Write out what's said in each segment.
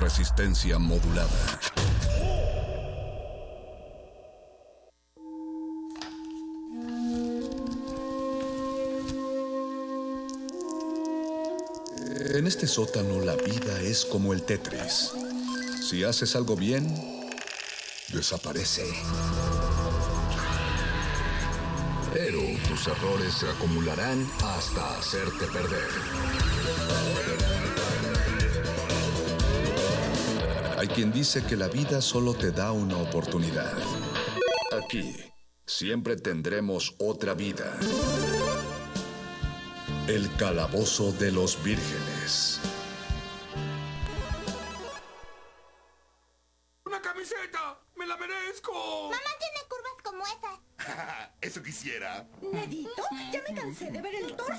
Resistencia modulada. En este sótano la vida es como el Tetris. Si haces algo bien, desaparece. Pero tus errores se acumularán hasta hacerte perder. Quien dice que la vida solo te da una oportunidad. Aquí, siempre tendremos otra vida. El calabozo de los vírgenes. ¡Una camiseta! ¡Me la merezco! Mamá tiene curvas como esas. Eso quisiera. Nedito, ya me cansé de ver el desnudo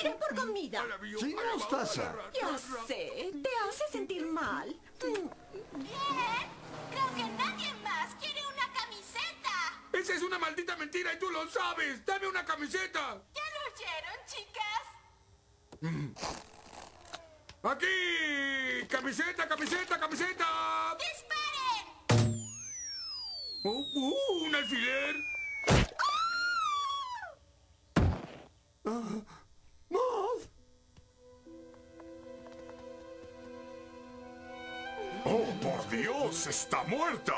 Iré por comida. ¿Qué nos pasa? Ya sé, te hace sentir mal. Bien. Creo que nadie más quiere una camiseta. ¡Esa es una maldita mentira y tú lo sabes! ¡Dame una camiseta! ¿Ya lo oyeron, chicas? ¡Aquí! ¡Camiseta, camiseta, camiseta! ¡Disparen! ¡Uh, uh, un alfiler! ¡Oh, por Dios! ¡Está muerta!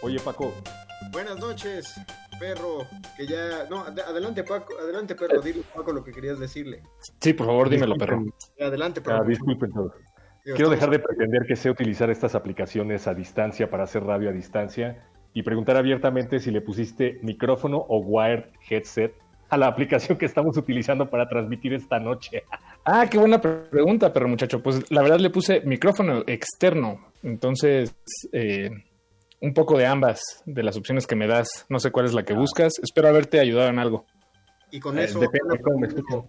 Oye, Paco, Buenas noches, perro. Que ya. No, ad- adelante, Paco. Adelante, perro. Dile, Paco, lo que querías decirle. sí, por favor, dímelo, perro. Adelante, Ah, perro. disculpen todos. Digo, Quiero dejar de pretender que sé utilizar estas aplicaciones a distancia para hacer radio a distancia y preguntar abiertamente si le pusiste micrófono o wired headset a la aplicación que estamos utilizando para transmitir esta noche. Ah, qué buena pre- pregunta, perro muchacho. Pues la verdad le puse micrófono externo. Entonces, eh, un poco de ambas de las opciones que me das. No sé cuál es la que buscas. Espero haberte ayudado en algo. Y con Eh, eso depende han de cómo me aprendido,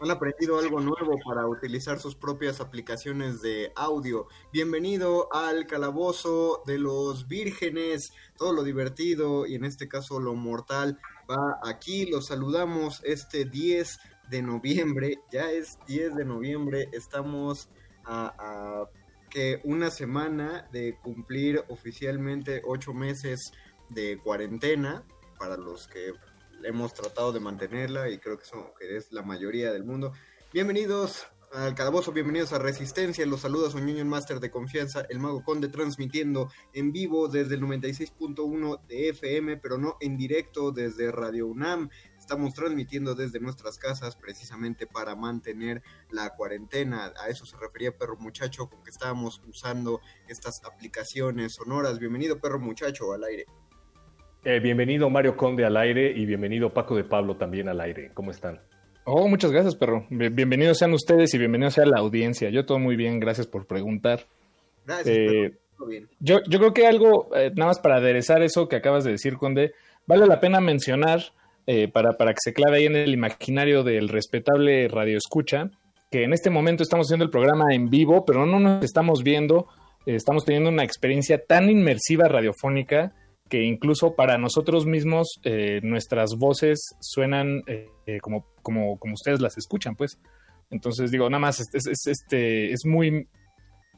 han aprendido algo nuevo para utilizar sus propias aplicaciones de audio. Bienvenido al calabozo de los vírgenes. Todo lo divertido y en este caso lo mortal va aquí. Los saludamos este 10 de noviembre. Ya es 10 de noviembre. Estamos a, a que una semana de cumplir oficialmente ocho meses de cuarentena para los que hemos tratado de mantenerla y creo que, son, que es la mayoría del mundo. Bienvenidos al Calabozo, bienvenidos a Resistencia, los saluda su Union Master de confianza, el Mago Conde, transmitiendo en vivo desde el 96.1 de FM, pero no en directo desde Radio UNAM. Estamos transmitiendo desde nuestras casas precisamente para mantener la cuarentena. A eso se refería Perro Muchacho con que estábamos usando estas aplicaciones sonoras. Bienvenido Perro Muchacho al aire. Eh, bienvenido Mario Conde al aire y bienvenido Paco de Pablo también al aire. ¿Cómo están? Oh, muchas gracias, perro. Bien- Bienvenidos sean ustedes y bienvenidos sea la audiencia. Yo todo muy bien, gracias por preguntar. Gracias, Eh, Perro. Todo bien. Yo, yo creo que algo, eh, nada más para aderezar eso que acabas de decir, Conde, vale la pena mencionar eh, para, para que se clave ahí en el imaginario del respetable Radio Escucha, que en este momento estamos haciendo el programa en vivo, pero no nos estamos viendo, eh, estamos teniendo una experiencia tan inmersiva radiofónica que incluso para nosotros mismos eh, nuestras voces suenan eh, como, como, como ustedes las escuchan, pues. Entonces digo, nada más, es, es- es, este, es muy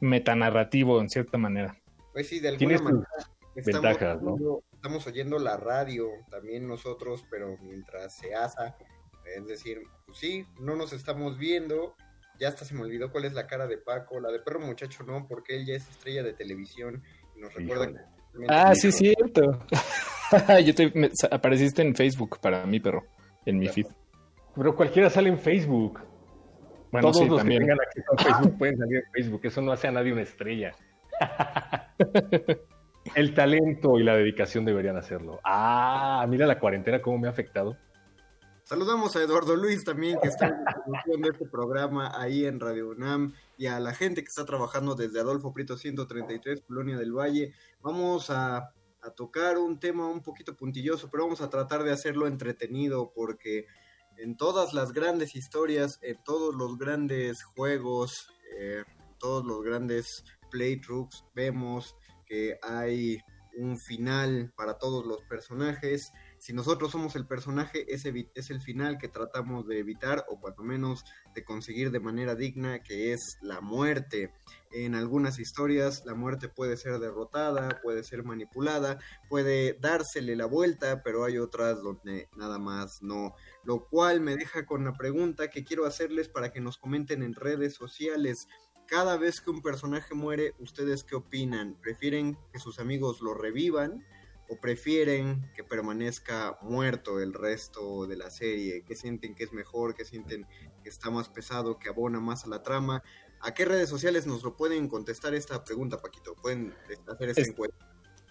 metanarrativo en cierta manera. Pues sí, de alguna manera estamos, ventajas, ¿no? Estamos oyendo la radio también nosotros, pero mientras se asa, es decir, pues sí, no nos estamos viendo, ya hasta se me olvidó cuál es la cara de Paco, la de perro muchacho no, porque él ya es estrella de televisión y nos recuerda que... Ah, sí, cierto. Yo te, me- apareciste en Facebook para mí, perro, en mi feed. Pero cualquiera sale en Facebook. Bueno, Todos sí, los también. que tengan acceso a Facebook pueden salir en Facebook. Eso no hace a nadie una estrella. El talento y la dedicación deberían hacerlo. Ah, mira la cuarentena cómo me ha afectado. Saludamos a Eduardo Luis también, que está en la de este programa ahí en Radio UNAM, y a la gente que está trabajando desde Adolfo Prieto 133, Colonia del Valle. Vamos a, tocar un tema un poquito puntilloso, pero vamos a tratar de hacerlo entretenido, porque en todas las grandes historias, en todos los grandes juegos, eh, todos los grandes playthroughs, vemos que hay un final para todos los personajes. Si nosotros somos el personaje, ese es el final que tratamos de evitar o cuando menos de conseguir de manera digna, que es la muerte. En algunas historias la muerte puede ser derrotada, puede ser manipulada, puede dársele la vuelta, pero hay otras donde nada más no. Lo cual me deja con la pregunta que quiero hacerles para que nos comenten en redes sociales cada vez que un personaje muere, ¿ustedes qué opinan? ¿Prefieren que sus amigos lo revivan o prefieren que permanezca muerto el resto de la serie? ¿Qué sienten que es mejor? ¿Qué sienten que está más pesado, que abona más a la trama? ¿A qué redes sociales nos lo pueden contestar esta pregunta, Paquito? ¿Pueden hacer esta Es- encuesta?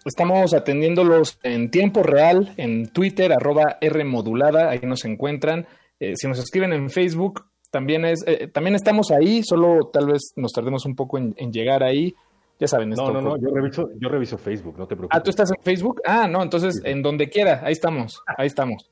Estamos atendiéndolos en tiempo real en Twitter, arroba Rmodulada, ahí nos encuentran. Eh, si nos escriben en Facebook, también es, eh, también estamos ahí, solo tal vez nos tardemos un poco en, en llegar ahí. Ya saben, esto No, no, no, yo reviso, yo reviso Facebook, no te preocupes. Ah, ¿tú estás en Facebook? Ah, no, entonces Sí, en donde quiera, ahí estamos, ahí estamos.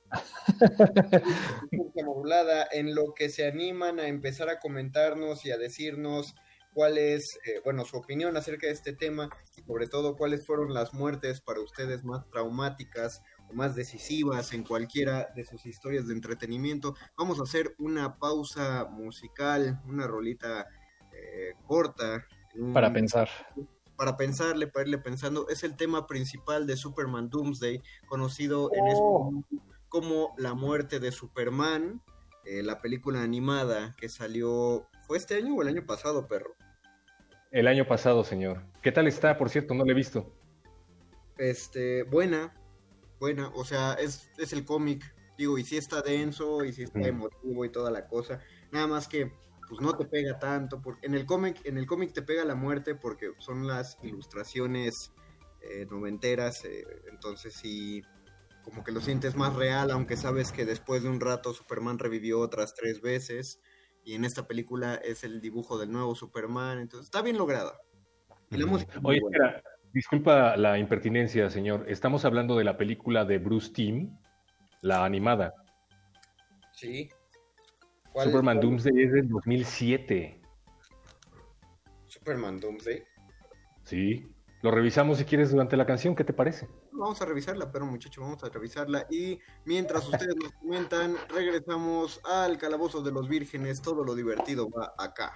En lo que se animan a empezar a comentarnos y a decirnos cuál es, eh, bueno, su opinión acerca de este tema y sobre todo cuáles fueron las muertes para ustedes más traumáticas más decisivas en cualquiera de sus historias de entretenimiento. Vamos a hacer una pausa musical, una rolita eh, corta. un- Para pensar. para pensarle, para irle pensando, es el tema principal de Superman Doomsday, conocido en Oh. español como La muerte de Superman, eh, la película animada que salió, ¿fue este año o el año pasado, perro? El año pasado, señor. ¿Qué tal está, por cierto? No lo he visto. Este, buena, buena, o sea, es, es el cómic, digo, y sí está denso, y sí está emotivo y toda la cosa, nada más que pues no te pega tanto, porque en el cómic, en el cómic te pega la muerte porque son las ilustraciones eh, noventeras, eh, entonces sí, como que lo sientes más real, aunque sabes que después de un rato Superman revivió otras tres veces, y en esta película es el dibujo del nuevo Superman, entonces está bien lograda. Y la música buena. Disculpa la impertinencia, señor. Estamos hablando de la película de Bruce Timm, la animada. Sí. ¿Cuál- Superman Doomsday es del 2007. Superman Doomsday. Sí. Lo revisamos si quieres durante la canción. ¿Qué te parece? Vamos a revisarla, pero muchachos, vamos a revisarla. Y mientras ustedes nos comentan, regresamos al Calabozo de los Vírgenes. Todo lo divertido va acá.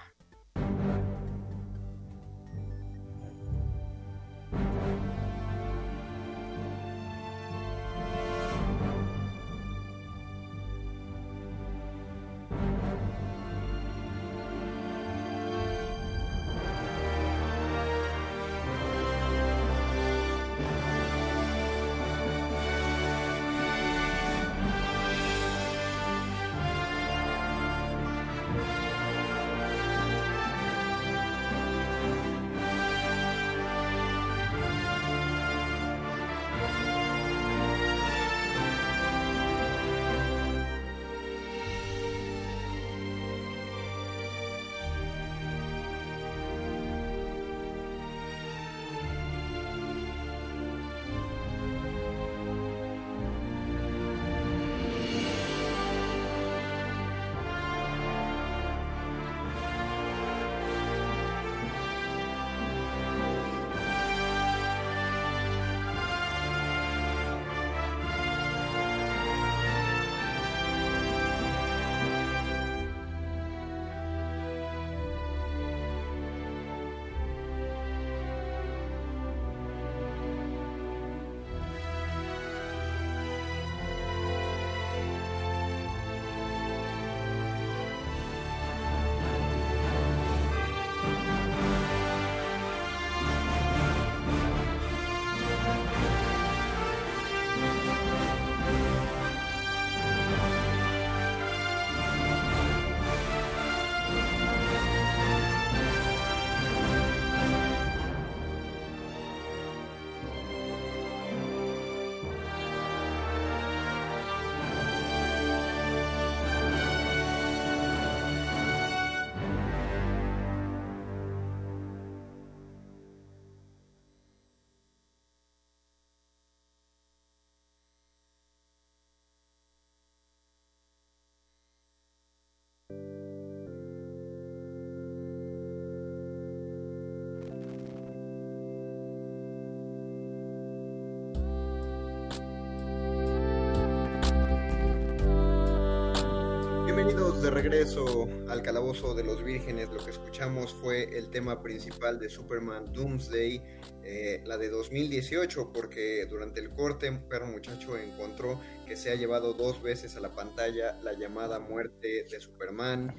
De regreso al Calabozo de los Vírgenes. Lo que escuchamos fue el tema principal de Superman Doomsday, eh, la de 2018, porque durante el corte un perro muchacho encontró que se ha llevado dos veces a la pantalla la llamada muerte de Superman.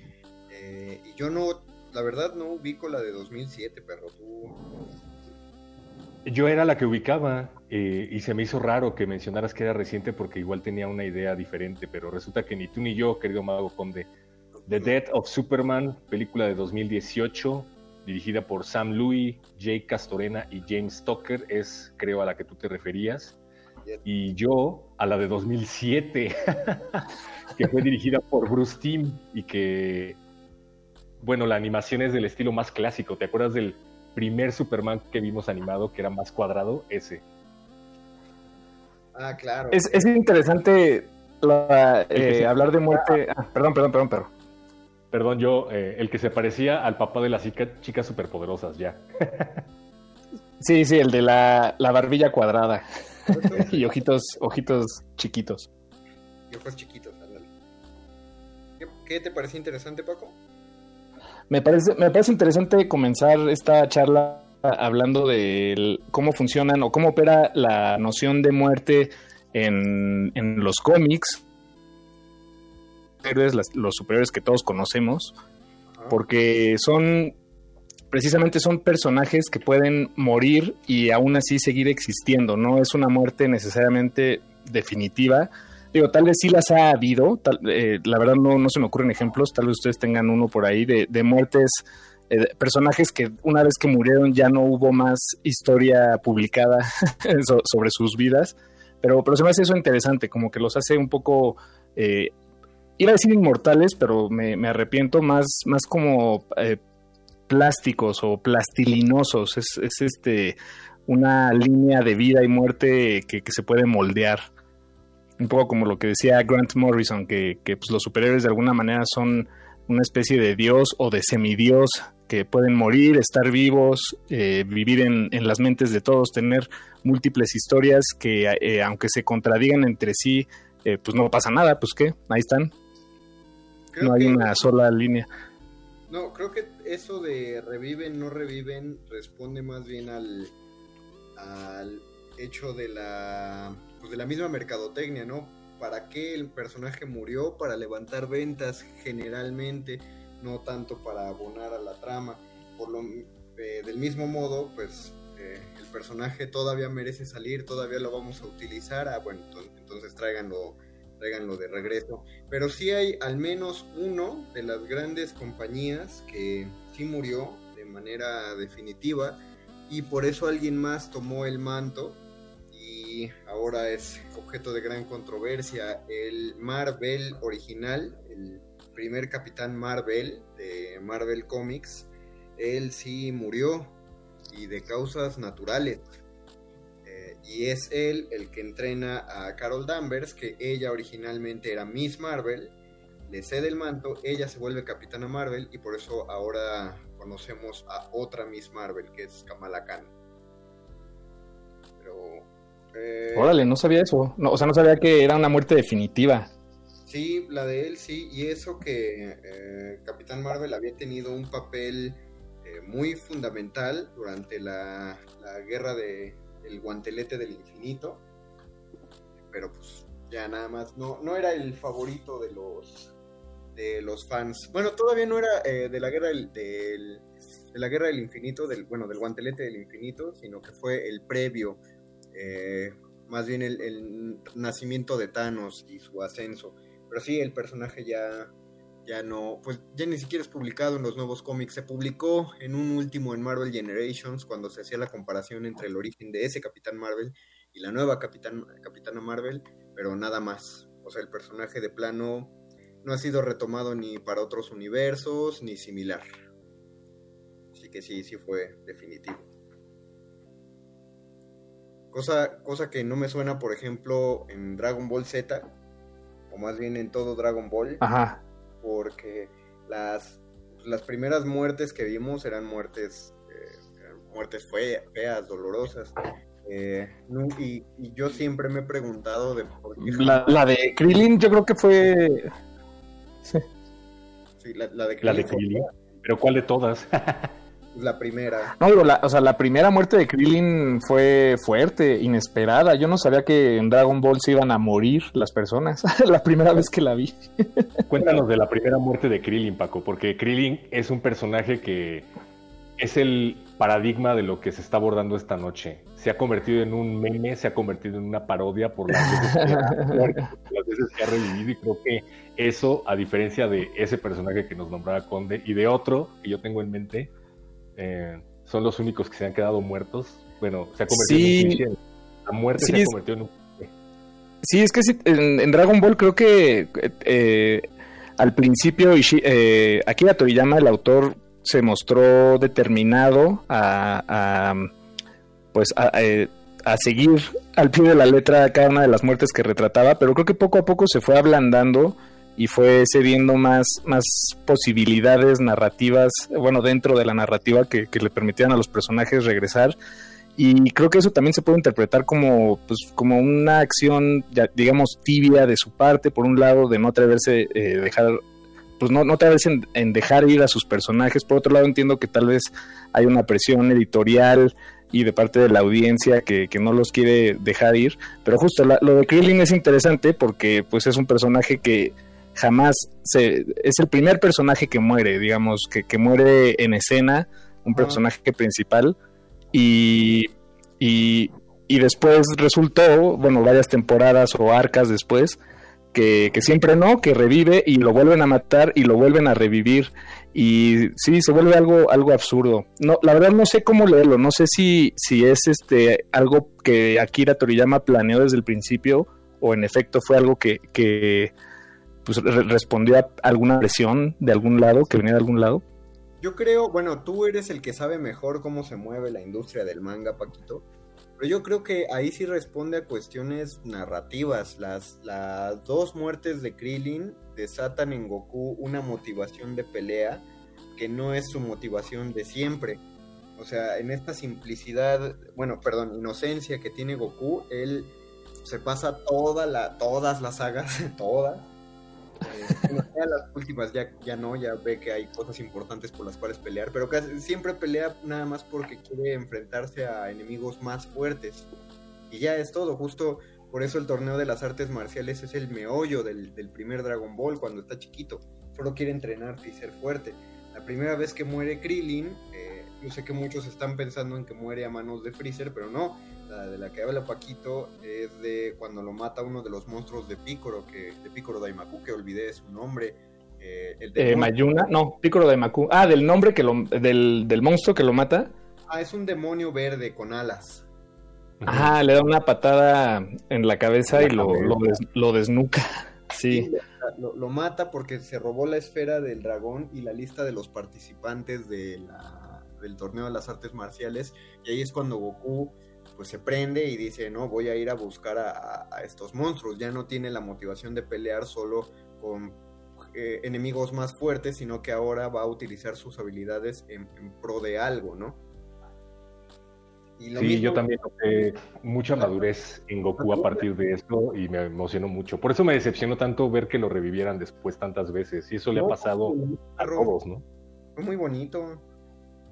Eh, y yo no, la verdad no ubico la de 2007, perro. Tú... Yo era la que ubicaba eh, y se me hizo raro que mencionaras que era reciente porque igual tenía una idea diferente, pero resulta que ni tú ni yo, querido Mago Conde. The Death of Superman, película de 2018, dirigida por Sam Louis, Jake Castorena y James Tucker, es creo a la que tú te referías. Y yo a la de 2007, que fue dirigida por Bruce Timm y que, bueno, la animación es del estilo más clásico. ¿Te acuerdas del primer Superman que vimos animado, que era más cuadrado, ese. Ah, claro. Es, es interesante la, eh, hablar de muerte. Ah, perdón, perdón, perdón, perdón. Perdón, yo, eh, el que se parecía al papá de las chicas superpoderosas, ya. sí, sí, el de la, la barbilla cuadrada. y ojitos, ojitos chiquitos. Y ojos chiquitos, ándale. ¿Qué, ¿Qué te pareció interesante, Paco? Me parece, me parece interesante comenzar esta charla hablando de cómo funcionan o cómo opera la noción de muerte en, en los cómics, los superiores que todos conocemos, porque son precisamente son personajes que pueden morir y aún así seguir existiendo, no es una muerte necesariamente definitiva, Digo, tal vez sí las ha habido, eh, la verdad no, no se me ocurren ejemplos, tal vez ustedes tengan uno por ahí de, de muertes, eh, personajes que una vez que murieron ya no hubo más historia publicada sobre sus vidas, pero, pero se me hace eso interesante, como que los hace un poco, eh, iba a decir inmortales, pero me, arrepiento, más, más como eh, plásticos o plastilinosos, es, es este una línea de vida y muerte que, que se puede moldear. Un poco como lo que decía Grant Morrison, que, pues, los superhéroes de alguna manera son una especie de dios o de semidios que pueden morir, estar vivos, eh, vivir en, las mentes de todos, tener múltiples historias que eh, aunque se contradigan entre sí, eh, pues no pasa nada, pues qué, ahí están. no hay una sola línea. No, creo que eso de reviven, no reviven, responde más bien al, al hecho de la pues, de la misma mercadotecnia, ¿no? ¿Para qué el personaje murió? Para levantar ventas generalmente, no tanto para abonar a la trama. Por lo, eh, del mismo modo, pues eh, el personaje todavía merece salir, todavía lo vamos a utilizar. Ah, bueno, entonces tráiganlo, tráiganlo de regreso. Pero sí hay al menos uno de las grandes compañías que sí murió de manera definitiva y por eso alguien más tomó el manto ahora es objeto de gran controversia. El Marvel original, el primer capitán Marvel de Marvel Comics, él sí murió y de causas naturales. Eh, y es él el que entrena a Carol Danvers, que ella originalmente era Miss Marvel, le cede el manto, ella se vuelve capitana Marvel y por eso ahora conocemos a otra Miss Marvel, que es Kamala Khan. Pero eh, Órale, no sabía eso. O sea, no sabía que era una muerte definitiva. Sí, la de él sí. Y eso que eh, Capitán Marvel había tenido un papel eh, muy fundamental durante la, guerra de el guantelete del infinito. Pero pues ya nada más. No, no era el favorito de los de los fans. Bueno, todavía no era de la guerra del, de la guerra del infinito, del, bueno, del guantelete del infinito, sino que fue el previo eh, más bien el, nacimiento de Thanos y su ascenso. Pero sí, el personaje ya, ya no, pues ya ni siquiera es publicado en los nuevos cómics. Se publicó en un último en Marvel Generations cuando se hacía la comparación entre el origen de ese Capitán Marvel y la nueva Capitán, Capitana Marvel, pero nada más. O sea, el personaje de plano no ha sido retomado ni para otros universos ni similar. Así que sí, sí fue definitivo. Cosa, cosa que no me suena, por ejemplo, en Dragon Ball Z, o más bien en todo Dragon Ball. Ajá. Porque las, las primeras muertes que vimos eran muertes, eh, muertes feas, dolorosas. Eh, y, yo siempre me he preguntado de La, de Krillin yo creo que fue... Sí, la, la de La de Krillin. Krillin. Pero ¿cuál de todas? La primera. No, digo, la, o sea, la primera muerte de Krillin fue fuerte, inesperada. Yo no sabía que en Dragon Ball se iban a morir las personas. la primera vez que la vi. Cuéntanos de la primera muerte de Krillin, Paco, porque Krillin es un personaje que es el paradigma de lo que se está abordando esta noche. Se ha convertido en un meme, se ha convertido en una parodia por las veces que las veces que ha revivido y creo que eso, a diferencia de ese personaje que nos nombraba Conde y de otro que yo tengo en mente, eh, son los únicos que se han quedado muertos. Bueno, se ha convertido Sí. en un cliché. La muerte Sí, se ha convertido en un Sí, es que sí, en, en Dragon Ball creo que eh, al principio Ishi- eh, Akira Toriyama, el autor, se mostró determinado a, a, pues a, eh, a seguir al pie de la letra cada una de las muertes que retrataba, pero creo que poco a poco se fue ablandando y fue cediendo más, más posibilidades narrativas, bueno, dentro de la narrativa que, que le permitieran a los personajes regresar. Y creo que eso también se puede interpretar como, pues, como una acción, digamos, tibia de su parte, por un lado, de no atreverse eh, dejar, pues no, no en, en dejar ir a sus personajes. Por otro lado, entiendo que tal vez hay una presión editorial y de parte de la audiencia que, que no los quiere dejar ir. Pero justo la- lo de Krillin es interesante porque pues es un personaje que jamás se, es el primer personaje que muere, digamos, que, que muere en escena, un personaje principal y, y, y después resultó, bueno, varias temporadas o arcas después, que, que siempre no, que revive y lo vuelven a matar y lo vuelven a revivir. Y sí, se vuelve algo, algo absurdo. No, la verdad no sé cómo leerlo, no sé si, si es este algo que Akira Toriyama planeó desde el principio o en efecto fue algo que, que pues, re- respondió a alguna presión de algún lado, que venía de algún lado. Yo creo, bueno, tú eres el que sabe mejor cómo se mueve la industria del manga, Paquito. Pero yo creo que ahí sí responde a cuestiones narrativas. Las, las dos muertes de Krillin desatan en Goku una motivación de pelea que no es su motivación de siempre. O sea, en esta simplicidad, bueno, perdón, inocencia que tiene Goku, él se pasa toda la, todas las sagas, todas, eh, ya las últimas ya, ya no, ya ve que hay cosas importantes por las cuales pelear, pero casi siempre pelea nada más porque quiere enfrentarse a enemigos más fuertes. Y ya es todo, justo por eso el torneo de las artes marciales es el meollo del, del primer Dragon Ball cuando está chiquito. Solo quiere entrenarte y ser fuerte. La primera vez que muere Krillin, eh, yo sé que muchos están pensando en que muere a manos de Freezer, pero no. La de la que habla Paquito es de cuando lo mata uno de los monstruos de Picoro, que, de Picoro Daimaku, que olvidé su nombre. eh, el Eh, demonio. Mayuna, no, Piccolo de Maku. Ah, del nombre que lo, del, del monstruo que lo mata. Ah, es un demonio verde con alas. Ajá, le da una patada en la cabeza y lo, lo, des- lo desnuca. Sí. Lo, lo mata porque se robó la esfera del dragón y la lista de los participantes de la- del torneo de las artes marciales. Y ahí es cuando Goku pues se prende y dice, no, voy a ir a buscar a, estos monstruos. Ya no tiene la motivación de pelear solo con eh, enemigos más fuertes, sino que ahora va a utilizar sus habilidades en, en pro de algo, ¿no? Y lo Sí, mismo- yo también noté mucha madurez en Goku a partir de esto y me emocionó mucho. Por eso me decepcionó tanto ver que lo revivieran después tantas veces. Y eso le ha No, pasado a todos, ¿no? Fue muy bonito.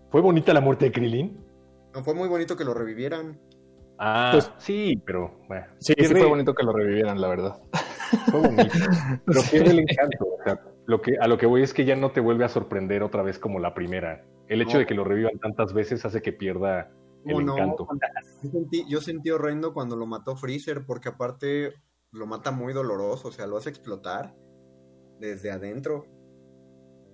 ¿Fue bonita la muerte de Krillin? No, fue muy bonito que lo revivieran. Ah, Pues- sí, pero bueno. Sí, sí fue bonito que lo revivieran, la verdad. Fue bonito. Pero pierde el encanto. O sea, lo que, a lo que voy es que ya no te vuelve a sorprender otra vez como la primera. El hecho No. de que lo revivan tantas veces hace que pierda el ¿Cómo no? encanto. Yo sentí, yo sentí horrendo cuando lo mató Freezer, porque aparte lo mata muy doloroso, o sea, lo hace explotar desde adentro.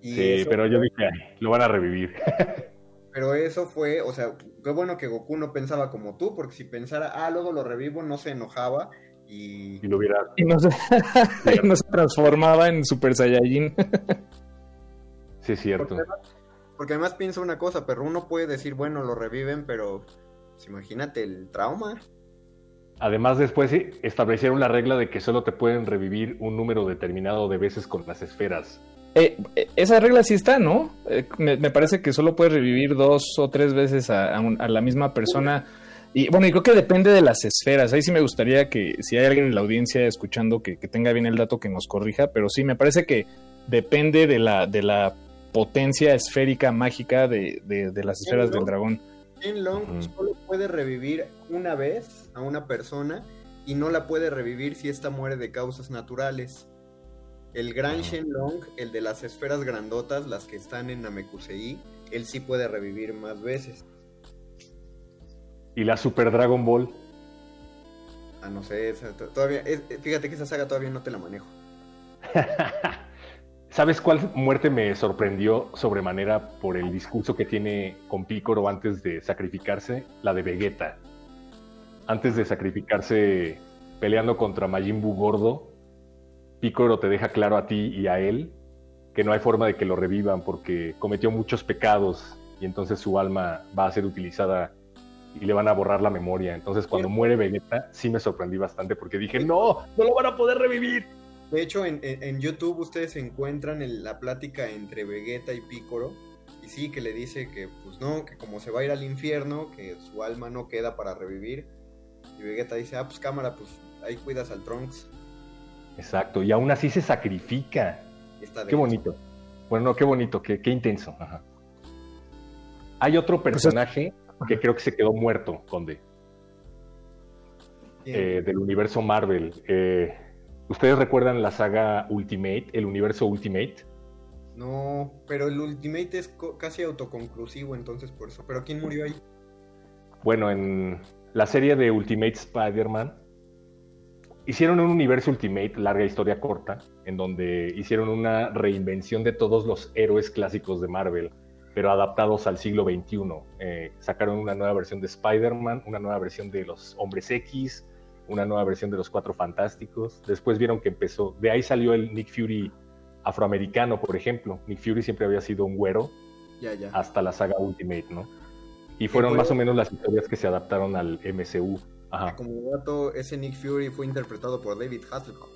Y Sí, eso- pero yo dije, "Ay, lo van a revivir. pero eso fue, o sea, qué bueno que Goku no pensaba como tú, porque si pensara, ah, luego lo revivo, no se enojaba y... Y lo hubiera. Y no se, y no se transformaba en Super Saiyajin. Sí, es cierto. Porque además piensa una cosa, pero uno puede decir, bueno, lo reviven, pero pues, imagínate el trauma. Además, después sí, establecieron la regla de que solo te pueden revivir un número determinado de veces con las esferas. Eh, eh, esa regla sí está, ¿no? Eh, me, me parece que solo puedes revivir dos o tres veces a, a un- a la misma persona. Y bueno, y creo que depende de las esferas. Ahí sí me gustaría que si hay alguien en la audiencia escuchando que, que tenga bien el dato que nos corrija, pero sí, me parece que depende de la, de la potencia esférica mágica de, de- de las esferas del dragón. Shenlong Ujú. solo puede revivir una vez a una persona y no la puede revivir si ésta muere de causas naturales. El gran Shenlong, el de las esferas grandotas, las que están en Namekusei, él sí puede revivir más veces. Y la Super Dragon Ball. Ah, no sé, esa to- todavía, es- fíjate que esa saga todavía no te la manejo. ¿Sabes cuál muerte me sorprendió sobremanera por el discurso que tiene con Picoro antes de sacrificarse? La de Vegeta. Antes de sacrificarse peleando contra Majin Buu gordo, Picoro te deja claro a ti y a él que no hay forma de que lo revivan porque cometió muchos pecados y entonces su alma va a ser utilizada y le van a borrar la memoria. Entonces cuando muere Vegeta sí me sorprendí bastante porque dije, no, no lo van a poder revivir. De hecho, en, en- en YouTube ustedes encuentran el- la plática entre Vegeta y Picoro. Y sí, que le dice que, pues no, que como se va a ir al infierno, que su alma no queda para revivir. Y Vegeta dice, ah, pues cámara, pues ahí cuidas al Trunks. Exacto, y aún así se sacrifica. Está Qué bonito. Bueno, no, qué bonito, qué, qué intenso. Ajá. Hay otro Pues personaje que creo que se quedó muerto, Conde, eh, del universo Marvel. Eh, ¿Ustedes recuerdan la saga Ultimate, el universo Ultimate? No, pero el Ultimate es casi autoconclusivo, entonces por eso. ¿Pero quién murió ahí? Bueno, en la serie de Ultimate Spider-Man hicieron un universo Ultimate, larga historia corta, en donde hicieron una reinvención de todos los héroes clásicos de Marvel, pero adaptados al siglo XXI. Eh, sacaron una nueva versión de Spider-Man, una nueva versión de los Hombres X, una nueva versión de los Cuatro Fantásticos. Después vieron que empezó, de ahí salió el Nick Fury afroamericano, por ejemplo. Nick Fury siempre había sido un güero Ya, ya. hasta la saga Ultimate, ¿no? Y fueron fue- más o menos las historias que se adaptaron al MCU. Ajá. Como dato, ese Nick Fury fue interpretado por David Hasselhoff.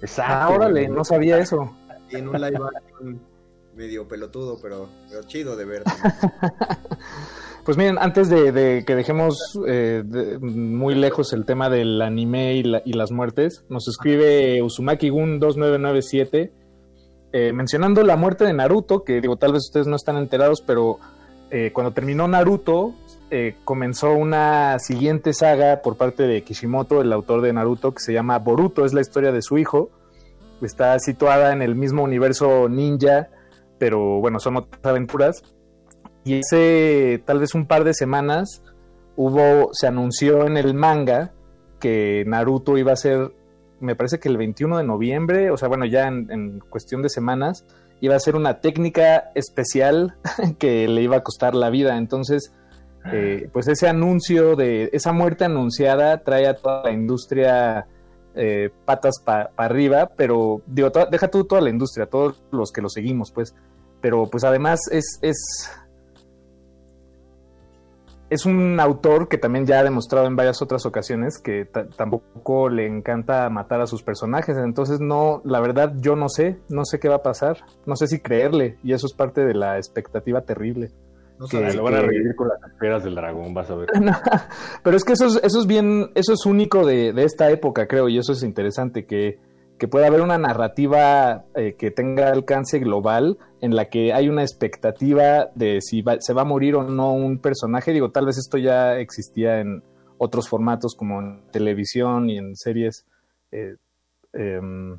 Exacto. Ah, órale, no sabía eso. Y en un live action medio pelotudo, pero, pero chido de ver. Pues miren, antes de, de que dejemos eh, de- muy lejos el tema del anime y, la- y las muertes, nos escribe Uzumaki Gun 2997 eh, mencionando la muerte de Naruto, que digo, tal vez ustedes no están enterados, pero eh, cuando terminó Naruto, eh, comenzó una siguiente saga por parte de Kishimoto, el autor de Naruto, que se llama Boruto, es la historia de su hijo. Está situada en el mismo universo ninja, pero bueno, son otras aventuras. Y hace tal vez un par de semanas hubo, se anunció en el manga que Naruto iba a ser, me parece que el 21 de noviembre, o sea, bueno, ya en, en cuestión de semanas, iba a ser una técnica especial que le iba a costar la vida. Entonces, eh, pues ese anuncio de esa muerte anunciada trae a toda la industria eh, patas para arriba, pero digo, deja tú toda la industria, todos los que lo seguimos, pues. Pero pues además es, es, es un autor que también ya ha demostrado en varias otras ocasiones que ta- tampoco le encanta matar a sus personajes. Entonces, no, la verdad, yo no sé, no sé qué va a pasar. No sé si creerle, y eso es parte de la expectativa terrible. No Que- Ahí lo van a revivir con las esferas del dragón, vas a ver. Pero es que eso es, eso es bien, eso es único de, de esta época, creo, y eso es interesante, que, que pueda haber una narrativa eh, que tenga alcance global en la que hay una expectativa de si va- se va a morir o no un personaje. Digo, tal vez esto ya existía en otros formatos como en televisión y en series. eh, em,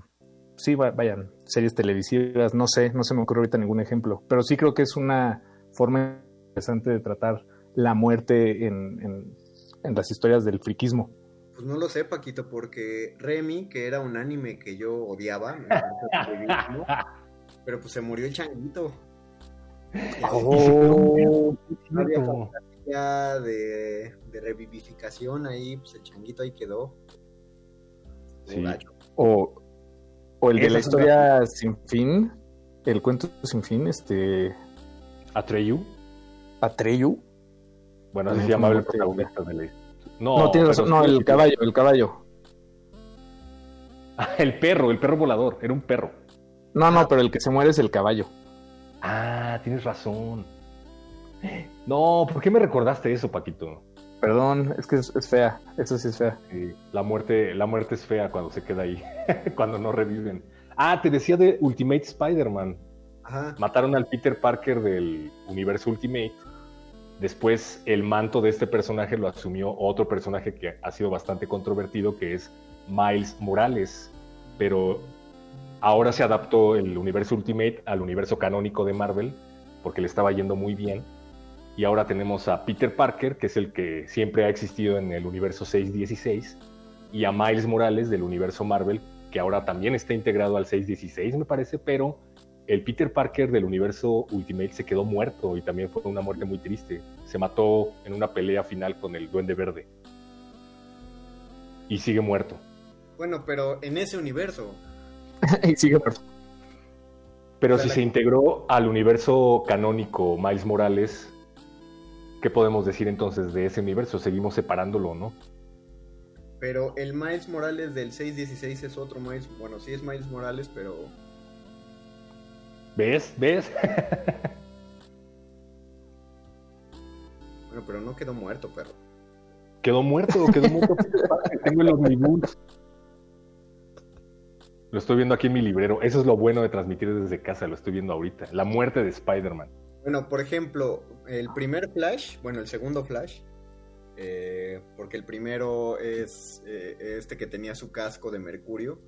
sí, va- vayan, series televisivas, no sé, no se me ocurre ahorita ningún ejemplo, pero sí creo que es una forma interesante de tratar la muerte en, en- en las historias del friquismo. Pues no lo sé, Paquito, porque Remy, que era un anime que yo odiaba, me pero pues se murió el changuito. Oh, No había fantasía de, de revivificación ahí, pues el changuito ahí quedó. Sí. O, o el de la historia sin fin, el cuento sin fin, este Atreyu. Atreyu. Bueno, así se llamaba el protagonista de la No, No, tienes razón, no, sí, el caballo, el caballo. El perro, el perro volador, era un perro. No, no, pero el que se muere es el caballo. Ah, tienes razón. No, ¿por qué me recordaste eso, Paquito? Perdón, es que es, es fea, eso sí es fea. Sí, la muerte, la muerte es fea cuando se queda ahí, cuando no reviven. Ah, te decía de Ultimate Spider-Man. Ajá. Mataron al Peter Parker del universo Ultimate. Después el manto de este personaje lo asumió otro personaje que ha sido bastante controvertido, que es Miles Morales. Pero ahora se adaptó el universo Ultimate al universo canónico de Marvel, porque le estaba yendo muy bien. Y ahora tenemos a Peter Parker, que es el que siempre ha existido en el universo 616, y a Miles Morales del universo Marvel, que ahora también está integrado al 616, me parece, pero el Peter Parker del universo Ultimate se quedó muerto y también fue una muerte muy triste. Se mató en una pelea final con el Duende Verde. Y sigue muerto. Bueno, pero en ese universo. y sigue muerto. Pero si se integró al universo canónico Miles Morales, ¿qué podemos decir entonces de ese universo? Seguimos separándolo, ¿no? Pero el Miles Morales del 616 es otro Miles. Bueno, sí es Miles Morales, pero. ¿Ves? ¿Ves? bueno, pero no quedó muerto, perro. Quedó muerto, quedó muerto. Tengo el omnibus. Lo estoy viendo aquí en mi librero. Eso es lo bueno de transmitir desde casa, lo estoy viendo ahorita. La muerte de Spider-Man. Bueno, por ejemplo, el primer Flash, bueno, el segundo Flash, eh, porque el primero es eh, este que tenía su casco de Mercurio,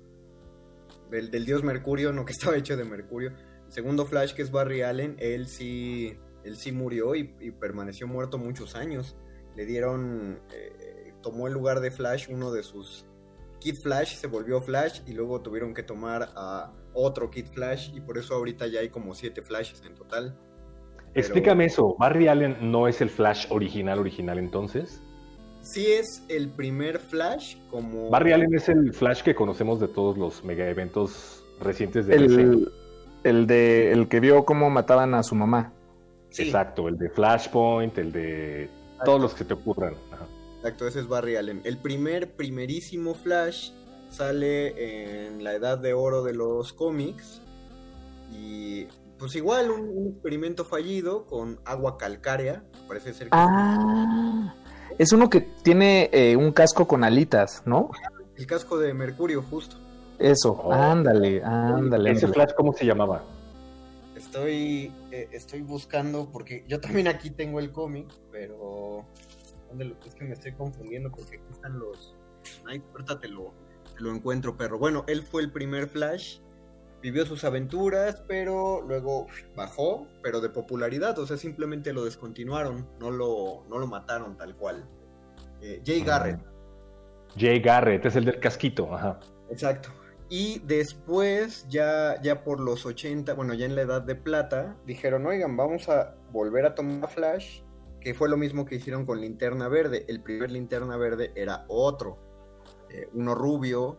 del, del, dios Mercurio, no que estaba hecho de Mercurio. Segundo Flash, que es Barry Allen, él sí, él sí murió y, y permaneció muerto muchos años. Le dieron, eh, tomó el lugar de Flash uno de sus Kid Flash, se volvió Flash y luego tuvieron que tomar a otro Kid Flash y por eso ahorita ya hay como siete Flashes en total. Explícame eso, ¿Barry Allen no es el Flash original original entonces? Sí es el primer Flash como... Barry Allen es el Flash que conocemos de todos los mega eventos recientes de el, el de el que vio cómo mataban a su mamá. Sí. Exacto, el de Flashpoint, el de Exacto. todos los que te ocurran. Ajá. Exacto, ese es Barry Allen. El primer, primerísimo Flash sale en la edad de oro de los cómics y pues igual un, un, experimento fallido con agua calcárea, parece ser que... Ah, es uno que tiene eh, un casco con alitas, ¿no? El casco de Mercurio, justo. Eso, oh. ándale, ándale. ¿Ese Flash cómo se llamaba? Estoy, eh, estoy buscando, porque yo también aquí tengo el cómic, pero... ¿Dónde lo, es que me estoy confundiendo porque aquí están los... Ay, ahorita te lo, te lo encuentro, perro. Bueno, él fue el primer Flash vivió sus aventuras, pero luego bajó, pero de popularidad, o sea, simplemente lo descontinuaron, no lo, no lo mataron tal cual. Eh, Jay Garrett. Jay Garrett, es el del casquito, ajá. Exacto. Y después, ya, ya por los 80, bueno, ya en la edad de plata, dijeron, oigan, vamos a volver a tomar Flash, que fue lo mismo que hicieron con Linterna Verde. El primer Linterna Verde era otro, eh, uno rubio,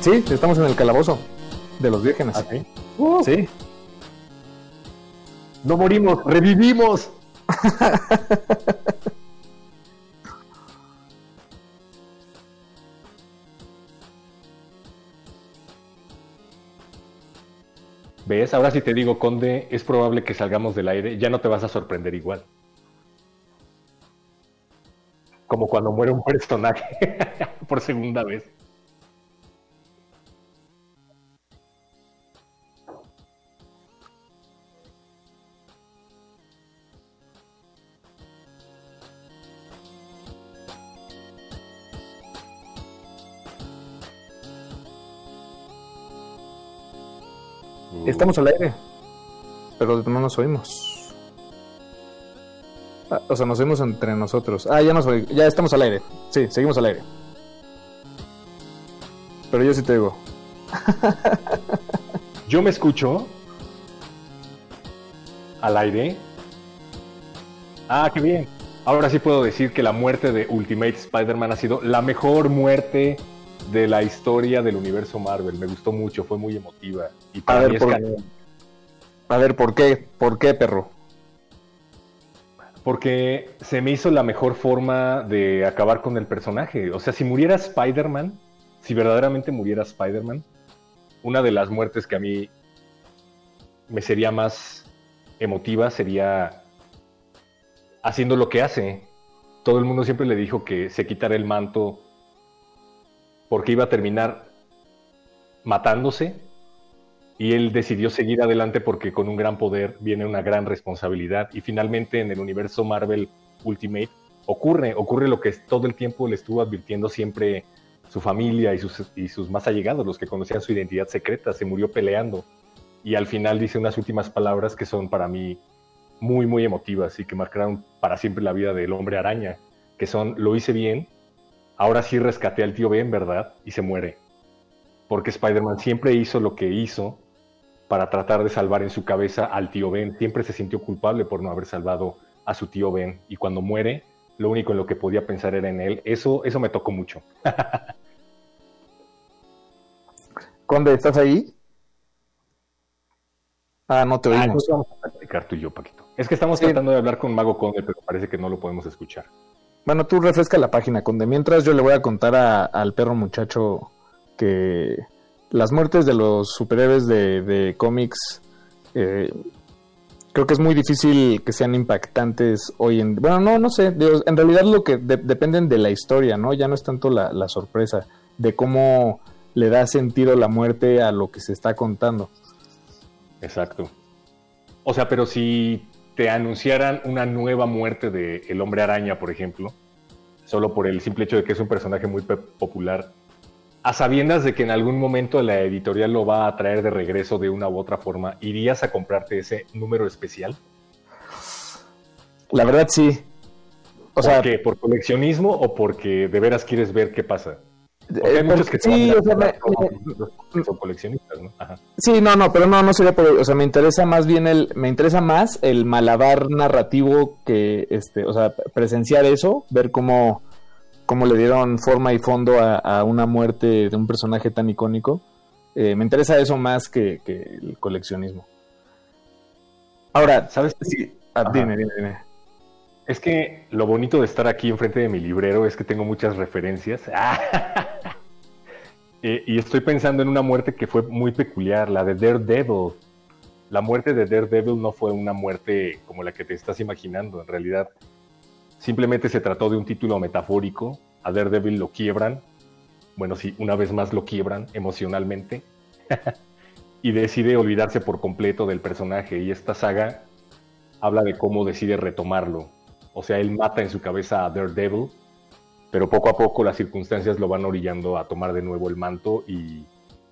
Sí, estamos en el calabozo de los vírgenes. ¿Ah, sí? Sí. ¡No morimos! ¡Revivimos! ¿Ves? Ahora si te digo, Conde, es probable que salgamos del aire, ya no te vas a sorprender igual. Como cuando muere un personaje por segunda vez. Estamos al aire. Pero no nos oímos. Ah, o sea, nos oímos entre nosotros. Ah, ya nos oí- ya estamos al aire. Sí, seguimos al aire. Pero yo sí te digo. Yo me escucho al aire. Ah, qué bien. Ahora sí puedo decir que la muerte de Ultimate Spider-Man ha sido la mejor muerte de la historia del universo Marvel. Me gustó mucho, fue muy emotiva. Y A para mí ver, es por, canon. a ver, ¿por qué? ¿Por qué, perro? Porque se me hizo la mejor forma de acabar con el personaje. O sea, si muriera Spider-Man, si verdaderamente muriera Spider-Man, una de las muertes que a mí me sería más emotiva sería haciendo lo que hace. Todo el mundo siempre le dijo que se quitara el manto porque iba a terminar matándose y él decidió seguir adelante porque con un gran poder viene una gran responsabilidad. Y finalmente en el universo Marvel Ultimate ocurre, ocurre lo que todo el tiempo le estuvo advirtiendo siempre su familia y sus, y sus más allegados, los que conocían su identidad secreta, se murió peleando. Y al final dice unas últimas palabras que son para mí muy, muy emotivas y que marcaron para siempre la vida del hombre araña, que son, lo hice bien, ahora sí rescaté al tío Ben, ¿verdad? Y se muere. Porque Spider-Man siempre hizo lo que hizo para tratar de salvar en su cabeza al tío Ben. Siempre se sintió culpable por no haber salvado a su tío Ben. Y cuando muere, lo único en lo que podía pensar era en él. Eso, eso me tocó mucho. Conde, ¿estás ahí? Ah, no te Ah, oímos. vamos a platicar tú y yo, Paquito. Es que estamos Sí. tratando de hablar con Mago Conde, pero parece que no lo podemos escuchar. Bueno, tú refresca la página, Conde. Mientras yo le voy a contar al perro muchacho que las muertes de los superhéroes de, cómics eh, creo que es muy difícil que sean impactantes hoy en... Bueno, no, no sé. en realidad lo que de- dependen de la historia, ¿no? Ya no es tanto la, la sorpresa de cómo le da sentido la muerte a lo que se está contando. Exacto. O sea, pero si te anunciaran una nueva muerte de El Hombre Araña, por ejemplo, solo por el simple hecho de que es un personaje muy popular, a sabiendas de que en algún momento la editorial lo va a traer de regreso de una u otra forma, ¿irías a comprarte ese número especial? La verdad sí. O ¿Por sea, qué? ¿Por coleccionismo o porque de veras quieres ver qué pasa? Porque eh, hay muchos que se sí, o sea, me- me- son coleccionistas, ¿no? Ajá. Sí, no, no, pero no, no sería por, o sea, me interesa más bien el, me interesa más el malabar narrativo que, este, o sea, presenciar eso, ver cómo, cómo le dieron forma y fondo a, a una muerte de un personaje tan icónico. Eh, me interesa eso más que, que el coleccionismo. Ahora, ¿Sabes? sí, ah, dime, dime, dime. Es que lo bonito de estar aquí enfrente de mi librero es que tengo muchas referencias. Eh, y estoy pensando en una muerte que fue muy peculiar, la de Daredevil. La muerte de Daredevil no fue una muerte como la que te estás imaginando. En realidad, simplemente se trató de un título metafórico. A Daredevil lo quiebran. Bueno, sí, una vez más lo quiebran emocionalmente. y decide olvidarse por completo del personaje. Y esta saga habla de cómo decide retomarlo. O sea, él mata en su cabeza a Daredevil, pero poco a poco las circunstancias lo van orillando a tomar de nuevo el manto y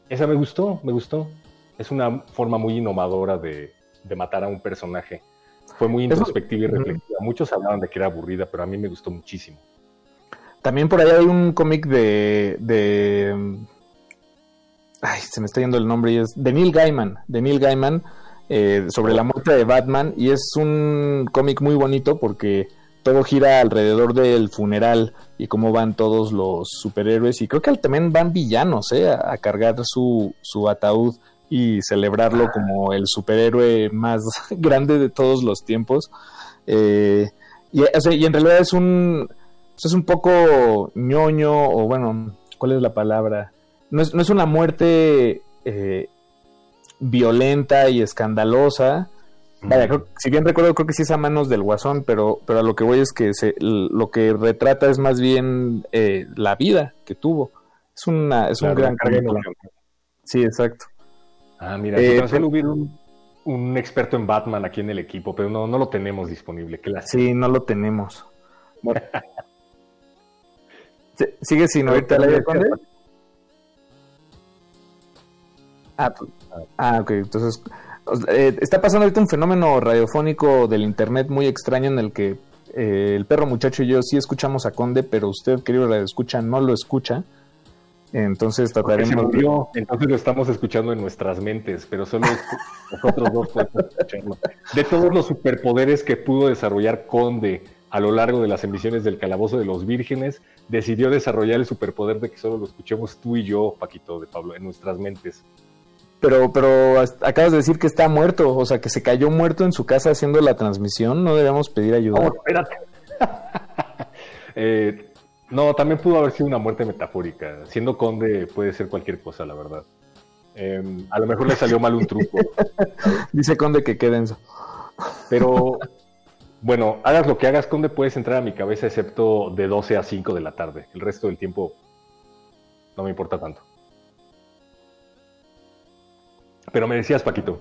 esa me gustó, me gustó. Es una forma muy innovadora de, de matar a un personaje. Fue muy introspectiva y reflexiva. Muchos hablaban de que era aburrida, pero a mí me gustó muchísimo. También por ahí hay un cómic de, de. Ay, se me está yendo el nombre. Y es de Neil Gaiman. De Neil Gaiman. eh, sobre la muerte de Batman. Y es un cómic muy bonito porque todo gira alrededor del funeral y cómo van todos los superhéroes. Y creo que también van villanos ¿eh? a, cargar su, su ataúd y celebrarlo como el superhéroe más grande de todos los tiempos. Eh, y, y, en realidad es un, es un poco ñoño, o bueno, ¿cuál es la palabra? No es, no es una muerte eh, violenta y escandalosa. Vaya, si bien recuerdo, creo que sí es a manos del guasón, pero, pero a lo que voy es que se, lo que retrata es más bien eh, la vida que tuvo. Es, una, es un gran Sí, exacto. Ah, mira, eh, si hubiera un, un, experto en Batman aquí en el equipo, pero no, no lo tenemos disponible. sí, no lo tenemos. ¿Sigue sin oírte al aire, Ah, pues, ah, ok. Entonces, eh, está pasando ahorita un fenómeno radiofónico del internet muy extraño en el que eh, el perro muchacho y yo sí escuchamos a Conde, pero usted, querido radio escucha, no lo escucha. Entonces trataremos. entonces lo estamos escuchando en nuestras mentes, pero solo nosotros dos podemos escucharlo. De todos los superpoderes que pudo desarrollar Conde a lo largo de las emisiones del Calabozo de los Vírgenes, decidió desarrollar el superpoder de que solo lo escuchemos tú y yo, Paquito de Pablo, en nuestras mentes. Pero, pero acabas de decir que está muerto, o sea, que se cayó muerto en su casa haciendo la transmisión. No debemos pedir ayuda. No, espérate. Eh, no, también pudo haber sido una muerte metafórica. Siendo conde puede ser cualquier cosa, la verdad. Em, a lo mejor le salió mal un truco. Dice conde que quédense. Pero bueno, hagas lo que hagas, conde, puedes entrar a mi cabeza excepto de 12 a 5 de la tarde. El resto del tiempo no me importa tanto. Pero me decías, Paquito.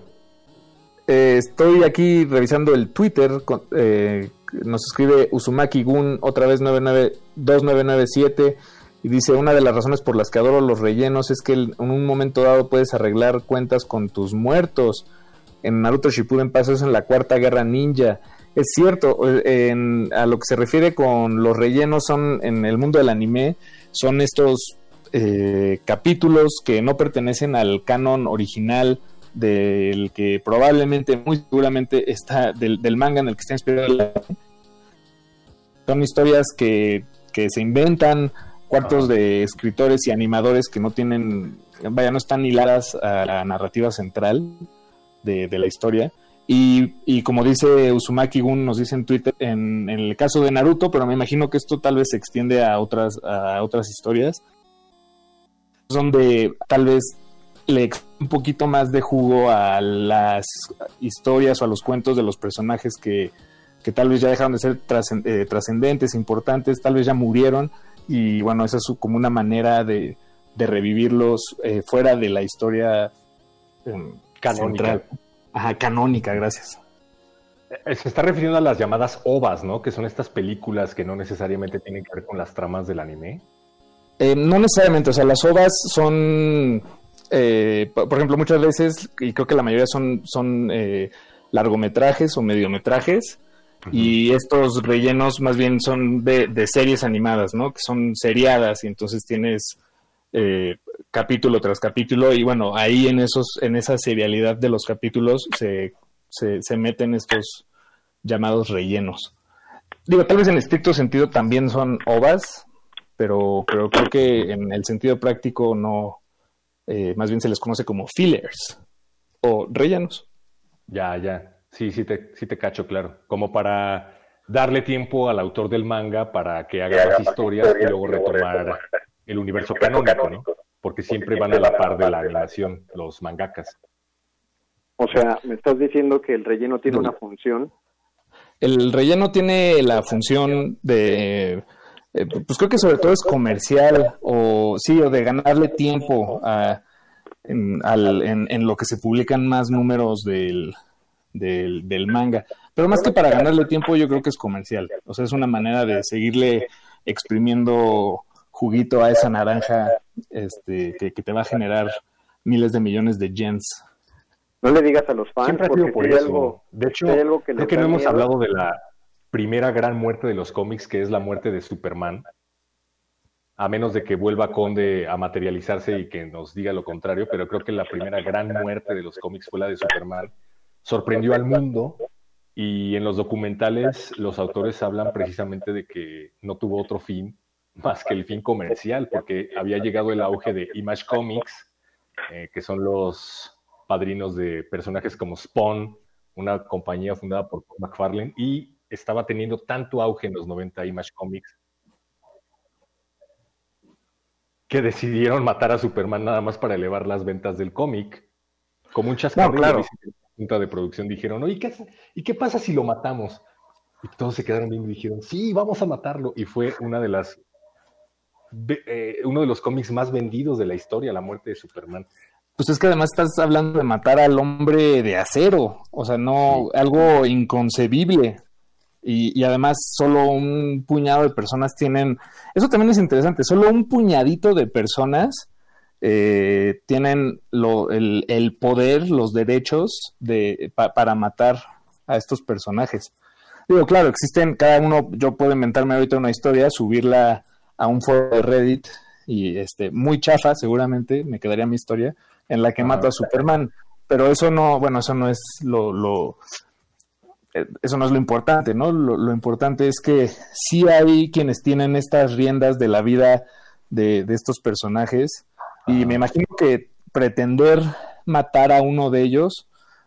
Eh, estoy aquí revisando el Twitter. Eh, nos escribe Uzumaki Gun, otra vez 2997. Y dice: Una de las razones por las que adoro los rellenos es que en un momento dado puedes arreglar cuentas con tus muertos. En Naruto Shippuden pasa eso en la Cuarta Guerra Ninja. Es cierto, en, a lo que se refiere con los rellenos son en el mundo del anime, son estos eh, capítulos que no pertenecen al canon original del que probablemente, muy seguramente está del, manga en el que está inspirado. Son historias que, se inventan, cuartos de escritores y animadores que no tienen, vaya, no están hiladas a la narrativa central de, la historia. Y, como dice Uzumaki Gun, nos dice en Twitter, en, en, el caso de Naruto, pero me imagino que esto tal vez se extiende a otras, a otras historias, donde tal vez le un poquito más de jugo a las historias o a los cuentos de los personajes que, tal vez ya dejaron de ser eh, trascendentes, importantes, tal vez ya murieron y bueno, esa es como una manera de, revivirlos eh, fuera de la historia em, canónica. Ajá, canónica, gracias. Eh, se está refiriendo a las llamadas ovas, ¿no? Que son estas películas que no necesariamente tienen que ver con las tramas del anime. Eh, no necesariamente, o sea, las ovas son, eh, por, ejemplo, muchas veces, y creo que la mayoría son, son eh, largometrajes o mediometrajes, y estos rellenos más bien son de, series animadas, ¿no? Que son seriadas, y entonces tienes capítulo tras capítulo, y bueno, ahí en, esos, en esa serialidad de los capítulos se, se, se meten estos llamados rellenos. Digo, tal vez en estricto sentido también son ovas, pero, pero creo que en el sentido práctico no, eh, más bien se les conoce como fillers o rellenos. Ya, ya, sí, sí te, sí te cacho, claro, como para darle tiempo al autor del manga para que haga más historias y luego retomar el universo canónico, ¿no? Porque siempre van a la par de la animación, los mangakas. O sea, me estás diciendo que el relleno tiene una función. El relleno tiene la función de eh, pues creo que sobre todo es comercial o sí, o de ganarle tiempo a, en, en, lo que se publican más números del, del, manga. Pero más que para ganarle tiempo, yo creo que es comercial. O sea, es una manera de seguirle exprimiendo juguito a esa naranja este, que, te va a generar miles de millones de yens. No le digas a los fans Siempre porque por eso. de hecho, creo que no hemos hablado de la primera gran muerte de los cómics, que es la muerte de Superman, a menos de que vuelva Conde a materializarse y que nos diga lo contrario, pero creo que la primera gran muerte de los cómics fue la de Superman. Sorprendió al mundo Y en los documentales los autores hablan precisamente de que no tuvo otro fin más que el fin comercial, porque había llegado el auge de Image Comics, eh, que son los padrinos de personajes como Spawn, una compañía fundada por McFarlane, y estaba teniendo tanto auge en los 90 Image Comics que decidieron matar a Superman nada más para elevar las ventas del cómic. Como un chascarrillo No, claro. la junta de producción dijeron, "Oye, ¿y qué, ¿y qué pasa si lo matamos? Y todos se quedaron viendo y dijeron, sí, vamos a matarlo. Y fue una de las eh, uno de los cómics más vendidos de la historia, la muerte de Superman. Pues es que además estás hablando de matar al hombre de acero, o sea, no algo inconcebible. Y, y además solo un puñado de personas tienen, eso también es interesante, solo un puñadito de personas eh, tienen lo- el, el poder, los derechos de, pa- para matar a estos personajes. Digo, claro, existen, cada uno, yo puedo inventarme ahorita una historia, subirla a un foro de Reddit y este, muy chafa seguramente, me quedaría mi historia, en la que mato a Superman. Pero eso no, bueno, eso no es lo, lo eso no es lo importante, ¿no? Lo, lo importante es que sí hay quienes tienen estas riendas de la vida de, de estos personajes y me imagino que pretender matar a uno de ellos,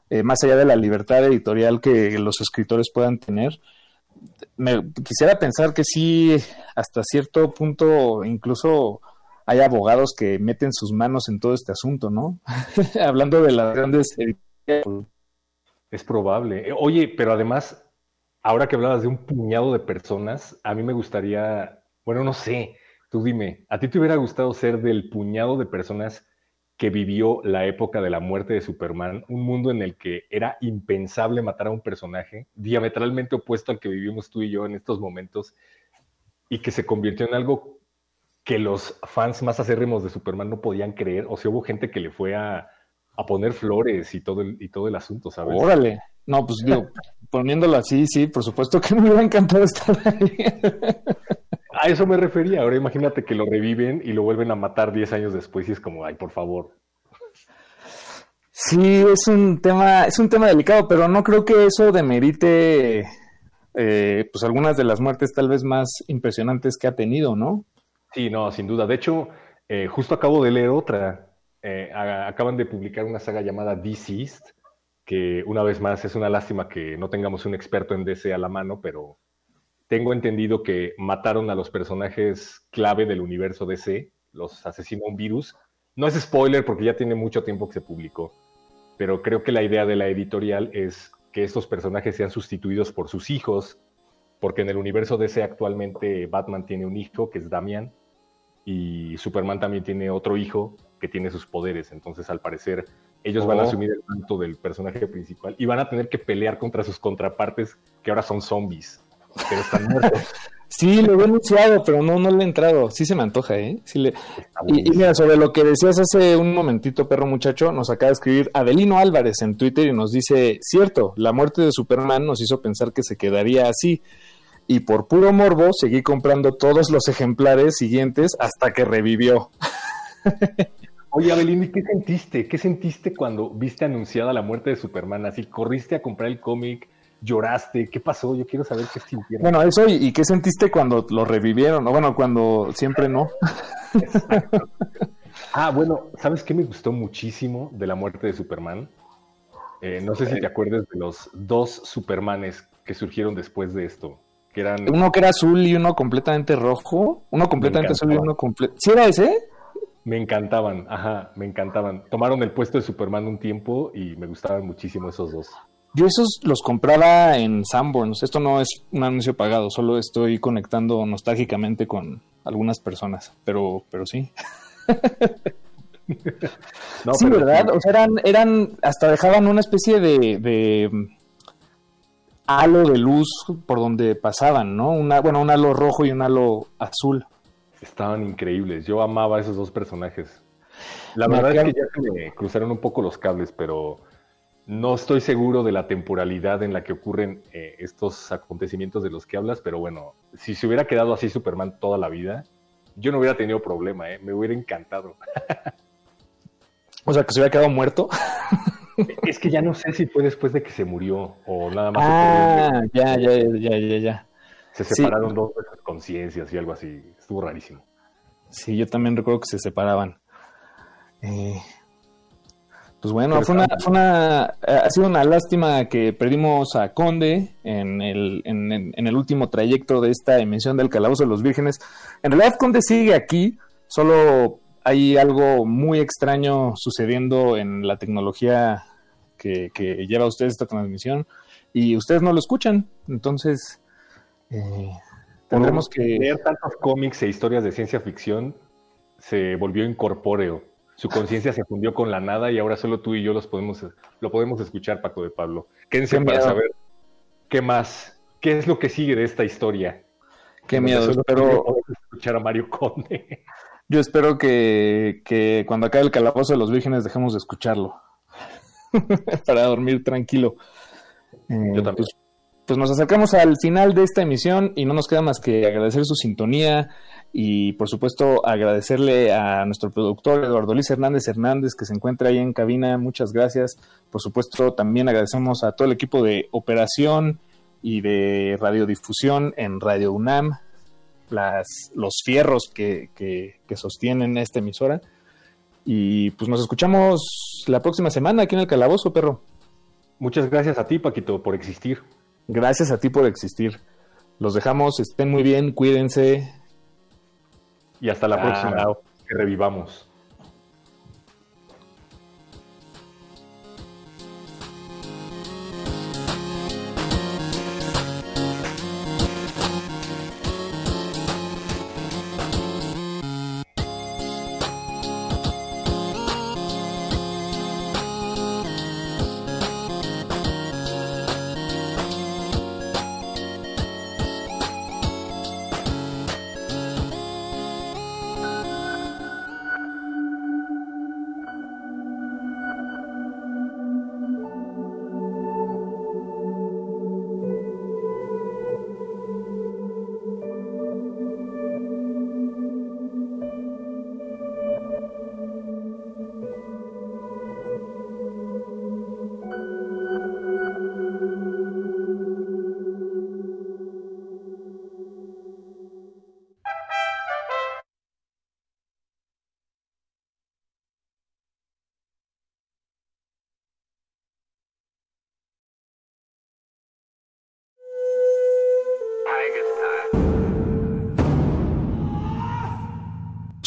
eh, más allá de la libertad editorial que los escritores puedan tener, me quisiera pensar que sí, hasta cierto punto, incluso hay abogados que meten sus manos en todo este asunto, ¿no? Hablando de las grandes editoriales. Es probable. Eh, Oye, pero además, ahora que hablabas de un puñado de personas, a mí me gustaría, bueno, no sé, tú dime, ¿a ti te hubiera gustado ser del puñado de personas que vivió la época de la muerte de Superman, un mundo en el que era impensable matar a un personaje diametralmente opuesto al que vivimos tú y yo en estos momentos y que se convirtió en algo que los fans más acérrimos de Superman no podían creer, o si hubo gente que le fue a, a poner flores y todo el, y todo el asunto, ¿sabes? Órale. No, pues digo, poniéndolo así, sí, por supuesto que me hubiera encantado estar ahí. A eso me refería. Ahora imagínate que lo reviven y lo vuelven a matar 10 años después y es como, ay, por favor. Sí, es un tema, es un tema delicado, pero no creo que eso demerite eh, pues algunas de las muertes tal vez más impresionantes que ha tenido, ¿no? Sí, no, sin duda. De hecho, eh, justo acabo de leer otra. Eh, acaban de publicar una saga llamada Deceased, que una vez más es una lástima que no tengamos un experto en DC a la mano, pero tengo entendido que mataron a los personajes clave del universo DC, los asesinó un virus. No es spoiler porque ya tiene mucho tiempo que se publicó, pero creo que la idea de la editorial es que estos personajes sean sustituidos por sus hijos, porque en el universo DC actualmente Batman tiene un hijo que es Damian y Superman también tiene otro hijo que tiene sus poderes, entonces al parecer ellos van a Oh. asumir el manto del personaje principal y van a tener que pelear contra sus contrapartes que ahora son zombies, pero están muertos. Sí, lo he anunciado, pero no, no le he entrado. Sí se me antoja, ¿eh? Sí le... Y, y mira, sobre lo que decías hace un momentito, perro muchacho, nos acaba de escribir Adelino Álvarez en Twitter y nos dice, cierto, la muerte de Superman nos hizo pensar que se quedaría así. Y por puro morbo seguí comprando todos los ejemplares siguientes hasta que revivió. Oye, Abelín, ¿y qué sentiste? ¿Qué sentiste cuando viste anunciada la muerte de Superman? Así, corriste a comprar el cómic, lloraste, ¿qué pasó? Yo quiero saber qué sintieron. Bueno, eso, ¿y, y qué sentiste cuando lo revivieron? O bueno, cuando siempre no. Ah, bueno, ¿sabes qué me gustó muchísimo de la muerte de Superman? Eh, no sé si te acuerdas de los dos Supermanes que surgieron después de esto, que eran... Uno que era azul y uno completamente rojo. Uno completamente azul y uno completo. ¿Sí era ese? Me encantaban, ajá, me encantaban. Tomaron el puesto de Superman un tiempo y me gustaban muchísimo esos dos. Yo esos los compraba en Sanborns. Esto no es un anuncio pagado, solo estoy conectando nostálgicamente con algunas personas, pero, pero sí. No, sí, pero ¿verdad? O sea, eran, eran, hasta dejaban una especie de, de halo de luz por donde pasaban, ¿no? Una, bueno, un halo rojo y un halo azul. Estaban increíbles. Yo amaba a esos dos personajes. La Me verdad es que ya se me cruzaron un poco los cables, pero no estoy seguro de la temporalidad en la que ocurren eh, estos acontecimientos de los que hablas, pero bueno, si se hubiera quedado así Superman toda la vida, yo no hubiera tenido problema, ¿eh? me hubiera encantado. O sea, que se hubiera quedado muerto. Es que ya no sé si fue después de que se murió o nada más. Ah, ya, ya, ya, ya, ya. Se separaron dos veces conciencias y algo así. Estuvo rarísimo. Sí, yo también recuerdo que se separaban. Eh, pues bueno, fue una, fue una, ha sido una lástima que perdimos a Conde en el, en, en el último trayecto de esta emisión del Calabozo de los Vírgenes. En realidad, Conde sigue aquí, solo hay algo muy extraño sucediendo en la tecnología que, que lleva a ustedes esta transmisión y ustedes no lo escuchan. Entonces, eh, tendremos que. Leer tantos cómics e historias de ciencia ficción se volvió incorpóreo. Su conciencia se fundió con la nada y ahora solo tú y yo los podemos, lo podemos escuchar, Paco de Pablo. Quédense Qué para miedo. saber qué más, qué es lo que sigue de esta historia. Qué miedo, espero, escuchar a Mario Conde. yo espero que, que cuando acabe el Calabozo de los Vírgenes dejemos de escucharlo. Para dormir tranquilo. Eh, Yo también. Pues, pues nos acercamos al final de esta emisión y no nos queda más que agradecer su sintonía y por supuesto agradecerle a nuestro productor Eduardo Luis Hernández Hernández que se encuentra ahí en cabina. Muchas gracias. Por supuesto también agradecemos a todo el equipo de operación y de radiodifusión en Radio UNAM, las, los fierros que, que, que sostienen esta emisora. Y pues nos escuchamos la próxima semana aquí en el Calabozo, perro. Muchas gracias a ti, Paquito, por existir. Gracias a ti por existir. Los dejamos, estén muy bien, cuídense. Y hasta la Chao. próxima. Que revivamos.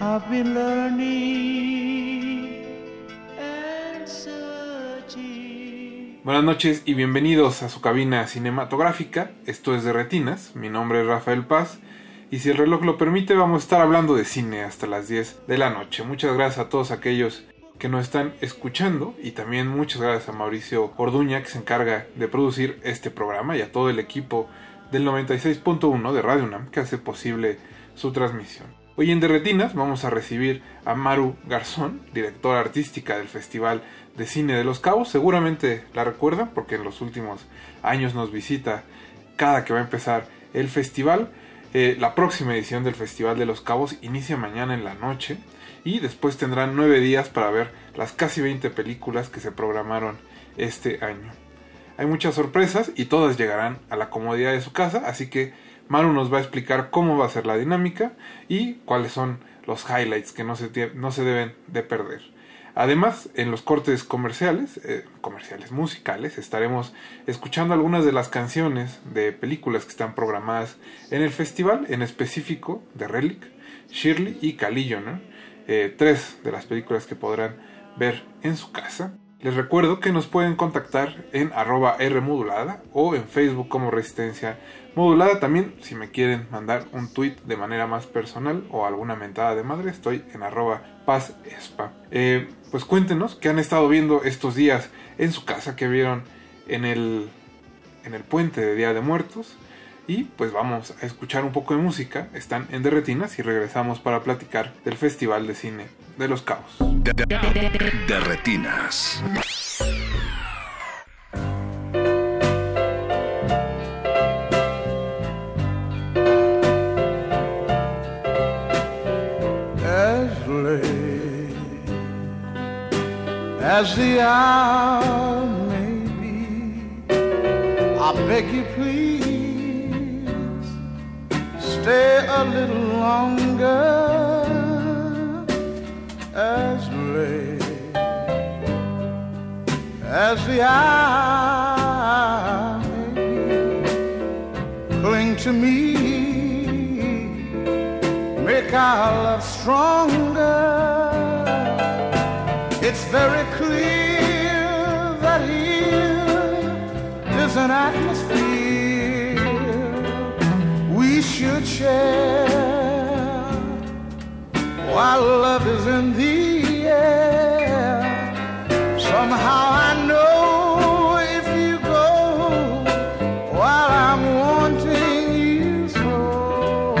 Learning. Buenas noches y bienvenidos a su cabina cinematográfica. Esto es de Retinas. Mi nombre es Rafael Paz. Y si el reloj lo permite, vamos a estar hablando de cine hasta las 10 de la noche. Muchas gracias a todos aquellos que nos están escuchando y también muchas gracias a Mauricio Orduña que se encarga de producir este programa y a todo el equipo del 96.1 de Radio UNAM que hace posible su transmisión. Hoy en Derretinas vamos a recibir a Maru Garzón, directora artística del Festival de Cine de Los Cabos. Seguramente la recuerdan porque en los últimos años nos visita cada que va a empezar el festival. Eh, la próxima edición del Festival de Los Cabos inicia mañana en la noche y después tendrán nueve días para ver las casi 20 películas que se programaron este año. Hay muchas sorpresas y todas llegarán a la comodidad de su casa, así que Maru nos va a explicar cómo va a ser la dinámica y cuáles son los highlights que no se, no se deben de perder. Además, en los cortes comerciales, eh, comerciales musicales, estaremos escuchando algunas de las canciones de películas que están programadas en el festival, en específico de Relic, Shirley y Calillo. Eh, tres de las películas que podrán ver en su casa. Les recuerdo que nos pueden contactar en arroba Rmodulada o en Facebook como Resistencia Modulada. También, si me quieren mandar un tweet de manera más personal o alguna mentada de madre, estoy en arroba pazespa. Eh, pues cuéntenos qué han estado viendo estos días en su casa, que vieron en el, en el puente de Día de Muertos. Y pues vamos a escuchar un poco de música. Están en Derretinas y regresamos para platicar del Festival de Cine de los Cabos. Derretinas. as late as the hour may be, I beg you please stay a little longer. As late as the be, cling to me make our love stronger. It's very clear that here is an atmosphere we should share while love is in the air. Somehow I know if you go while I'm wanting you so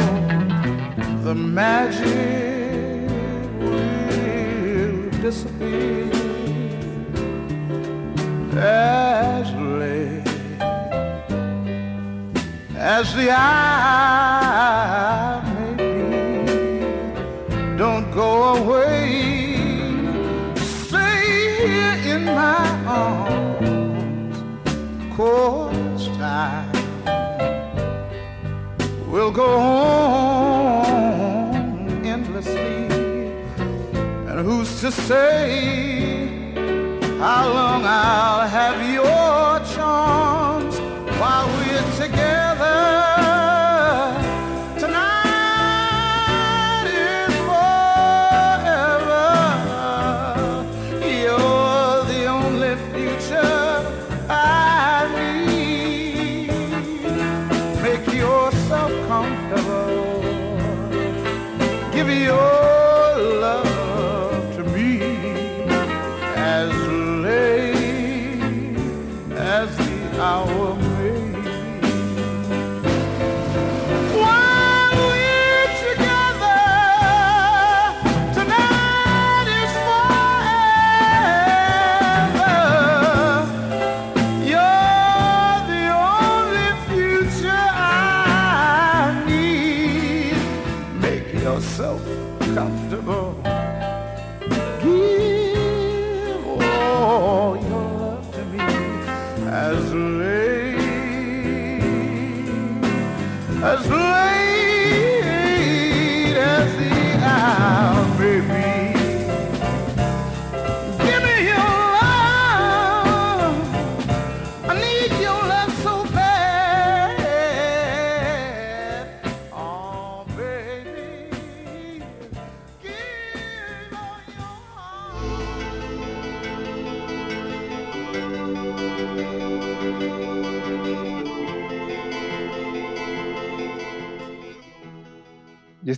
the magic will disappear as late as the eye go away, stay here in my arms. Course time will go on endlessly. And who's to say how long I'll have your charms while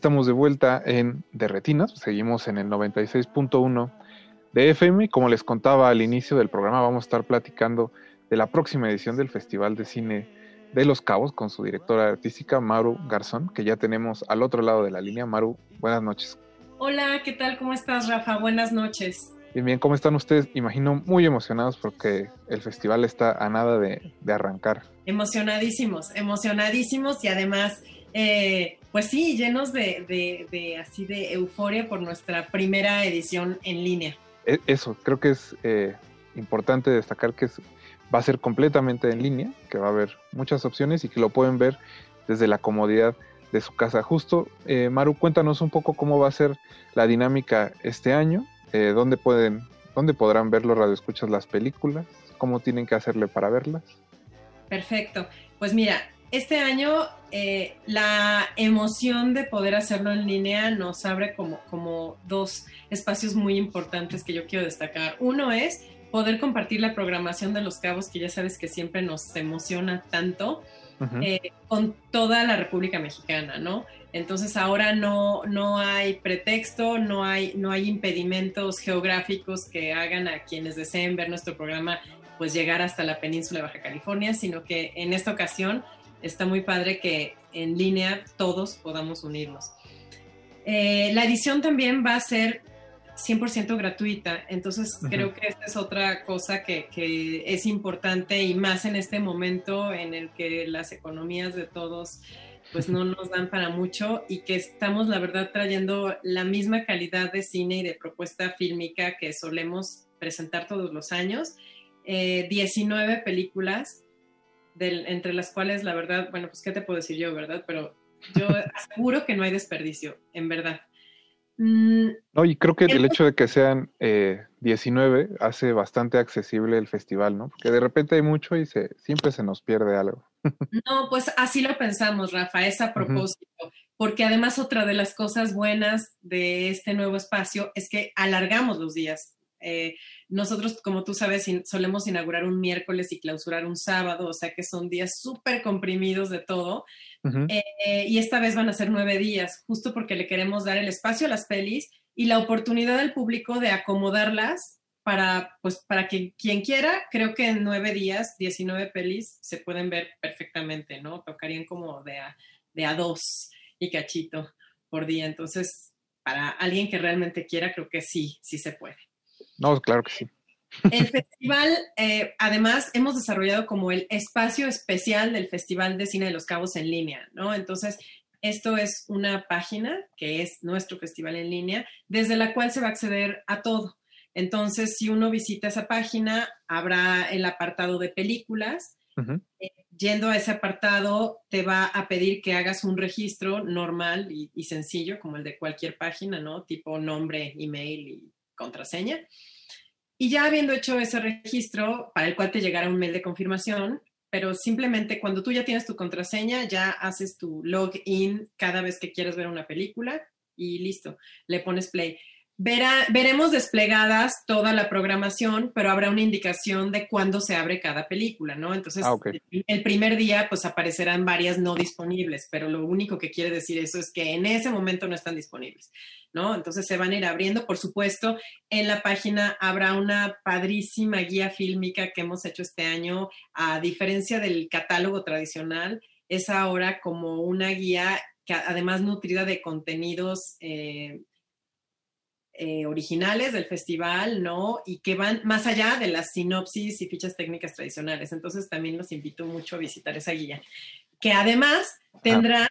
estamos de vuelta en Derretinas, seguimos en el 96.1 de FM. Como les contaba al inicio del programa, vamos a estar platicando de la próxima edición del Festival de Cine de Los Cabos con su directora artística, Maru Garzón, que ya tenemos al otro lado de la línea. Maru, buenas noches. Hola, ¿qué tal? ¿Cómo estás, Rafa? Buenas noches. Bien, bien, ¿cómo están ustedes? Imagino muy emocionados porque el festival está a nada de, de arrancar. Emocionadísimos, emocionadísimos y además, eh, pues sí, llenos de, de, de, así de euforia por nuestra primera edición en línea. E- Eso, creo que es eh, importante destacar que es- va a ser completamente en línea, que va a haber muchas opciones y que lo pueden ver desde la comodidad de su casa. Justo, eh, Maru, cuéntanos un poco cómo va a ser la dinámica este año, eh, dónde pueden, dónde podrán ver los radioescuchas las películas, cómo tienen que hacerle para verlas. Perfecto. Pues mira, este año eh, la emoción de poder hacerlo en línea nos abre como, como dos espacios muy importantes que yo quiero destacar. Uno es poder compartir la programación de Los Cabos, que ya sabes que siempre nos emociona tanto, eh, con toda la República Mexicana, ¿no? Entonces ahora no, no hay pretexto, no hay, no hay impedimentos geográficos que hagan a quienes deseen ver nuestro programa pues llegar hasta la península de Baja California, sino que en esta ocasión está muy padre que en línea todos podamos unirnos. Eh, la edición también va a ser 100% gratuita, entonces creo que esta es otra cosa que, que, es importante y más en este momento en el que las economías de todos pues no nos dan para mucho y que estamos la verdad trayendo la misma calidad de cine y de propuesta fílmica que solemos presentar todos los años. 19 eh, películas, del, entre las cuales la verdad, bueno, pues qué te puedo decir yo, ¿verdad? Pero yo aseguro que no hay desperdicio, en verdad. Mm, no, y creo que el hecho de que sean eh, 19 hace bastante accesible el festival, ¿no? Porque de repente hay mucho y se, siempre se nos pierde algo. No, pues así lo pensamos, Rafa, es a propósito, porque además otra de las cosas buenas de este nuevo espacio es que alargamos los días. Eh, nosotros, como tú sabes, solemos inaugurar un miércoles y clausurar un sábado, o sea que son días súper comprimidos de todo. Eh, y esta vez van a ser nueve días, justo porque le queremos dar el espacio a las pelis y la oportunidad al público de acomodarlas para, pues, para que quien quiera, creo que en nueve días, 19 pelis se pueden ver perfectamente, ¿no? Tocarían como de a, de a dos y cachito por día. Entonces, para alguien que realmente quiera, creo que sí, sí se puede. No, claro que sí. El festival, eh, además, hemos desarrollado como el espacio especial del Festival de Cine de los Cabos en línea, ¿no? Entonces, esto es una página que es nuestro festival en línea, desde la cual se va a acceder a todo. Entonces, si uno visita esa página, habrá el apartado de películas. Eh, yendo a ese apartado, te va a pedir que hagas un registro normal y, y, sencillo, como el de cualquier página, ¿no? Tipo nombre, email y contraseña. Y ya habiendo hecho ese registro, para el cual te llegará un mail de confirmación, pero simplemente cuando tú ya tienes tu contraseña, ya haces tu login cada vez que quieres ver una película y listo, le pones play veremos desplegadas toda la programación, pero habrá una indicación de cuándo se abre cada película, ¿no? Entonces, ah, el primer día, pues aparecerán varias no disponibles, pero lo único que quiere decir eso es que en ese momento no están disponibles, ¿no? Entonces se van a ir abriendo. Por supuesto, en la página habrá una padrísima guía fílmica que hemos hecho este año, a diferencia del catálogo tradicional, es ahora como una guía que además nutrida de contenidos eh, eh, originales del festival, ¿no? Y que van más allá de las sinopsis y fichas técnicas tradicionales. Entonces también los invito mucho a visitar esa guía, que además tendrá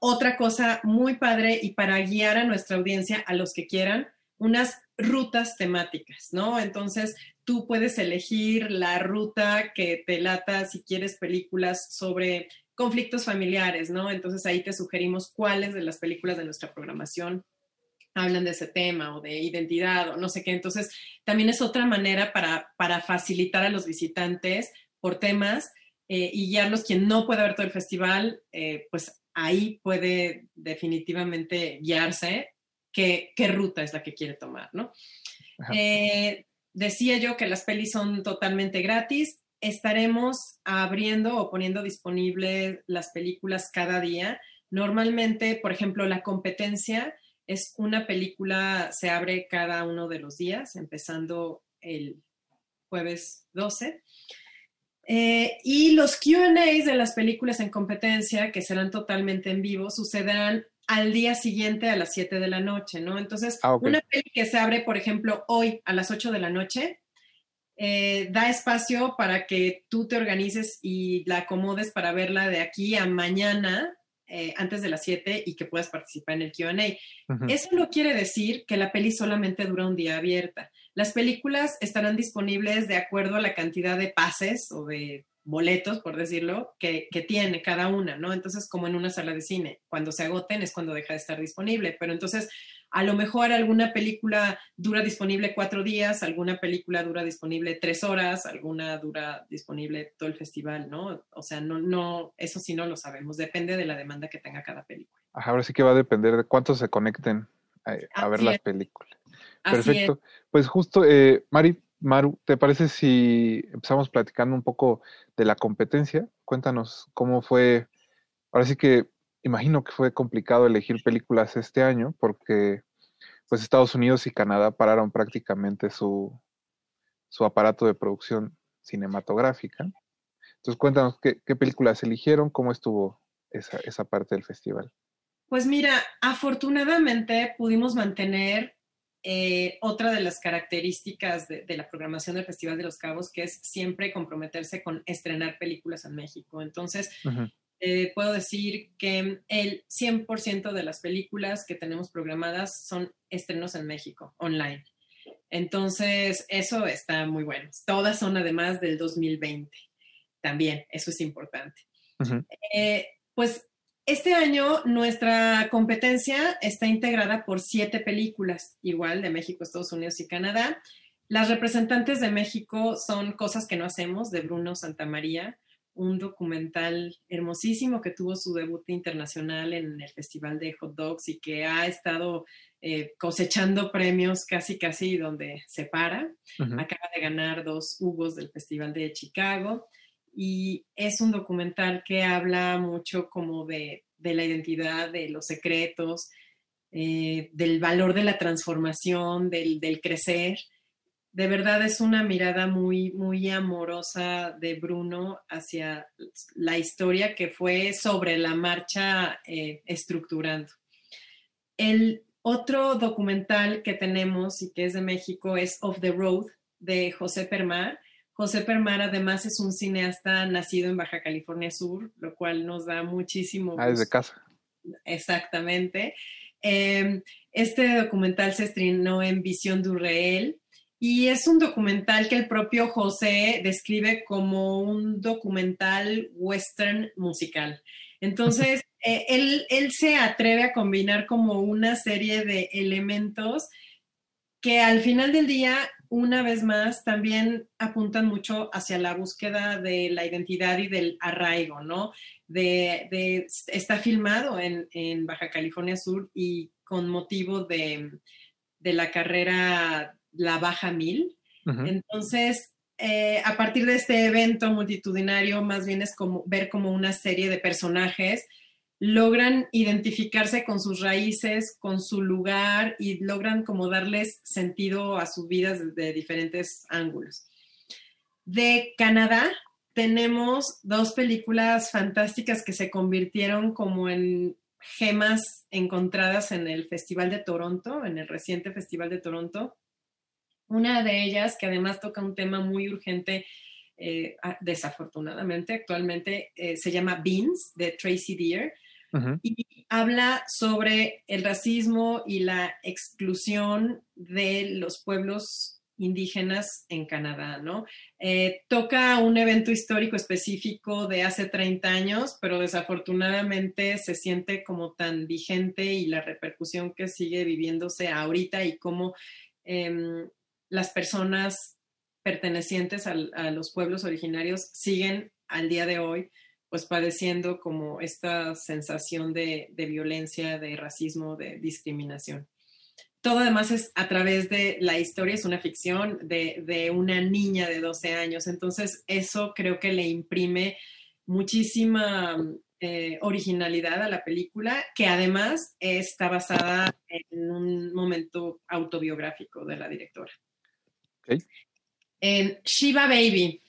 otra cosa muy padre y para guiar a nuestra audiencia, a los que quieran, unas rutas temáticas, ¿no? Entonces tú puedes elegir la ruta que te lata si quieres películas sobre conflictos familiares, ¿no? Entonces ahí te sugerimos cuáles de las películas de nuestra programación hablan de ese tema o de identidad o no sé qué. Entonces, también es otra manera para, para facilitar a los visitantes por temas eh, y guiarlos. Quien no puede ver todo el festival, eh, pues ahí puede definitivamente guiarse qué, qué, ruta es la que quiere tomar, ¿no? Eh, decía yo que las pelis son totalmente gratis. Estaremos abriendo o poniendo disponibles las películas cada día. Normalmente, por ejemplo, la competencia es una película, se abre cada uno de los días, empezando el jueves 12. Eh, y los QAs de las películas en competencia, que serán totalmente en vivo, sucederán al día siguiente a las 7 de la noche, ¿no? Entonces, ah, una película que se abre, por ejemplo, hoy a las 8 de la noche, eh, da espacio para que tú te organices y la acomodes para verla de aquí a mañana eh, antes de las 7 y que puedas participar en el QA. Eso no quiere decir que la peli solamente dura un día abierta. Las películas estarán disponibles de acuerdo a la cantidad de pases o de boletos, por decirlo, que, que, tiene cada una, ¿no? Entonces, como en una sala de cine, cuando se agoten es cuando deja de estar disponible, pero entonces a lo mejor alguna película dura disponible cuatro días, alguna película dura disponible tres horas, alguna dura disponible todo el festival, ¿no? O sea, no, no, eso sí no lo sabemos, depende de la demanda que tenga cada película. ahora sí que va a depender de cuántos se conecten a, ver las películas. Perfecto. Pues justo, eh, Mari, Maru, ¿te parece si empezamos platicando un poco de la competencia? Cuéntanos cómo fue. Ahora sí que imagino que fue complicado elegir películas este año porque pues Estados Unidos y Canadá pararon prácticamente su, su aparato de producción cinematográfica. Entonces cuéntanos qué, qué películas eligieron, cómo estuvo esa, esa parte del festival. Pues mira, afortunadamente pudimos mantener eh, otra de las características de, de, la programación del Festival de los Cabos, que es siempre comprometerse con estrenar películas en México. Entonces, uh -huh. Eh, puedo decir que el 100% de las películas que tenemos programadas son estrenos en México, online. Entonces, eso está muy bueno. Todas son además del 2020. También, eso es importante. Uh -huh. eh, pues este año nuestra competencia está integrada por siete películas, igual de México, Estados Unidos y Canadá. Las representantes de México son Cosas que no hacemos, de Bruno Santamaría, un documental hermosísimo que tuvo su debut internacional en el Festival de Hot Dogs y que ha estado eh, cosechando premios casi, casi donde se para. Uh -huh. Acaba de ganar dos Hugos del Festival de Chicago y es un documental que habla mucho como de, de la identidad, de los secretos, eh, del valor de la transformación, del, del, crecer. De verdad es una mirada muy, muy amorosa de Bruno hacia la historia que fue sobre la marcha eh, estructurando. El otro documental que tenemos y que es de México es Off the Road de José Permar José Permar además es un cineasta nacido en Baja California Sur, lo cual nos da muchísimo. Ah, desde casa. Exactamente. Eh, este documental se estrenó en Visión du Réel y es un documental que el propio José describe como un documental western musical. Entonces, eh, él, él se atreve a combinar como una serie de elementos que al final del día una vez más, también apuntan mucho hacia la búsqueda de la identidad y del arraigo, ¿no? De, de está filmado en, en, Baja California Sur y con motivo de, de la carrera La Baja Mil. Uh -huh. Entonces, eh, a partir de este evento multitudinario, más bien es como ver como una serie de personajes logran identificarse con sus raíces, con su lugar y logran como darles sentido a sus vidas desde diferentes ángulos. De Canadá tenemos dos películas fantásticas que se convirtieron como en gemas encontradas en el Festival de Toronto, en el reciente Festival de Toronto. Una de ellas, que además toca un tema muy urgente, eh, desafortunadamente actualmente, eh, se llama Beans, de Tracy Deer. Uh -huh. y habla sobre el racismo y la exclusión de los pueblos indígenas en Canadá, ¿no? Eh, toca un evento histórico específico de hace 30 años, pero desafortunadamente se siente como tan vigente y la repercusión que sigue viviéndose ahorita y cómo eh, las personas pertenecientes a, los pueblos originarios siguen al día de hoy pues padeciendo como esta sensación de, de, violencia, de racismo, de discriminación. Todo además es a través de la historia, es una ficción de, de, una niña de 12 años, entonces eso creo que le imprime muchísima eh, originalidad a la película, que además está basada en un momento autobiográfico de la directora. En Shiva Baby,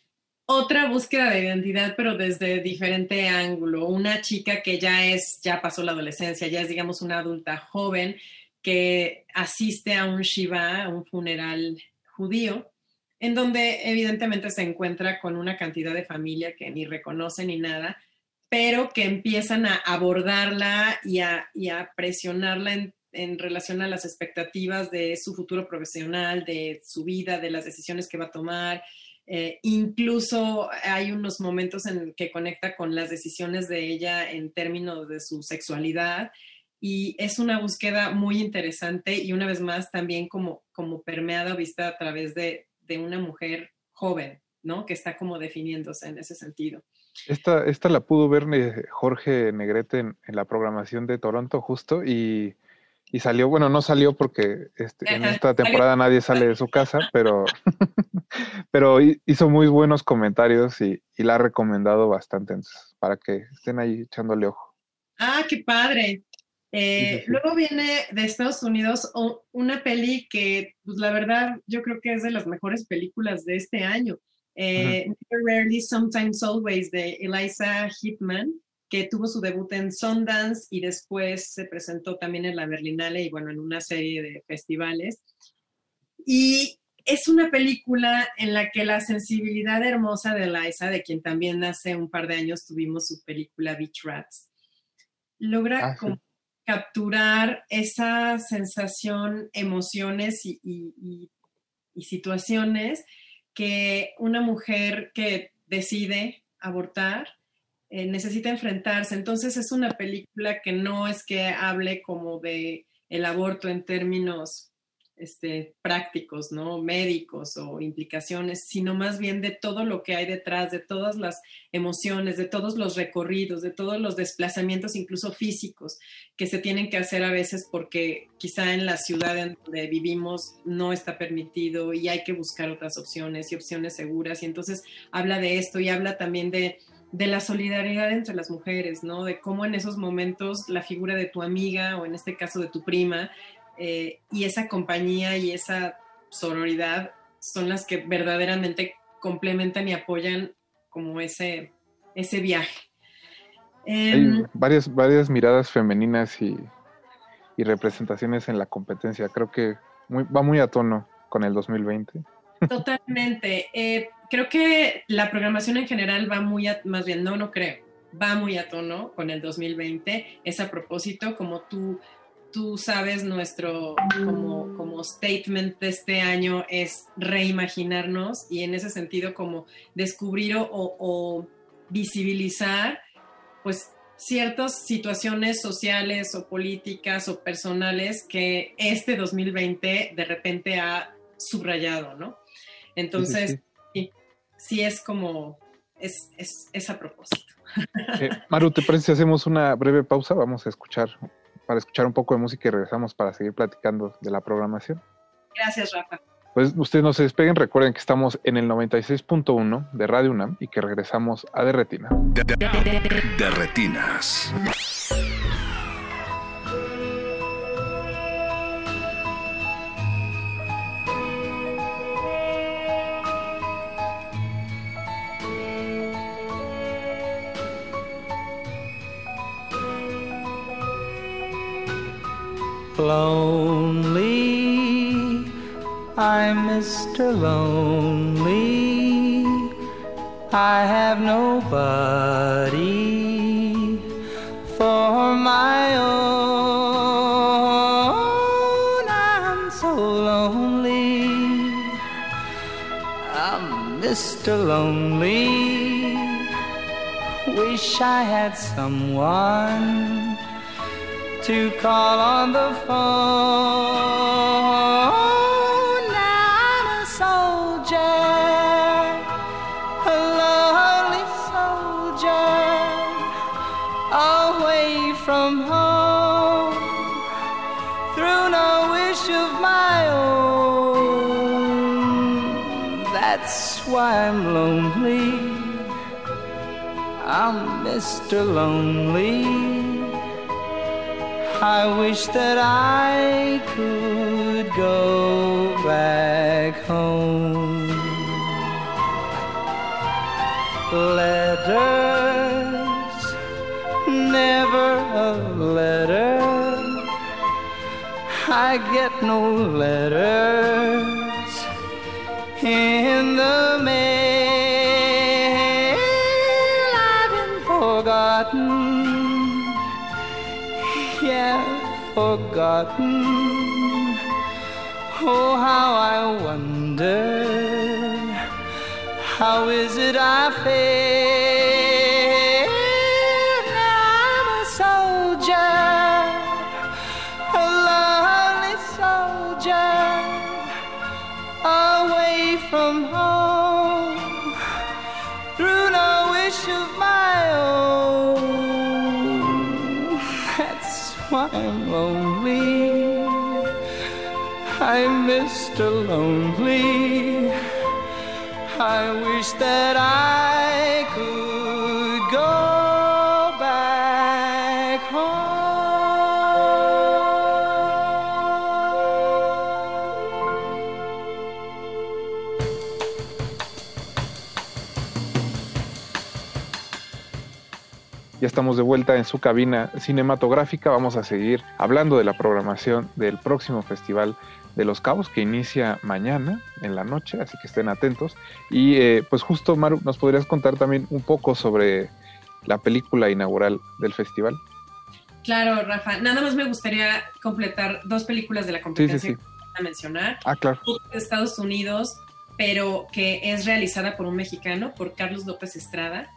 otra búsqueda de identidad, pero desde diferente ángulo. Una chica que ya es, ya pasó la adolescencia, ya es, digamos, una adulta joven que asiste a un Shiva, un funeral judío, en donde evidentemente se encuentra con una cantidad de familia que ni reconoce ni nada, pero que empiezan a abordarla y a, y a presionarla en, en relación a las expectativas de su futuro profesional, de su vida, de las decisiones que va a tomar, eh, incluso hay unos momentos en que conecta con las decisiones de ella en términos de su sexualidad y es una búsqueda muy interesante y una vez más también como, como permeada vista a través de, de una mujer joven, ¿no? Que está como definiéndose en ese sentido. Esta, esta la pudo ver Jorge Negrete en, en la programación de Toronto justo y, y salió, bueno, no salió porque este, en esta temporada nadie sale de su casa, pero, pero hizo muy buenos comentarios y, y la ha recomendado bastante, entonces, para que estén ahí echándole ojo. Ah, qué padre. Eh, luego viene de Estados Unidos una peli que, pues la verdad, yo creo que es de las mejores películas de este año. Eh, Never Rarely, Sometimes Always, de Eliza Hitman, que tuvo su debut en Sundance y después se presentó también en la Berlinale y bueno, en una serie de festivales. Y es una película en la que la sensibilidad hermosa de Eliza, de quien también hace un par de años tuvimos su película Beach Rats, logra ah, capturar esa sensación, emociones y, situaciones que una mujer que decide abortar eh, necesita enfrentarse. Entonces es una película que no es que hable como de el aborto en términos este, prácticos, ¿no? Médicos o implicaciones, sino más bien de todo lo que hay detrás, de todas las emociones, de todos los recorridos, de todos los desplazamientos, incluso físicos, que se tienen que hacer a veces porque quizá en la ciudad en donde vivimos no está permitido y hay que buscar otras opciones y opciones seguras. Y entonces habla de esto y habla también de de la solidaridad entre las mujeres, ¿no? De cómo en esos momentos la figura de tu amiga o en este caso de tu prima eh, y esa compañía y esa sororidad son las que verdaderamente complementan y apoyan como ese, ese viaje. Hay em, varias, varias miradas femeninas y, representaciones en la competencia. Creo que va muy a tono con el 2020. Totalmente. Eh, creo que la programación en general va muy a, más bien, no, no creo, va muy a tono con el 2020. Es a propósito, como tú tú sabes, nuestro como, como statement de este año es reimaginarnos y en ese sentido como descubrir o, visibilizar pues ciertas situaciones sociales o políticas o personales que este 2020 de repente ha subrayado, ¿no? Entonces, sí, es como, es, es, a propósito. Eh, Maru, ¿te parece si hacemos una breve pausa? Vamos a escuchar para escuchar un poco de música y regresamos para seguir platicando de la programación. Gracias, Rafa. Pues ustedes no se despeguen, recuerden que estamos en el 96.1 de Radio UNAM y que regresamos a Derretina. De, retinas. Lonely, I'm Mr. Lonely. I have nobody for my own. I'm so lonely. I'm Mr. Lonely. Wish I had someone to call on the phone. Now I'm a soldier, a lonely soldier, away from home, through no wish of my own. That's why I'm lonely. I'm Mr. Lonely. I wish that I could go back home. Letters, never a letter. I get no letters in forgotten. Oh, how I wonder, how is it I feel? I wish that I could go back Ya estamos de vuelta en su cabina cinematográfica. Vamos a seguir hablando de la programación del próximo Festival de los Cabos que inicia mañana en la noche, así que estén atentos. Y eh, pues justo, Maru, ¿nos podrías contar también un poco sobre la película inaugural del festival? Claro, Rafa. Nada más me gustaría completar dos películas de la competencia Sí, sí, sí. que voy a mencionar. Ah, claro. de Estados Unidos, pero que es realizada por un mexicano, por Carlos López Estrada.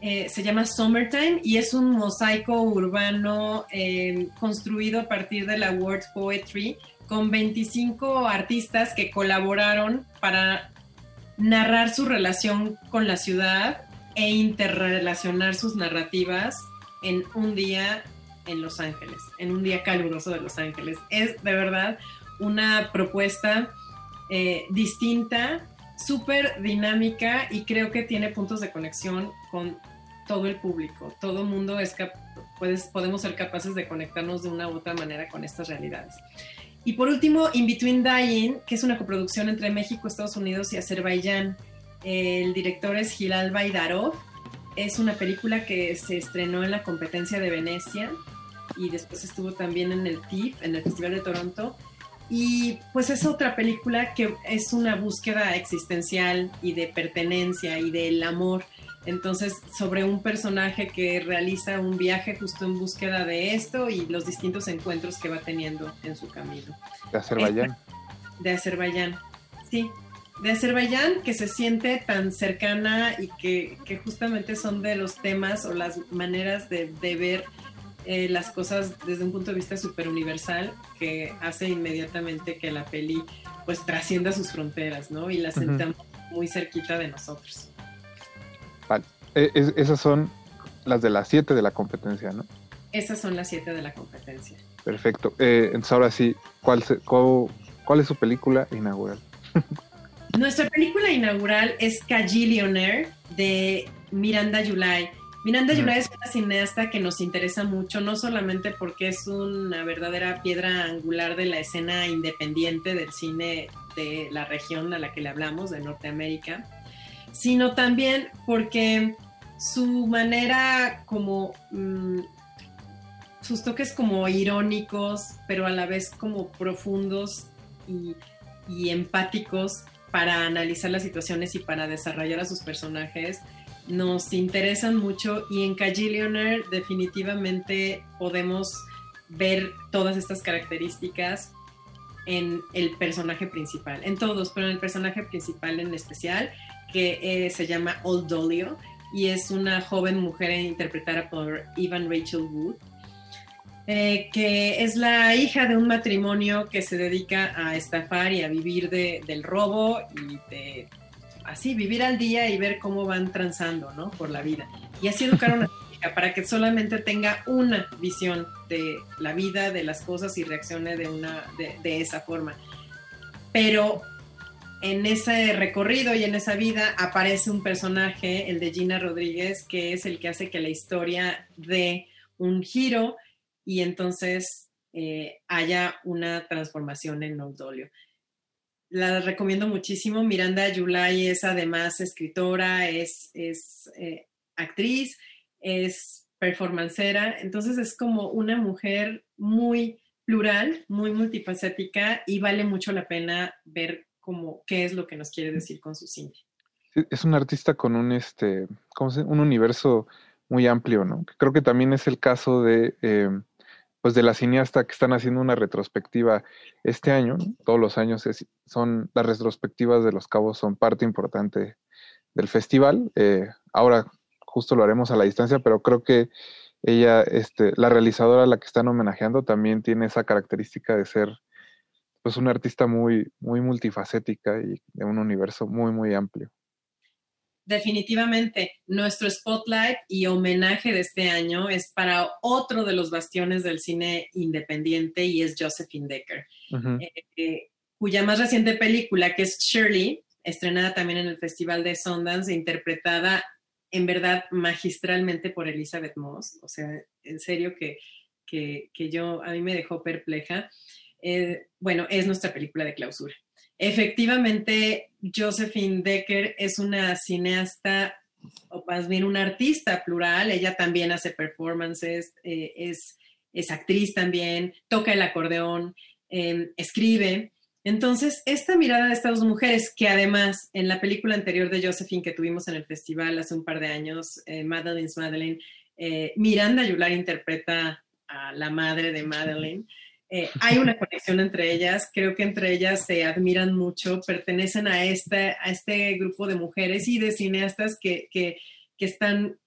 Eh, se llama Summertime y es un mosaico urbano eh, construido a partir de la World Poetry con 25 artistas que colaboraron para narrar su relación con la ciudad e interrelacionar sus narrativas en un día en Los Ángeles, en un día caluroso de Los Ángeles. Es de verdad una propuesta eh, distinta, súper dinámica y creo que tiene puntos de conexión con todo el público. Todo mundo es puedes, podemos ser capaces de conectarnos de una u otra manera con estas realidades. Y por último, In Between Dying, que es una coproducción entre México, Estados Unidos y Azerbaiyán. El director es Hilal Baidarov. Es una película que se estrenó en la competencia de Venecia y después estuvo también en el TIFF, en el Festival de Toronto. Y pues es otra película que es una búsqueda existencial y de pertenencia y del amor. Entonces, sobre un personaje que realiza un viaje justo en búsqueda de esto y los distintos encuentros que va teniendo en su camino. De Azerbaiyán. De Azerbaiyán, sí. De Azerbaiyán que se siente tan cercana y que, que justamente son de los temas o las maneras de, de ver eh, las cosas desde un punto de vista súper universal que hace inmediatamente que la peli pues trascienda sus fronteras, ¿no? Y la sentamos muy cerquita de nosotros. Es- esas son las de las siete de la competencia, ¿no? Esas son las siete de la competencia. Perfecto. Eh, entonces ahora sí, ¿cuál, se- cuál, cuál es su película inaugural? Nuestra película inaugural es Cagillionaire de Miranda Yulay. Miranda. Yulay es una cineasta que nos interesa mucho, no solamente porque es una verdadera piedra angular de la escena independiente del cine de la región a la que le hablamos, de Norteamérica, sino también porque su manera como mm, sus toques como irónicos, pero a la vez como profundos y, y empáticos para analizar las situaciones y para desarrollar a sus personajes, nos interesan mucho y en Cagillionaire definitivamente podemos ver todas estas características en el personaje principal, en todos, pero en el personaje principal en especial, que eh, se llama Old Dolio y es una joven mujer interpretada por Evan Rachel Wood, eh, que es la hija de un matrimonio que se dedica a estafar y a vivir de- del robo y de así vivir al día y ver cómo van transando, ¿no? Por la vida. Y así educar a una hija para que solamente tenga una visión de la vida, de las cosas y reaccione de una de, de esa forma. Pero en ese recorrido y en esa vida aparece un personaje, el de Gina Rodríguez, que es el que hace que la historia dé un giro y entonces eh, haya una transformación en Oldolio. La recomiendo muchísimo. Miranda Yulay es además escritora, es, es eh, actriz, es performancera, entonces es como una mujer muy plural, muy multifacética y vale mucho la pena ver como qué es lo que nos quiere decir con su cine. Sí, Es un artista con un, este, ¿cómo se- un universo muy amplio, ¿no? Creo que también es el caso de, eh, pues de la cineasta que están haciendo una retrospectiva este año, ¿no? Todos los años es- son, las retrospectivas de Los Cabos son parte importante del festival. Eh, ahora justo lo haremos a la distancia, pero creo que ella, este, la realizadora a la que están homenajeando también tiene esa característica de ser pues una artista muy, muy multifacética y de un universo muy, muy amplio. Definitivamente, nuestro spotlight y homenaje de este año es para otro de los bastiones del cine independiente y es Josephine Decker. Eh, eh, cuya más reciente película, que es Shirley, estrenada también en el Festival de Sundance, e interpretada en verdad magistralmente por Elizabeth Moss. O sea, en serio que, que, que yo, a mí me dejó perpleja. Eh, bueno, es nuestra película de clausura. Efectivamente, Josephine Decker es una cineasta, o más bien una artista plural. Ella también hace performances, eh, es, es, actriz también, toca el acordeón, eh, escribe. Entonces, esta mirada de estas dos mujeres, que además en la película anterior de Josephine que tuvimos en el festival hace un par de años, eh, Madeline's Madeline, eh, Miranda Yular interpreta a la madre de Madeline. Eh, hay una conexión entre ellas, creo que entre ellas se admiran mucho, pertenecen a este, a este grupo de mujeres y de cineastas que, que, que están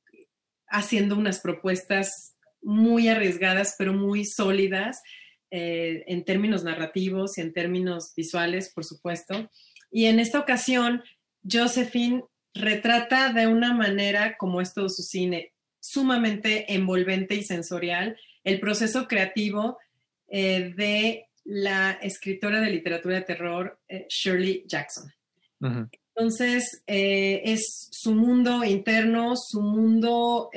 haciendo unas propuestas muy arriesgadas, pero muy sólidas eh, en términos narrativos y en términos visuales, por supuesto. Y en esta ocasión, Josephine retrata de una manera, como es todo su cine, sumamente envolvente y sensorial, el proceso creativo eh, de la escritora de literatura de terror eh, Shirley Jackson. Entonces, eh, es su mundo interno, su mundo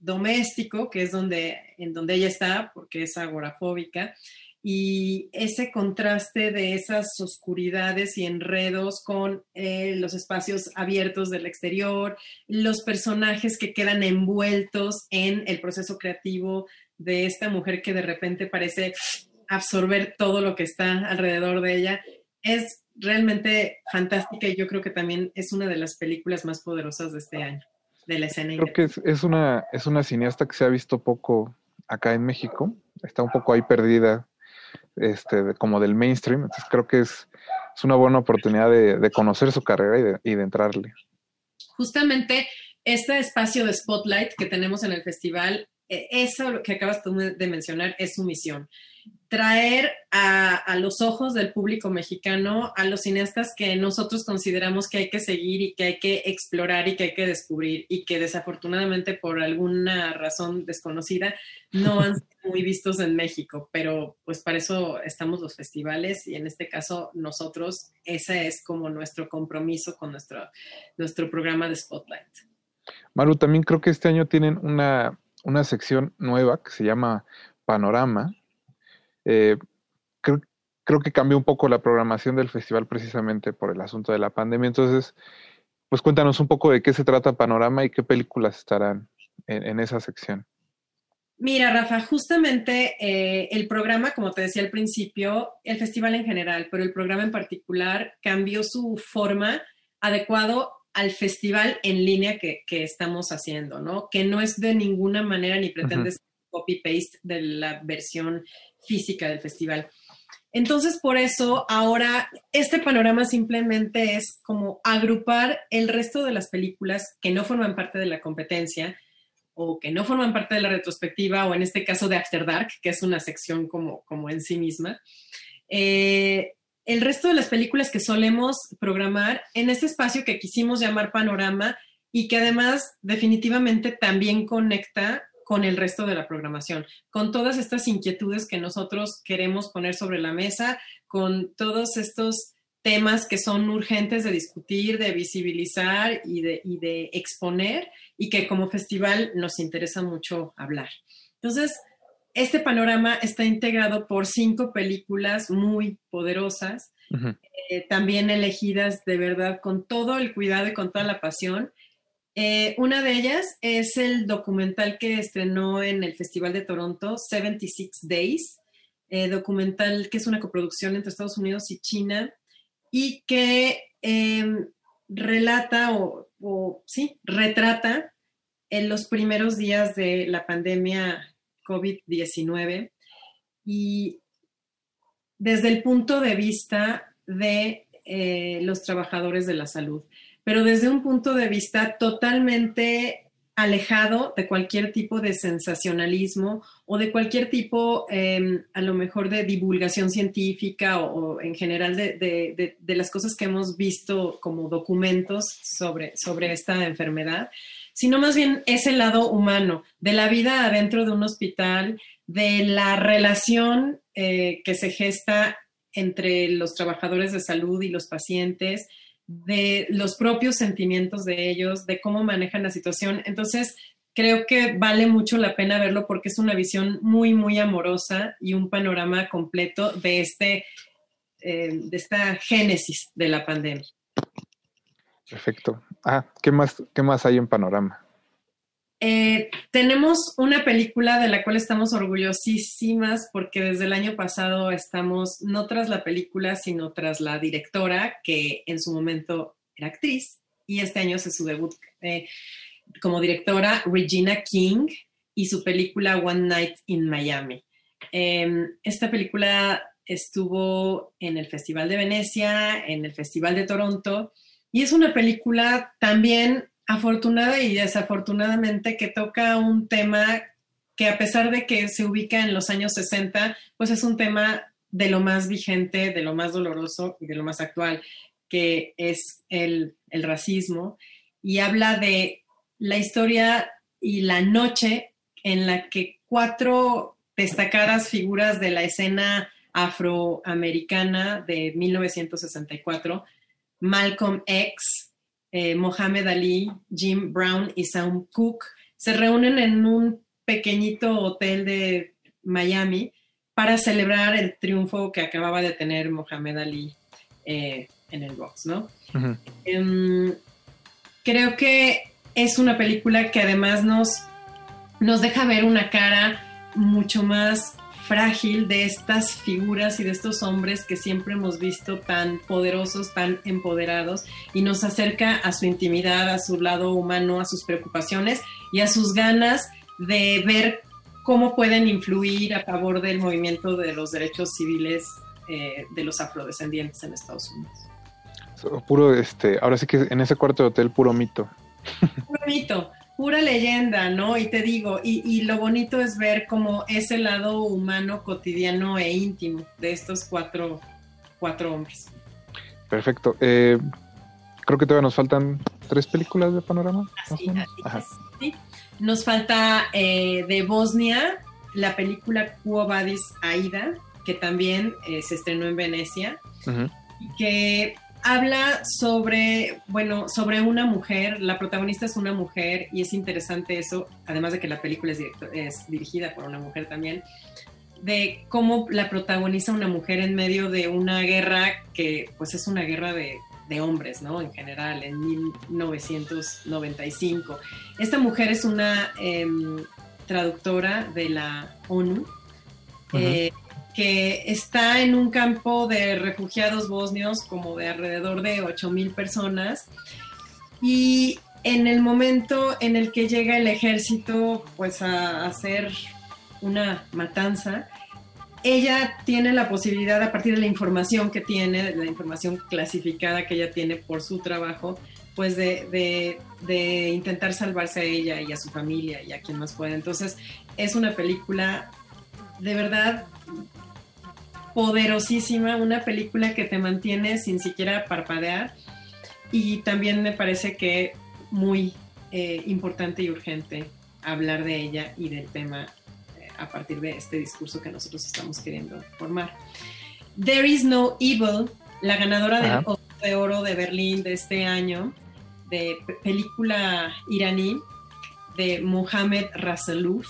doméstico, que es donde, en donde ella está, porque es agorafóbica, y ese contraste de esas oscuridades y enredos con eh, los espacios abiertos del exterior, los personajes que quedan envueltos en el proceso creativo de esta mujer que de repente parece absorber todo lo que está alrededor de ella, es realmente fantástica y yo creo que también es una de las películas más poderosas de este año, de la escena. Creo que es, es una, es una cineasta que se ha visto poco acá en México, está un poco ahí perdida, este, como del mainstream, entonces creo que es, es una buena oportunidad de, de conocer su carrera y de, y de entrarle. Justamente este espacio de spotlight que tenemos en el festival, eso que acabas tú de mencionar es su misión. Traer a, a los ojos del público mexicano a los cineastas que nosotros consideramos que hay que seguir y que hay que explorar y que hay que descubrir y que desafortunadamente por alguna razón desconocida no han sido muy vistos en México, pero pues para eso estamos los festivales y en este caso nosotros, ese es como nuestro compromiso con nuestro, nuestro programa de Spotlight. Maru, también creo que este año tienen una, una sección nueva que se llama Panorama. Eh, creo, creo que cambió un poco la programación del festival precisamente por el asunto de la pandemia. Entonces, pues cuéntanos un poco de qué se trata Panorama y qué películas estarán en, esa sección. Mira, Rafa, justamente eh, el programa, como te decía al principio, el festival en general, pero el programa en particular cambió su forma adecuado al festival en línea que, que estamos haciendo, ¿no? Que no es de ninguna manera ni pretende ser copy-paste de la versión física del festival. Entonces, por eso, ahora este panorama simplemente es como agrupar el resto de las películas que no forman parte de la competencia o que no forman parte de la retrospectiva, o en este caso de After Dark, que es una sección como, como en sí misma. Eh, el resto de las películas que solemos programar en este espacio que quisimos llamar Panorama y que además definitivamente también conecta con el resto de la programación, con todas estas inquietudes que nosotros queremos poner sobre la mesa, con todos estos temas que son urgentes de discutir, de visibilizar y de, y de exponer y que como festival nos interesa mucho hablar. Entonces, este panorama está integrado por cinco películas muy poderosas, eh, también elegidas de verdad con todo el cuidado y con toda la pasión. Eh, una de ellas es el documental que estrenó en el Festival de Toronto, 76 Days, eh, documental que es una coproducción entre Estados Unidos y China y que eh, relata o, o, sí, retrata en los primeros días de la pandemia COVID-19 y desde el punto de vista de eh, los trabajadores de la salud, pero desde un punto de vista totalmente alejado de cualquier tipo de sensacionalismo o de cualquier tipo, eh, a lo mejor, de divulgación científica o, en general de, de, las cosas que hemos visto como documentos sobre, sobre esta enfermedad, sino más bien ese lado humano, de la vida adentro de un hospital, de la relación eh, que se gesta entre los trabajadores de salud y los pacientes, de los propios sentimientos de ellos, de cómo manejan la situación. Entonces, creo que vale mucho la pena verlo porque es una visión muy, muy amorosa y un panorama completo de, este, eh, de esta génesis de la pandemia. Perfecto. Ah, ¿qué más, qué más hay en panorama? Eh, tenemos una película de la cual estamos orgullosísimas porque desde el año pasado estamos no tras la película, sino tras la directora, que en su momento era actriz, y este año hace su debut eh, como directora, Regina King, y su película One Night in Miami. Em, esta película estuvo en el Festival de Venecia, en el Festival de Toronto, y es una película también afortunada y desafortunadamente que toca un tema que a pesar de que se ubica en los años 60, pues es un tema de lo más vigente, de lo más doloroso y de lo más actual, que es el, el racismo, y habla de la historia y la noche en la que cuatro destacadas figuras de la escena afroamericana de 1964, Malcolm X, eh, Mohamed Ali, Jim Brown y Sam Cooke se reúnen en un pequeñito hotel de Miami para celebrar el triunfo que acababa de tener Mohamed Ali eh, en el box, ¿no? Em, creo que es una película que además nos, nos deja ver una cara mucho más frágil de estas figuras y de estos hombres que siempre hemos visto tan poderosos, tan empoderados y nos acerca a su intimidad, a su lado humano, a sus preocupaciones y a sus ganas de ver cómo pueden influir a favor del movimiento de los derechos civiles eh, de los afrodescendientes en Estados Unidos. Puro, este, ahora sí que en ese cuarto de hotel, puro mito. Puro mito pura leyenda, ¿no? Y te digo, y, lo bonito es ver como ese lado humano, cotidiano e íntimo de estos cuatro, cuatro hombres. Perfecto. Eh, creo que todavía nos faltan tres películas de panorama. sí. Nos falta eh, de Bosnia la película Quo Vadis Aida, que también eh, se estrenó en Venecia, y que habla sobre, bueno, sobre una mujer, la protagonista es una mujer y es interesante eso, además de que la película es, es dirigida por una mujer también, de cómo la protagoniza una mujer en medio de una guerra que pues es una guerra de, hombres, ¿no? En general, en 1995. Esta mujer es una em, traductora de la ONU que está en un campo de refugiados bosnios como de alrededor de 8.000 personas y en el momento en el que llega el ejército pues a hacer una matanza, ella tiene la posibilidad a partir de la información que tiene, de la información clasificada que ella tiene por su trabajo, pues de, de intentar salvarse a ella y a su familia y a quien más pueda. Entonces es una película de verdad poderosísima, una película que te mantiene sin siquiera parpadear. Y también me parece que muy eh, importante y urgente hablar de ella y del tema eh, a partir de este discurso que nosotros estamos queriendo formar. There is no evil, la ganadora del Oso de Oro de Berlín de este año, de película iraní de Mohamed Raselouf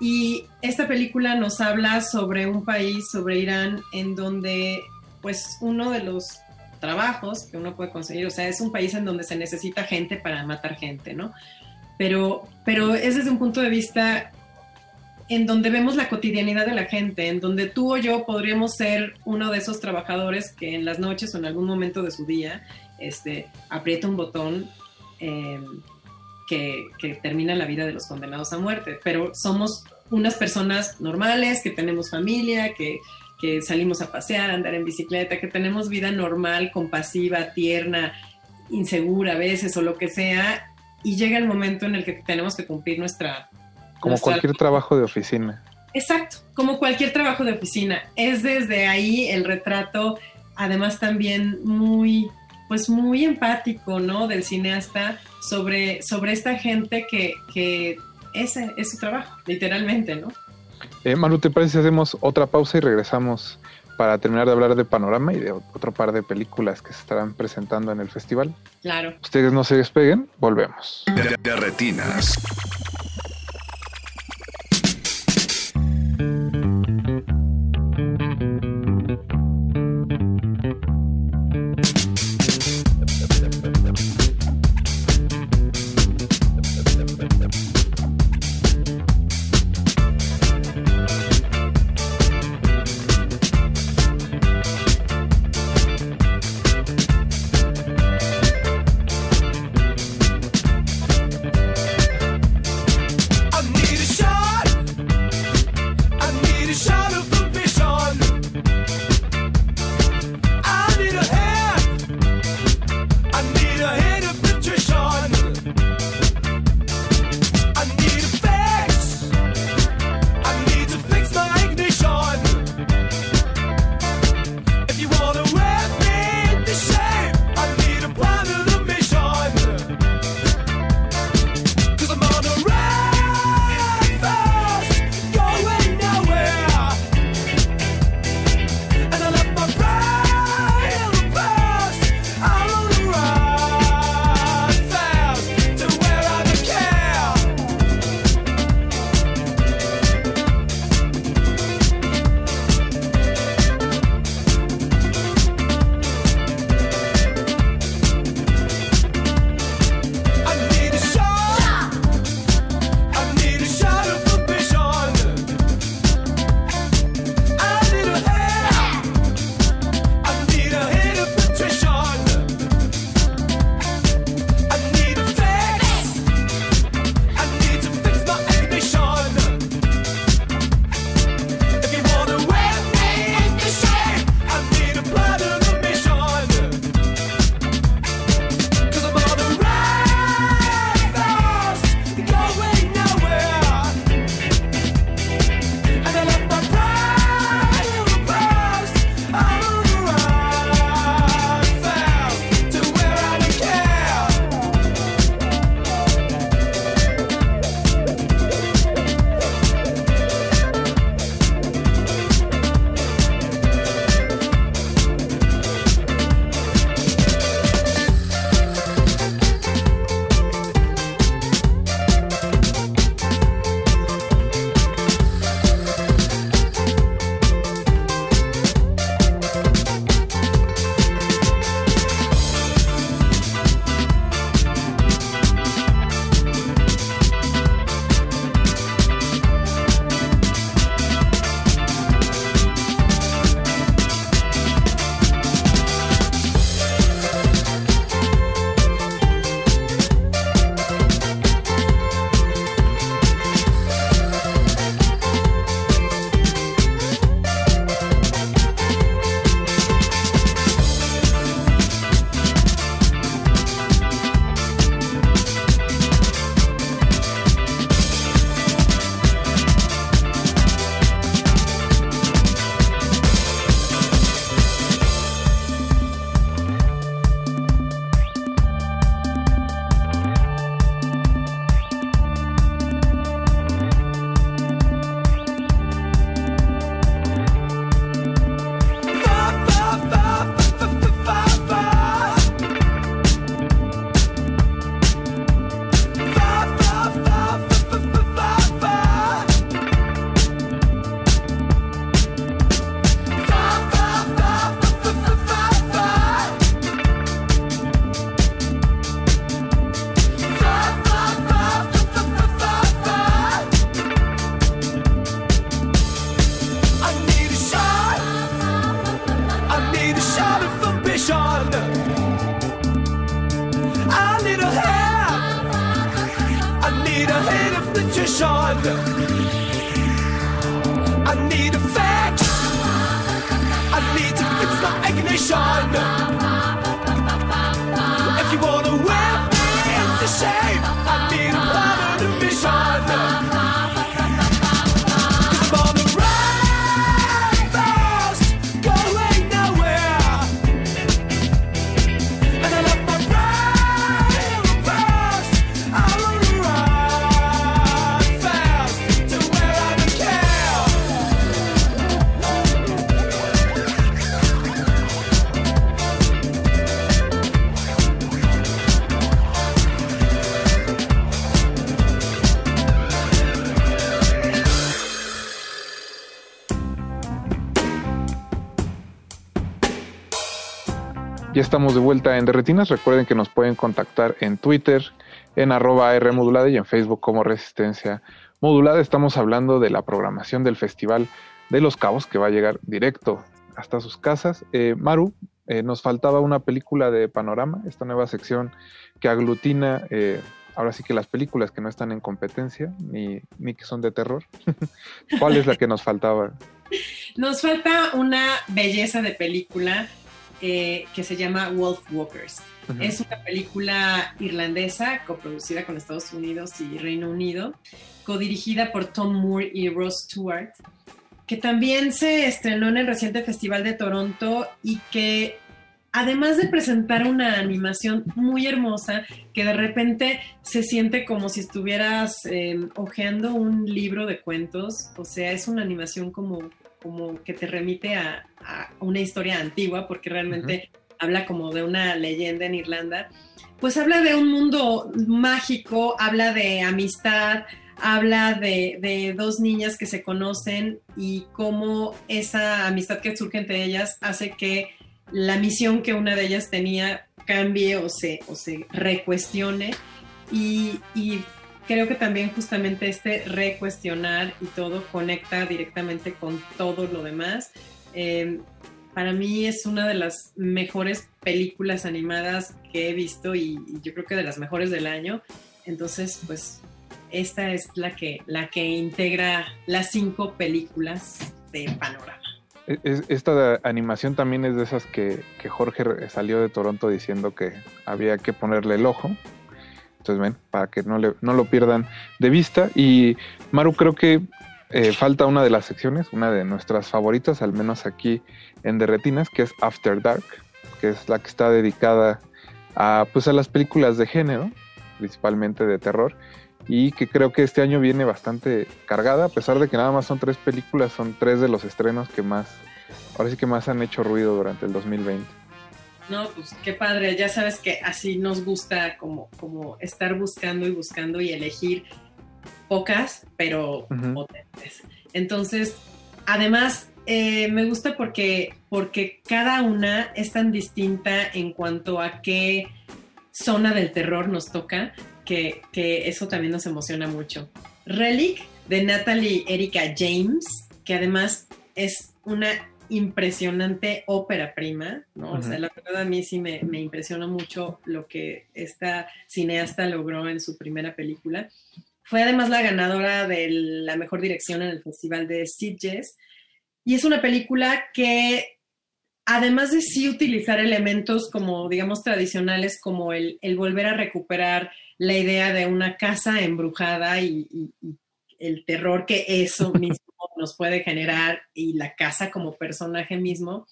y esta película nos habla sobre un país, sobre Irán, en donde pues uno de los trabajos que uno puede conseguir, o sea, es un país en donde se necesita gente para matar gente, ¿no? Pero, pero es desde un punto de vista en donde vemos la cotidianidad de la gente, en donde tú o yo podríamos ser uno de esos trabajadores que en las noches o en algún momento de su día este, aprieta un botón eh, que, termina la vida de los condenados a muerte, pero somos unas personas normales, que tenemos familia, que, salimos a pasear, a andar en bicicleta, que tenemos vida normal, compasiva, tierna, insegura a veces o lo que sea, y llega el momento en el que tenemos que cumplir nuestra... Como cualquier trabajo de oficina. Exacto, como cualquier trabajo de oficina. Es desde ahí el retrato, además también muy pues muy empático, ¿no? Del cineasta sobre, sobre esta gente que, que ese es su trabajo, literalmente, ¿no? Eh, Manu, ¿te parece si hacemos otra pausa y regresamos para terminar de hablar de Panorama y de otro par de películas que se estarán presentando en el festival? Claro. Ustedes no se despeguen, volvemos. De retinas. Estamos de vuelta en Derretinas. Recuerden que nos pueden contactar en Twitter, en arroba R y en Facebook como Resistencia Modulada. Estamos hablando de la programación del Festival de los Cabos que va a llegar directo hasta sus casas. Eh, Maru, eh, nos faltaba una película de panorama, esta nueva sección que aglutina eh, ahora sí que las películas que no están en competencia ni, ni que son de terror. ¿Cuál es la que nos faltaba? Nos falta una belleza de película eh, que se llama Wolf Walkers. Es una película irlandesa coproducida con Estados Unidos y Reino Unido, codirigida por Tom Moore y Ross Stewart, que también se estrenó en el reciente Festival de Toronto y que además de presentar una animación muy hermosa, que de repente se siente como si estuvieras eh, hojeando un libro de cuentos, o sea, es una animación como, como que te remite a, a una historia antigua, porque realmente habla como de una leyenda en Irlanda, pues habla de un mundo mágico, habla de amistad, habla de, de dos niñas que se conocen y cómo esa amistad que surge entre ellas hace que la misión que una de ellas tenía cambie o se, o se recuestione. Y, y creo que también justamente este recuestionar y todo conecta directamente con todo lo demás. Eh, para mí es una de las mejores películas animadas que he visto y, yo creo que de las mejores del año. Entonces, pues esta es la que, la que integra las cinco películas de Panorama. Es- es- esta animación también es de esas que, Jorge salió de Toronto diciendo que había que ponerle el ojo. Entonces, ven, para que no, le, no lo pierdan de vista. Y Maru, creo que eh, falta una de las secciones, una de nuestras favoritas, al menos aquí en Derretinas, que es After Dark, que es la que está dedicada a, pues, a las películas de género, principalmente de terror, y que creo que este año viene bastante cargada, a pesar de que nada más son tres películas, son tres de los estrenos que más, ahora sí que más han hecho ruido durante el 2020. No, pues qué padre, ya sabes que así nos gusta como, como estar buscando y buscando y elegir pocas, pero potentes. Entonces, además, eh, me gusta porque, porque cada una es tan distinta en cuanto a qué zona del terror nos toca, que, que eso también nos emociona mucho. Relic de Natalie Erika James, que además es una impresionante ópera prima, ¿no? O sea, la verdad a mí sí me, me impresiona mucho lo que esta cineasta logró en su primera película. Fue además la ganadora de la mejor dirección en el Festival de Sitges y es una película que además de sí utilizar elementos como, digamos, tradicionales, como el, el volver a recuperar la idea de una casa embrujada y, y- y el terror que eso mismo nos puede generar y la casa como personaje mismo.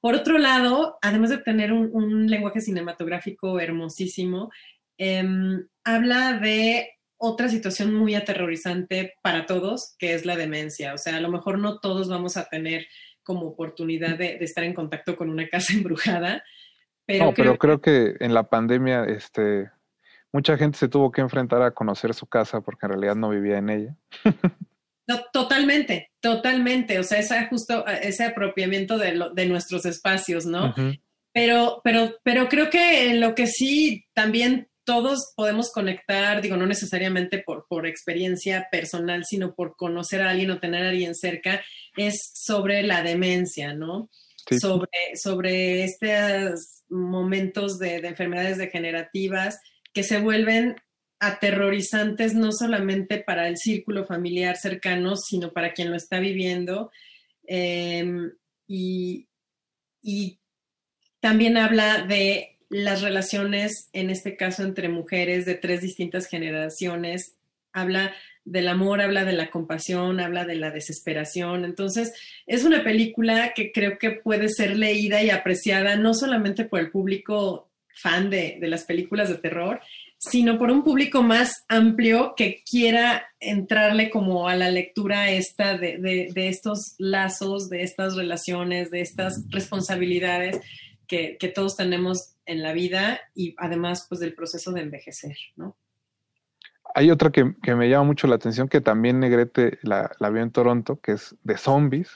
Por otro lado, además de tener un, un lenguaje cinematográfico hermosísimo, em, habla de otra situación muy aterrorizante para todos, que es la demencia. O sea, a lo mejor no todos vamos a tener como oportunidad de, de estar en contacto con una casa embrujada, pero, no, creo pero creo que en la pandemia, este, mucha gente se tuvo que enfrentar a conocer su casa porque en realidad no vivía en ella. No, totalmente, totalmente. O sea, ese justo ese apropiamiento de, lo- de nuestros espacios, ¿no? Pero, pero, pero creo que en lo que sí también todos podemos conectar, digo, no necesariamente por, por experiencia personal, sino por conocer a alguien o tener a alguien cerca, es sobre la demencia, ¿no? Sí. Sobre, sobre estos momentos de, de enfermedades degenerativas que se vuelven aterrorizantes no solamente para el círculo familiar cercano, sino para quien lo está viviendo. Em, y, y también habla de las relaciones, en este caso entre mujeres de tres distintas generaciones. Habla del amor, habla de la compasión, habla de la desesperación. Entonces, es una película que creo que puede ser leída y apreciada no solamente por el público fan de, de las películas de terror, sino por un público más amplio que quiera entrarle como a la lectura esta de, de- estos lazos, de estas relaciones, de estas responsabilidades que, que todos tenemos en la vida y además pues del proceso de envejecer, ¿no? Hay otra que, que me llama mucho la atención, que también Negrete la, la vio en Toronto, que es de zombies,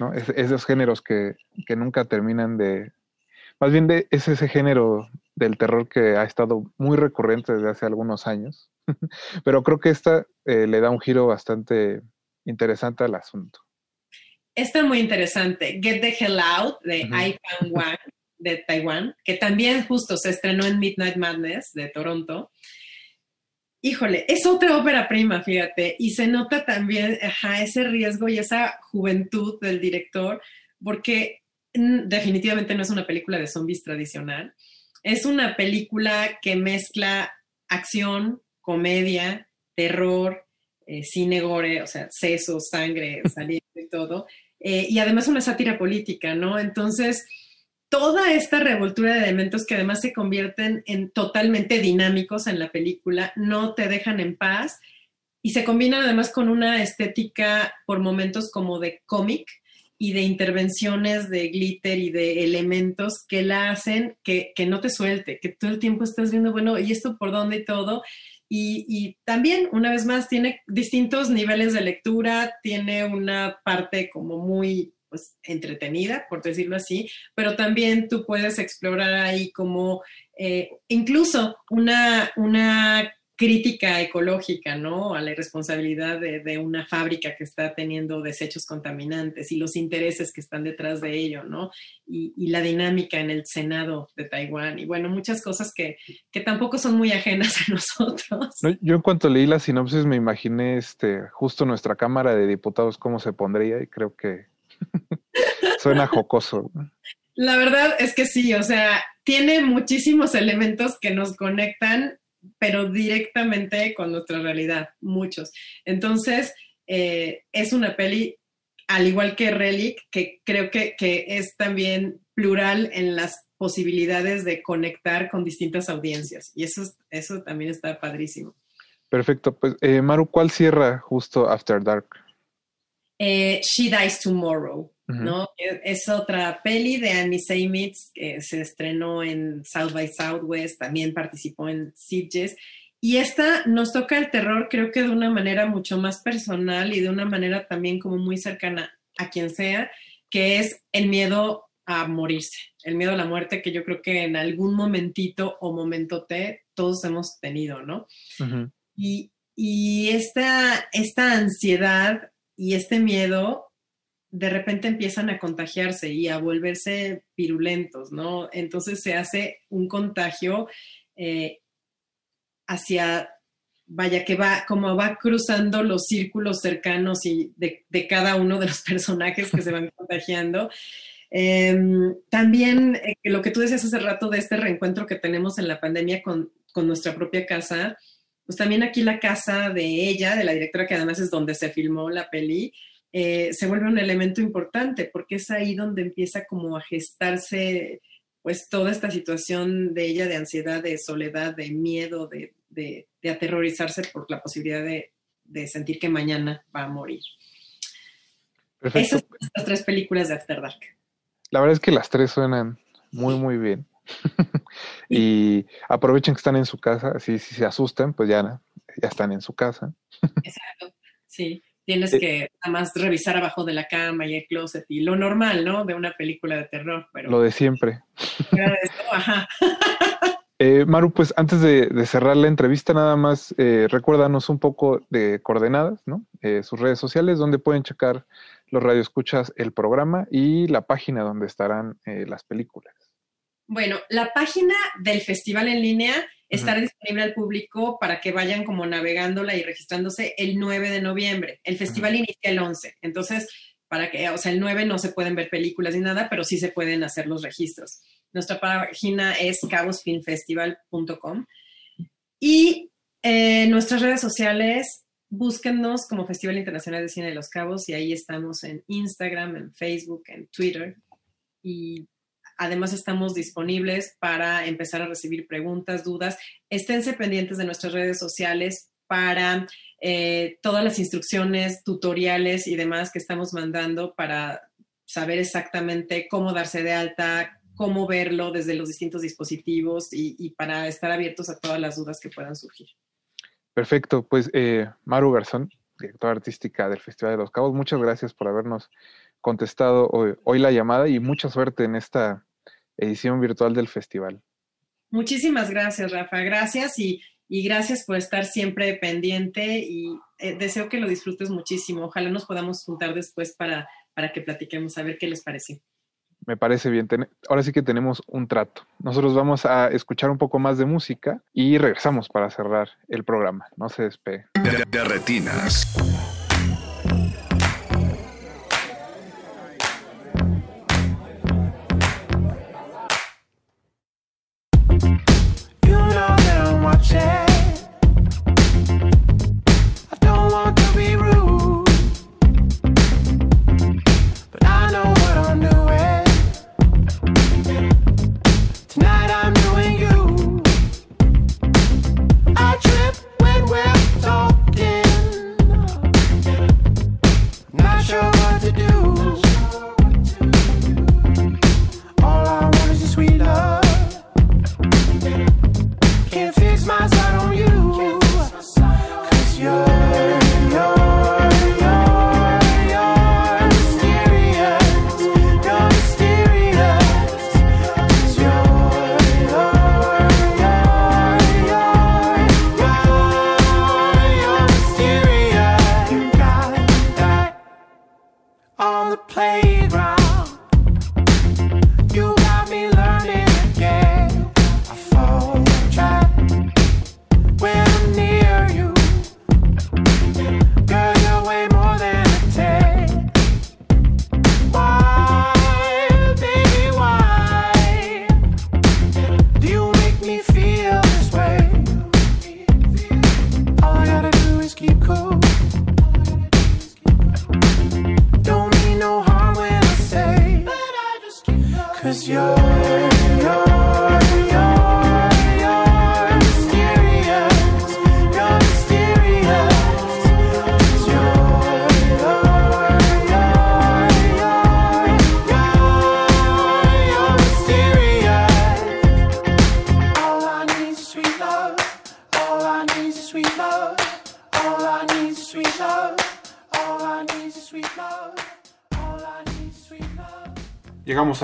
¿no? Es, esos géneros que, que nunca terminan de, Más bien de, es ese género del terror que ha estado muy recurrente desde hace algunos años. Pero creo que esta eh, le da un giro bastante interesante al asunto. Está muy interesante. Get the Hell Out de Ujú. I Fan Wang de Taiwán, que también justo se estrenó en Midnight Madness de Toronto. Híjole, es otra ópera prima, fíjate, y se nota también ajá, ese riesgo y esa juventud del director, porque definitivamente no es una película de zombies tradicional, es una película que mezcla acción, comedia, terror, eh, cine gore, o sea, sesos, sangre, saliendo y todo, eh, y además una sátira política, ¿no? Entonces, toda esta revoltura de elementos que además se convierten en totalmente dinámicos en la película, no te dejan en paz. Y se combinan además con una estética por momentos como de cómic y de intervenciones de glitter y de elementos que la hacen que, que no te suelte, que todo el tiempo estás viendo, bueno, ¿y esto por dónde y todo? Y, y también, una vez más, tiene distintos niveles de lectura, tiene una parte como muy pues, entretenida, por decirlo así, pero también tú puedes explorar ahí como eh, incluso una, una crítica ecológica, ¿no? A la irresponsabilidad de, de, una fábrica que está teniendo desechos contaminantes y los intereses que están detrás de ello, ¿no? Y, y la dinámica en el Senado de Taiwán y bueno, muchas cosas que, que tampoco son muy ajenas a nosotros. No, yo en cuanto leí la sinopsis me imaginé este, justo nuestra Cámara de Diputados cómo se pondría y creo que suena jocoso. La verdad es que sí, o sea, tiene muchísimos elementos que nos conectan pero directamente con nuestra realidad, muchos. Entonces, eh, es una peli, al igual que Relic, que creo que, que, es también plural en las posibilidades de conectar con distintas audiencias. Y eso, eso también está padrísimo. Perfecto. Pues, eh, Maru, ¿cuál cierra justo After Dark? Eh, She Dies Tomorrow. Uh -huh. ¿no? Es otra peli de Annie Seimitz que se estrenó en South by Southwest, también participó en Sitges. Y esta nos toca el terror, creo que de una manera mucho más personal y de una manera también como muy cercana a quien sea, que es el miedo a morirse, el miedo a la muerte que yo creo que en algún momentito o momento T todos hemos tenido, ¿no? Uh -huh. Y, y esta, esta ansiedad y este miedo de repente empiezan a contagiarse y a volverse virulentos, ¿no? Entonces se hace un contagio eh, hacia, vaya, que va, como va cruzando los círculos cercanos y de, cada uno de los personajes que se van contagiando. Eh, también eh, lo que tú decías hace rato de este reencuentro que tenemos en la pandemia con, con nuestra propia casa, pues también aquí la casa de ella, de la directora, que además es donde se filmó la peli, eh, se vuelve un elemento importante porque es ahí donde empieza como a gestarse pues toda esta situación de ella de ansiedad, de soledad, de miedo, de, de, de aterrorizarse por la posibilidad de, de, sentir que mañana va a morir. Perfecto. Esas son las tres películas de After Dark. La verdad es que las tres suenan muy, muy bien. y aprovechen que están en su casa, así si se asustan, pues ya, ya están en su casa. Exacto, sí tienes que nada más revisar abajo de la cama y el closet y lo normal, ¿no? De una película de terror. Pero... Lo de siempre. Esto, ajá. Eh, Maru, pues antes de, de, cerrar la entrevista, nada más eh, recuérdanos un poco de coordenadas, ¿no? Eh, sus redes sociales, donde pueden checar los radioescuchas el programa y la página donde estarán eh, las películas. Bueno, la página del festival en línea -huh. disponible al público para que vayan como navegándola y registrándose el 9 de noviembre. El festival inicia el 11, entonces para que, o sea, el 9 no se pueden ver películas ni nada, pero sí se pueden hacer los registros. Nuestra página es cabosfilmfestival.com y eh, nuestras redes sociales, búsquennos como Festival Internacional de Cine de los Cabos y ahí estamos en Instagram, en Facebook, en Twitter y Además, estamos disponibles para empezar a recibir preguntas, dudas. Esténse pendientes de nuestras redes sociales para eh, todas las instrucciones, tutoriales y demás que estamos mandando para saber exactamente cómo darse de alta, cómo verlo desde los distintos dispositivos y, para estar abiertos a todas las dudas que puedan surgir. Perfecto, pues eh, Maru Garzón, directora artística del Festival de los Cabos, muchas gracias por habernos contestado hoy la llamada y mucha suerte en esta edición virtual del festival. Muchísimas gracias, Rafa. Gracias y, y gracias por estar siempre pendiente y eh, deseo que lo disfrutes muchísimo. Ojalá nos podamos juntar después para, para que platiquemos, a ver qué les parece. Me parece bien. Ten- Ahora sí que tenemos un trato. Nosotros vamos a escuchar un poco más de música y regresamos para cerrar el programa. No se despegue. De, de retinas.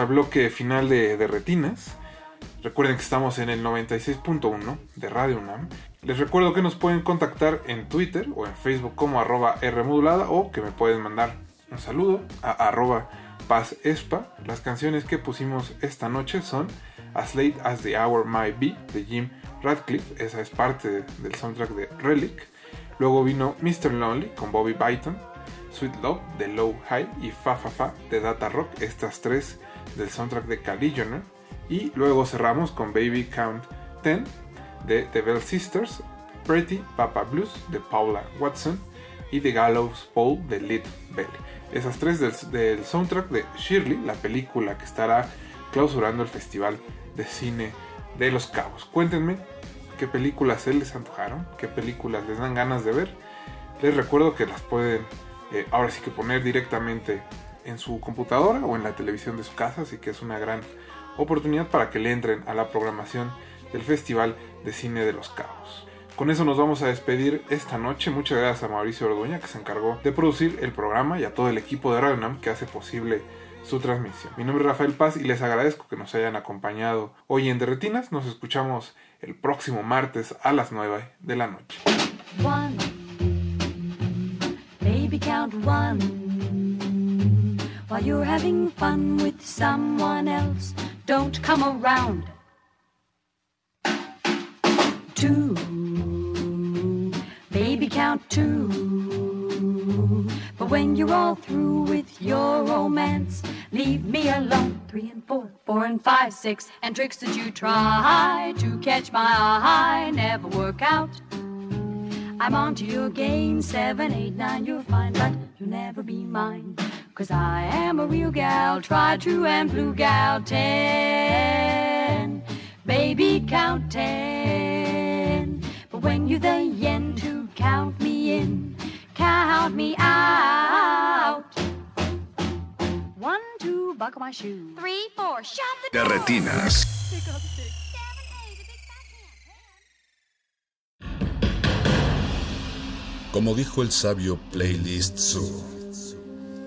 Bloque final de, Retinas. Recuerden que estamos en el 96.1 de Radio UNAM. Les recuerdo que nos pueden contactar en Twitter o en Facebook como arroba Rmodulada o que me pueden mandar un saludo a arroba Paz Espa. Las canciones que pusimos esta noche son As Late as the Hour Might Be de Jim Radcliffe. Esa es parte de- del soundtrack de Relic. Luego vino Mr. Lonely con Bobby Byton. Sweet Love de Low High y Fa Fa Fa de Data Rock, estas tres del soundtrack de Caligioner. Y luego cerramos con Baby Count 10 de The Bell Sisters, Pretty Papa Blues de Paula Watson y The Gallows Pole de Lid Belly. Esas tres del, del soundtrack de Shirley, la película que estará clausurando el Festival de Cine de Los Cabos. Cuéntenme qué películas se les antojaron, qué películas les dan ganas de ver. Les recuerdo que las pueden eh, ahora sí que poner directamente en su computadora o en la televisión de su casa, así que es una gran oportunidad para que le entren a la programación del Festival de Cine de los Cabos. Con eso nos vamos a despedir esta noche. Muchas gracias a Mauricio Orduña que se encargó de producir el programa y a todo el equipo de Radio que hace posible su transmisión. Mi nombre es Rafael Paz y les agradezco que nos hayan acompañado hoy en Derretinas. Nos escuchamos el próximo martes a las 9 de la noche. While you're having fun with someone else, don't come around. Two, baby, count two. But when you're all through with your romance, leave me alone. Three and four, four and five, six, and tricks that you try to catch my eye never work out. I'm on to your game, seven, eight, nine, you're fine, but you'll never be mine. Cause I am a real gal, tried, true, and blue gal, ten. Baby, count ten. But when you're the yen to count me in, count me out. One, two, buckle my shoe. Three, four, shut the De retinas. Como dijo el sabio Playlist Zoo,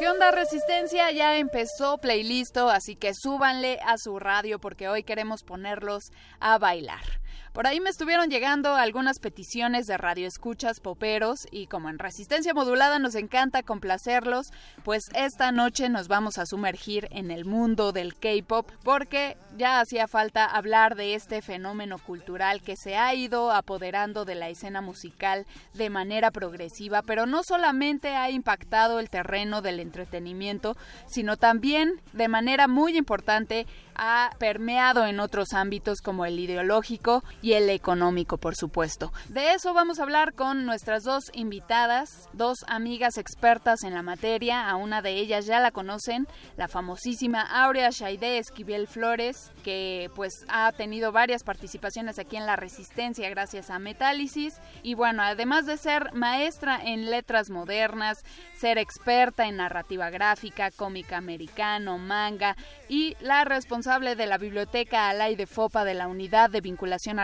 ¿Qué onda Resistencia? Ya empezó Playlisto, así que súbanle a su radio porque hoy queremos ponerlos a bailar. Por ahí me estuvieron llegando algunas peticiones de radioescuchas poperos y como en resistencia modulada nos encanta complacerlos, pues esta noche nos vamos a sumergir en el mundo del K-pop porque ya hacía falta hablar de este fenómeno cultural que se ha ido apoderando de la escena musical de manera progresiva, pero no solamente ha impactado el terreno del entretenimiento, sino también de manera muy importante ha permeado en otros ámbitos como el ideológico y el económico, por supuesto. De eso vamos a hablar con nuestras dos invitadas, dos amigas expertas en la materia. A una de ellas ya la conocen, la famosísima Aurea Shaide Esquivel Flores, que pues ha tenido varias participaciones aquí en La Resistencia gracias a Metálisis. Y bueno, además de ser maestra en letras modernas, ser experta en narrativa gráfica, cómica americano, manga y la responsable de la Biblioteca Alay de Fopa de la Unidad de Vinculación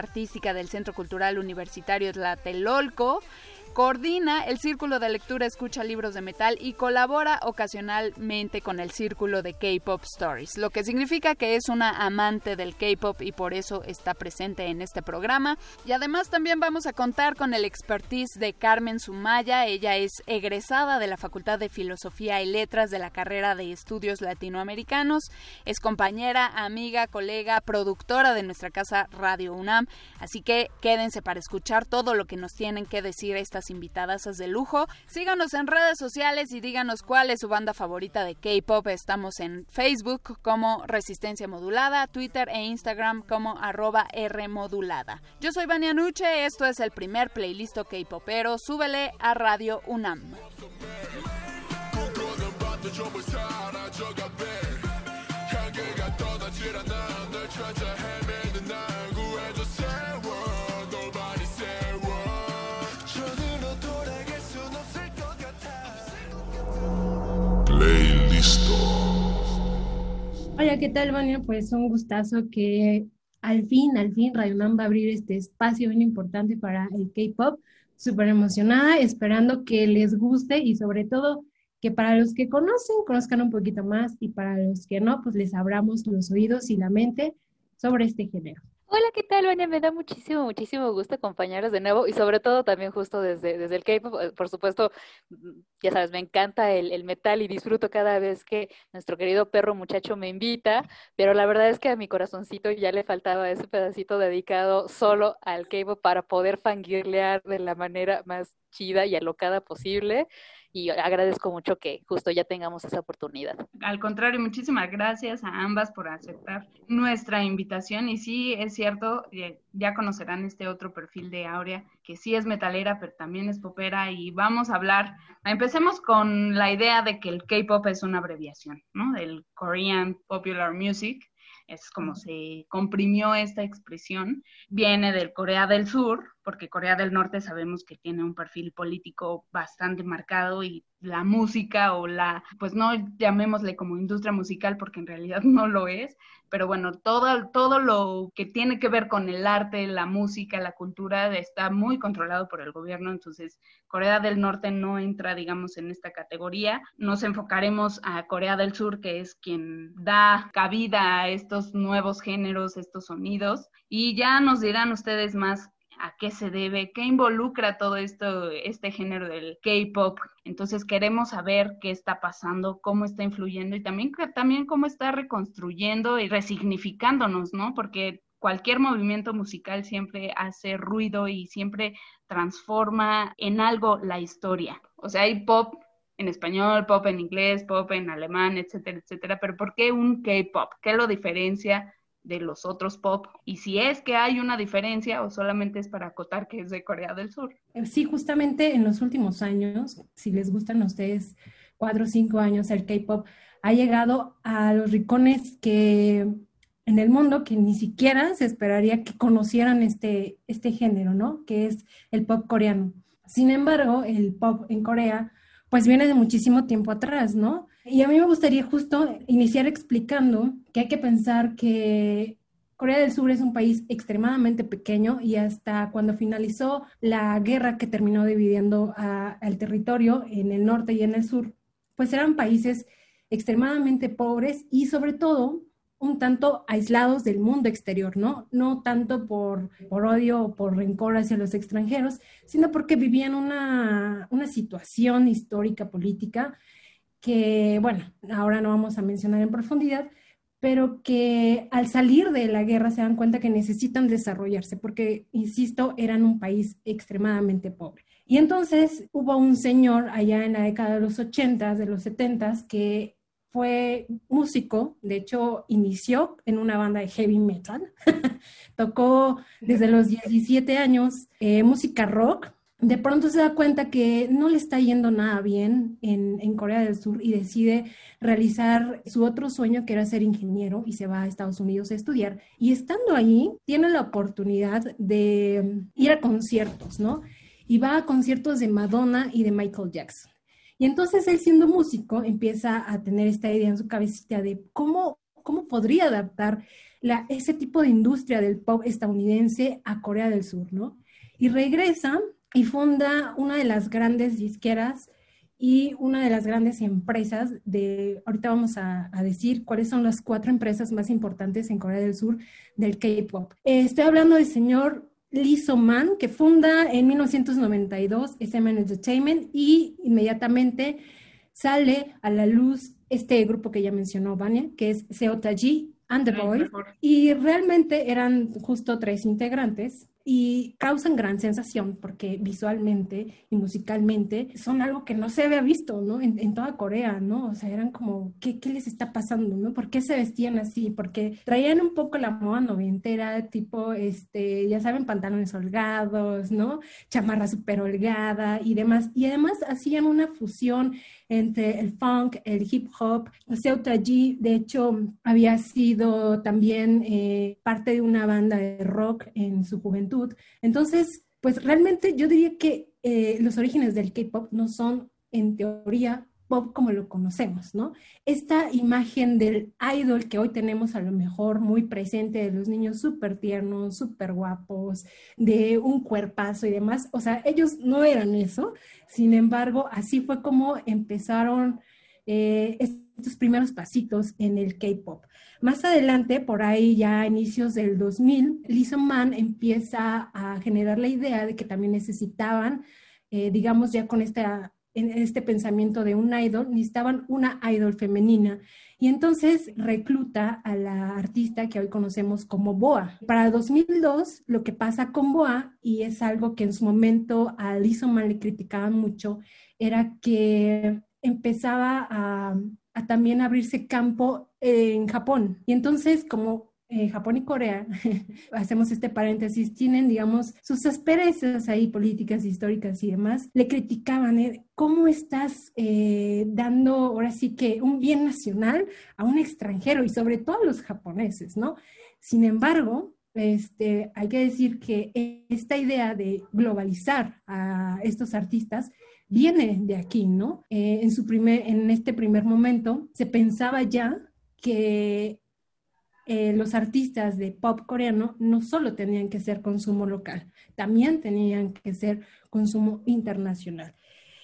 del Centro Cultural Universitario Tlatelolco coordina el Círculo de Lectura Escucha Libros de Metal y colabora ocasionalmente con el Círculo de K-Pop Stories, lo que significa que es una amante del K-Pop y por eso está presente en este programa. Y además también vamos a contar con el expertise de Carmen Sumaya, ella es egresada de la Facultad de Filosofía y Letras de la carrera de Estudios Latinoamericanos, es compañera, amiga, colega, productora de nuestra casa Radio UNAM, así que quédense para escuchar todo lo que nos tienen que decir estas invitadas de lujo. Síganos en redes sociales y díganos cuál es su banda favorita de K-pop. Estamos en Facebook como Resistencia Modulada, Twitter e Instagram como arroba Rmodulada. Yo soy Vania Nuche, esto es el primer playlist K-popero. Súbele a Radio UNAM. Hola, ¿qué tal, Vania? Pues un gustazo que al fin, al fin, Radio va a abrir este espacio bien importante para el K-pop. Súper emocionada, esperando que les guste y sobre todo que para los que conocen, conozcan un poquito más y para los que no, pues les abramos los oídos y la mente sobre este género. Hola, ¿qué tal, Vania? Me da muchísimo, muchísimo gusto acompañaros de nuevo y sobre todo también justo desde, desde el K-pop. eh, Por supuesto, mm, ya sabes, me encanta el, metal y disfruto cada vez que nuestro querido perro muchacho me invita, pero la verdad es que a mi corazoncito ya le faltaba ese pedacito dedicado solo al K-pop para poder fangirlear de la manera más chida y alocada posible. Y agradezco mucho que justo ya tengamos esa oportunidad. Al contrario, muchísimas gracias a ambas por aceptar nuestra invitación. Y sí, es cierto, eh, ya conocerán este otro perfil de Aurea, que sí es metalera, pero también es popera. Y vamos a hablar, empecemos con la idea de que el K-pop es una abreviación, ¿no? Del Korean Popular Music. Es como se comprimió esta expresión. Viene del Corea del Sur, porque Corea del Norte sabemos que tiene un perfil político bastante marcado y la música o la, pues no llamémosle como industria musical porque en realidad no lo es, pero bueno, todo, todo lo que tiene que ver con el arte, la música, la cultura está muy controlado por el gobierno, entonces Corea del Norte no entra, digamos, en esta categoría. Nos enfocaremos a Corea del Sur, que es quien da cabida a estos nuevos géneros, estos sonidos, y ya nos dirán ustedes más a qué se debe, qué involucra todo esto, este género del K-pop. Entonces queremos saber qué está pasando, cómo está influyendo y también, también cómo está reconstruyendo y resignificándonos, ¿no? Porque cualquier movimiento musical siempre hace ruido y siempre transforma en algo la historia. O sea, hay pop en español, pop en inglés, pop en alemán, etcétera, etcétera. Pero ¿por qué un K-pop? ¿Qué lo diferencia de los otros pop? Y si es que hay una diferencia o solamente es para acotar que es de Corea del Sur. Sí, justamente en los últimos años, si les gustan a ustedes cuatro o cinco años el K-pop, ha llegado a los rincones que en el mundo que ni siquiera se esperaría que conocieran este, este género, ¿no? Que es el pop coreano. Sin embargo, el pop en Corea, pues viene de muchísimo tiempo atrás, ¿no? Y a mí me gustaría justo iniciar explicando que hay que pensar que Corea del Sur es un país extremadamente pequeño y hasta cuando finalizó la guerra que terminó dividiendo al territorio en el norte y en el sur, pues eran países extremadamente pobres y sobre todo un tanto aislados del mundo exterior, ¿no? No tanto por, por odio o por rencor hacia los extranjeros, sino porque vivían una, una situación histórica, política, que, bueno, ahora no vamos a mencionar en profundidad, pero que al salir de la guerra se dan cuenta que necesitan desarrollarse, porque, insisto, eran un país extremadamente pobre. Y entonces hubo un señor allá en la década de los 80, de los 70, que fue músico, de hecho inició en una banda de heavy metal, tocó desde los 17 años eh, música rock, de pronto se da cuenta que no le está yendo nada bien en, Corea del Sur y decide realizar su otro sueño, que era ser ingeniero, y se va a Estados Unidos a estudiar. Y estando ahí, tiene la oportunidad de ir a conciertos, ¿no? Y va a conciertos de Madonna y de Michael Jackson. Y entonces él siendo músico empieza a tener esta idea en su cabecita de cómo, cómo podría adaptar la, ese tipo de industria del pop estadounidense a Corea del Sur, ¿no? Y regresa y funda una de las grandes disqueras y una de las grandes empresas de, ahorita vamos a, a, decir cuáles son las cuatro empresas más importantes en Corea del Sur del K-Pop. Eh, estoy hablando del señor Lee So-man, que funda en 1992 SM Entertainment y inmediatamente sale a la luz este grupo que ya mencionó Vania, que es Seotaji and the Boy, y realmente eran justo tres integrantes y causan gran sensación porque visualmente y musicalmente son algo que no se había visto, ¿no? En, toda Corea, ¿no? O sea, eran como, ¿qué, ¿qué les está pasando, no? ¿Por qué se vestían así? Porque traían un poco la moda noventera, tipo, este, ya saben, pantalones holgados, ¿no? Chamarra súper holgada y demás. Y además hacían una fusión entre el funk, el hip hop. Seuta G, de hecho, había sido también eh, parte de una banda de rock en su juventud. Entonces, pues realmente yo diría que eh, los orígenes del K-pop no son, en teoría, pop como lo conocemos, ¿no? Esta imagen del idol que hoy tenemos a lo mejor muy presente de los niños súper tiernos, súper guapos, de un cuerpazo y demás, o sea, ellos no eran eso, sin embargo, así fue como empezaron eh, estos primeros pasitos en el K-pop. Más adelante, por ahí ya a inicios del 2000, Lisa Man empieza a generar la idea de que también necesitaban, eh, digamos, ya con esta en este pensamiento de un idol, necesitaban una idol femenina. Y entonces recluta a la artista que hoy conocemos como Boa. Para 2002, lo que pasa con Boa, y es algo que en su momento a Man le criticaban mucho, era que empezaba a, a también abrirse campo en Japón. Y entonces, como eh, Japón y Corea, hacemos este paréntesis, tienen, digamos, sus asperezas ahí políticas, históricas y demás, le criticaban, ¿eh? ¿cómo estás eh, dando ahora sí que un bien nacional a un extranjero y sobre todo a los japoneses, ¿no? Sin embargo, este, hay que decir que esta idea de globalizar a estos artistas viene de aquí, ¿no? Eh, en, su primer, en este primer momento se pensaba ya que eh, los artistas de pop coreano no solo tenían que ser consumo local, también tenían que ser consumo internacional.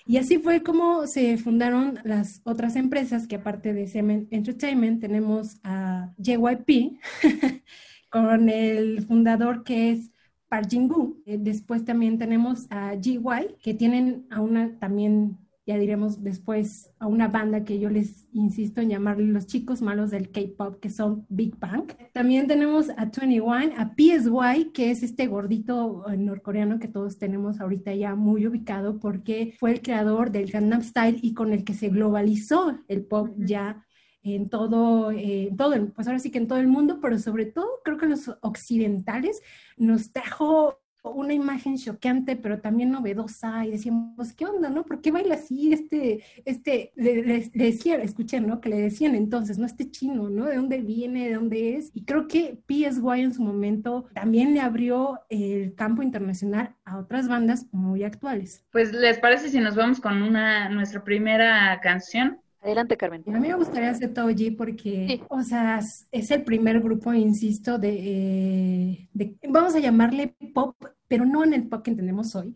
Y así fue como se fundaron las otras empresas que aparte de Semen Entertainment tenemos a JYP con el fundador que es Park Jin-gu. Eh, después también tenemos a GY que tienen a una también ya diremos después a una banda que yo les insisto en llamarle los chicos malos del K-pop, que son Big Bang. También tenemos a 21, a PSY, que es este gordito eh, norcoreano que todos tenemos ahorita ya muy ubicado porque fue el creador del Gangnam Style y con el que se globalizó el pop ya en todo, eh, todo, pues ahora sí que en todo el mundo, pero sobre todo creo que los occidentales nos trajo una imagen choqueante, pero también novedosa, y decíamos, ¿qué onda, no? ¿Por qué baila así este, este, le, le, le decían, escuchen, ¿no? Que le decían entonces, ¿no? Este chino, ¿no? ¿De dónde viene? ¿De dónde es? Y creo que PSY en su momento también le abrió el campo internacional a otras bandas muy actuales. Pues, ¿les parece si nos vamos con una, nuestra primera canción? Adelante, Carmen. A mí me gustaría hacer Toji porque, o sea, es el primer grupo, insisto, eh, de, vamos a llamarle pop, pero no en el pop que entendemos hoy,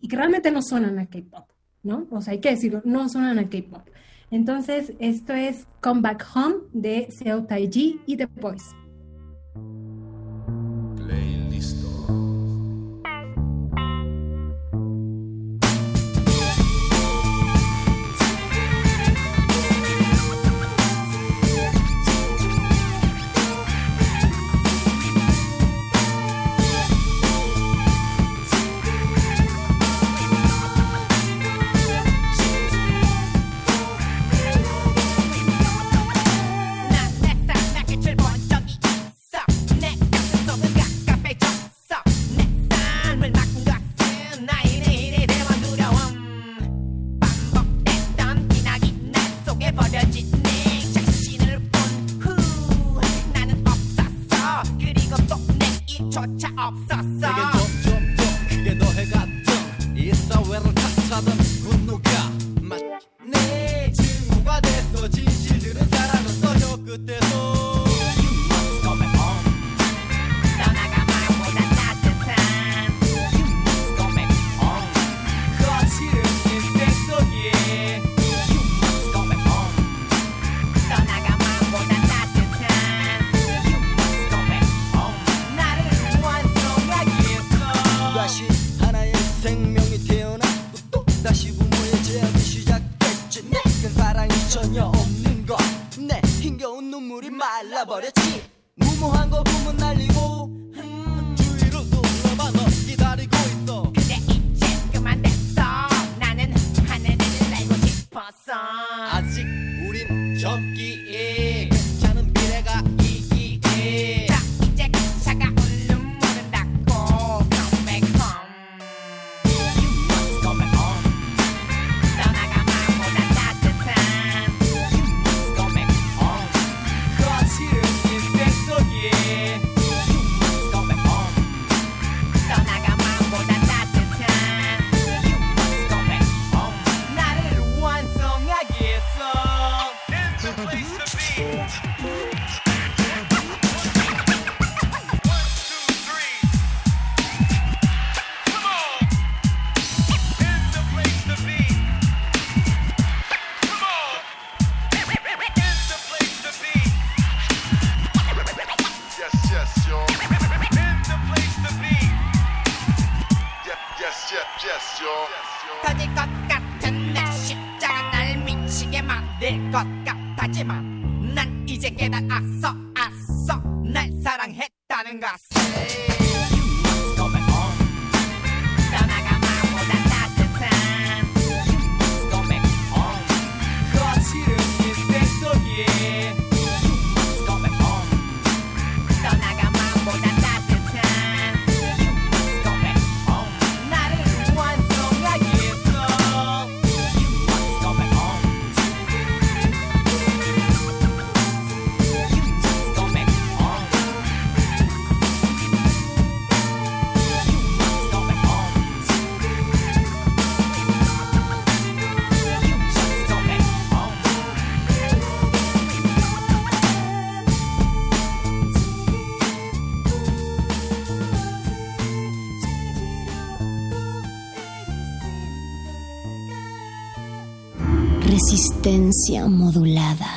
y que realmente no suenan a K-pop, ¿no? O sea, hay que decirlo, no suenan a K-pop. Entonces, esto es Come Back Home de Seo Taiji y The Boys. resistencia modulada.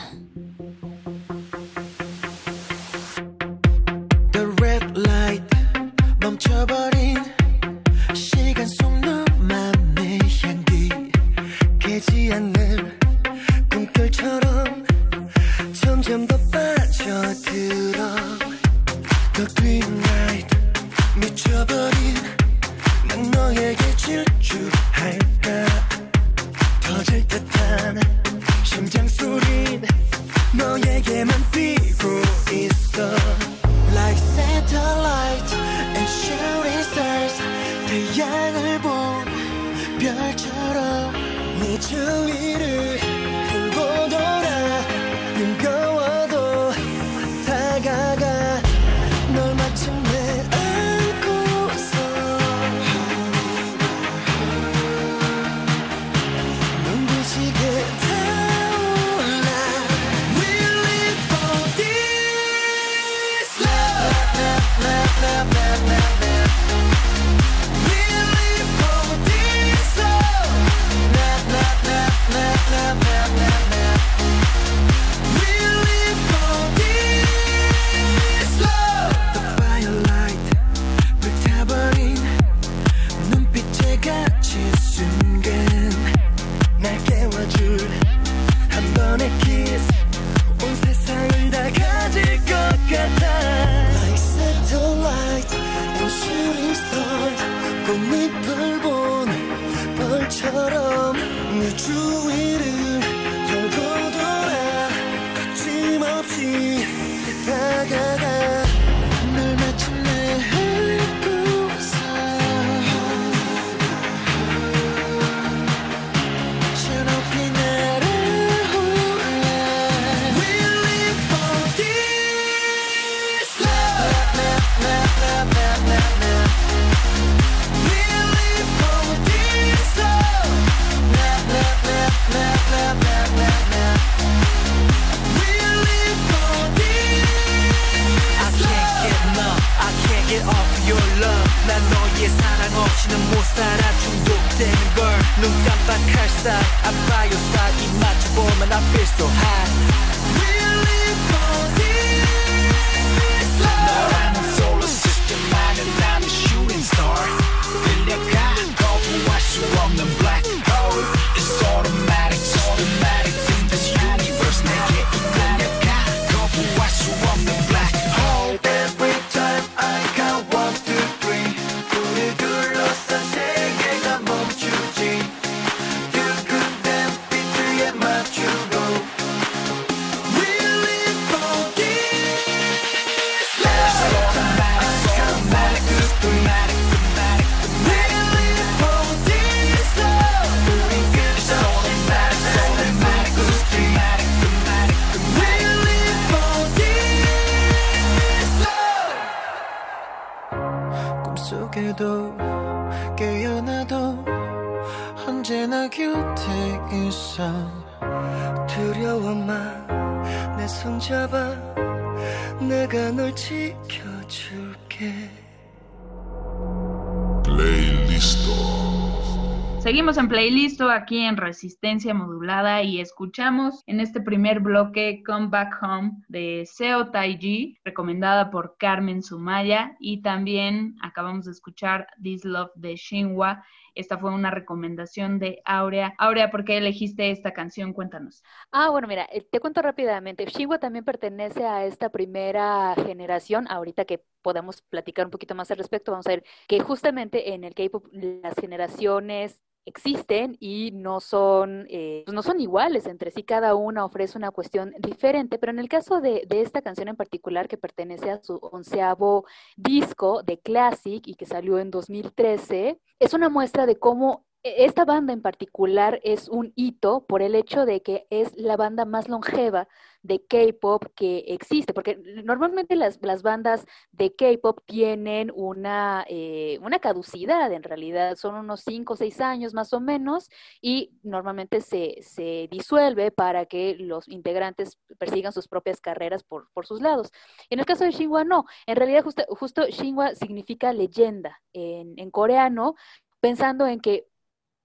En playlist aquí en Resistencia Modulada y escuchamos en este primer bloque Come Back Home de Seo Taiji, recomendada por Carmen Sumaya, y también acabamos de escuchar This Love de Shinwa. Esta fue una recomendación de Aurea. Aurea, ¿por qué elegiste esta canción? Cuéntanos. Ah, bueno, mira, eh, te cuento rápidamente. Shinwa también pertenece a esta primera generación. Ahorita que podemos platicar un poquito más al respecto, vamos a ver que justamente en el K-pop las generaciones existen y no son, eh, pues no son iguales entre sí, cada una ofrece una cuestión diferente, pero en el caso de, de esta canción en particular que pertenece a su onceavo disco de Classic y que salió en 2013, es una muestra de cómo esta banda en particular es un hito por el hecho de que es la banda más longeva de K-pop que existe, porque normalmente las, las bandas de K-pop tienen una, eh, una caducidad, en realidad son unos 5 o 6 años más o menos, y normalmente se, se disuelve para que los integrantes persigan sus propias carreras por, por sus lados. En el caso de Shinhwa, no, en realidad justo, justo Shinhwa significa leyenda en, en coreano, pensando en que e,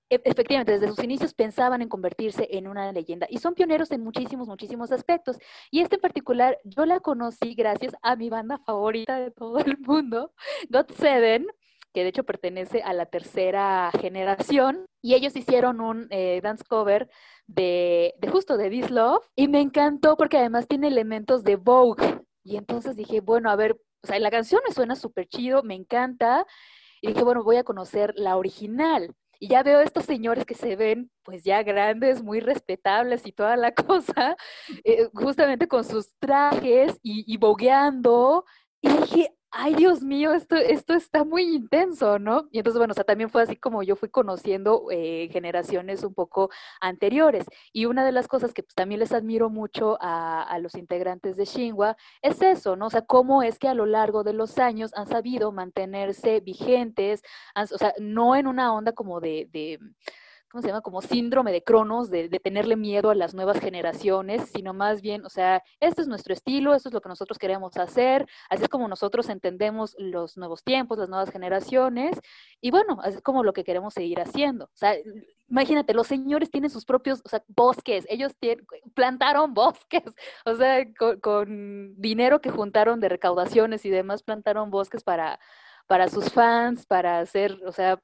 efectivamente, desde sus inicios pensaban en convertirse en una leyenda y son pioneros en muchísimos, muchísimos aspectos. Y este en particular, yo la conocí gracias a mi banda favorita de todo el mundo, God Seven, que de hecho pertenece a la tercera generación, y ellos hicieron un eh, dance cover de, de justo de This Love, y me encantó porque además tiene elementos de Vogue. Y entonces dije, bueno, a ver, o sea, la canción me suena súper chido, me encanta, y dije, bueno, voy a conocer la original. Y ya veo estos señores que se ven pues ya grandes, muy respetables y toda la cosa, eh, justamente con sus trajes y, y bogueando. Y dije, ay Dios mío, esto, esto está muy intenso, ¿no? Y entonces, bueno, o sea, también fue así como yo fui conociendo eh, generaciones un poco anteriores. Y una de las cosas que pues, también les admiro mucho a, los integrantes de Shinwa es eso, ¿no? O sea, cómo es que a lo largo de los años han sabido mantenerse vigentes, han- o sea, no en una onda como de, de ¿cómo se llama? Como síndrome de Cronos, de, tenerle miedo a las nuevas generaciones, sino más bien, o sea, este es nuestro estilo, esto es lo que nosotros queremos hacer, así es como nosotros entendemos los nuevos tiempos, las nuevas generaciones, y bueno, así es como lo que queremos seguir haciendo. O sea, imagínate, los señores tienen sus propios, o sea, bosques, ellos tien- plantaron bosques, o sea, con, con dinero que juntaron de recaudaciones y demás, plantaron bosques para, para sus fans, para hacer, o sea,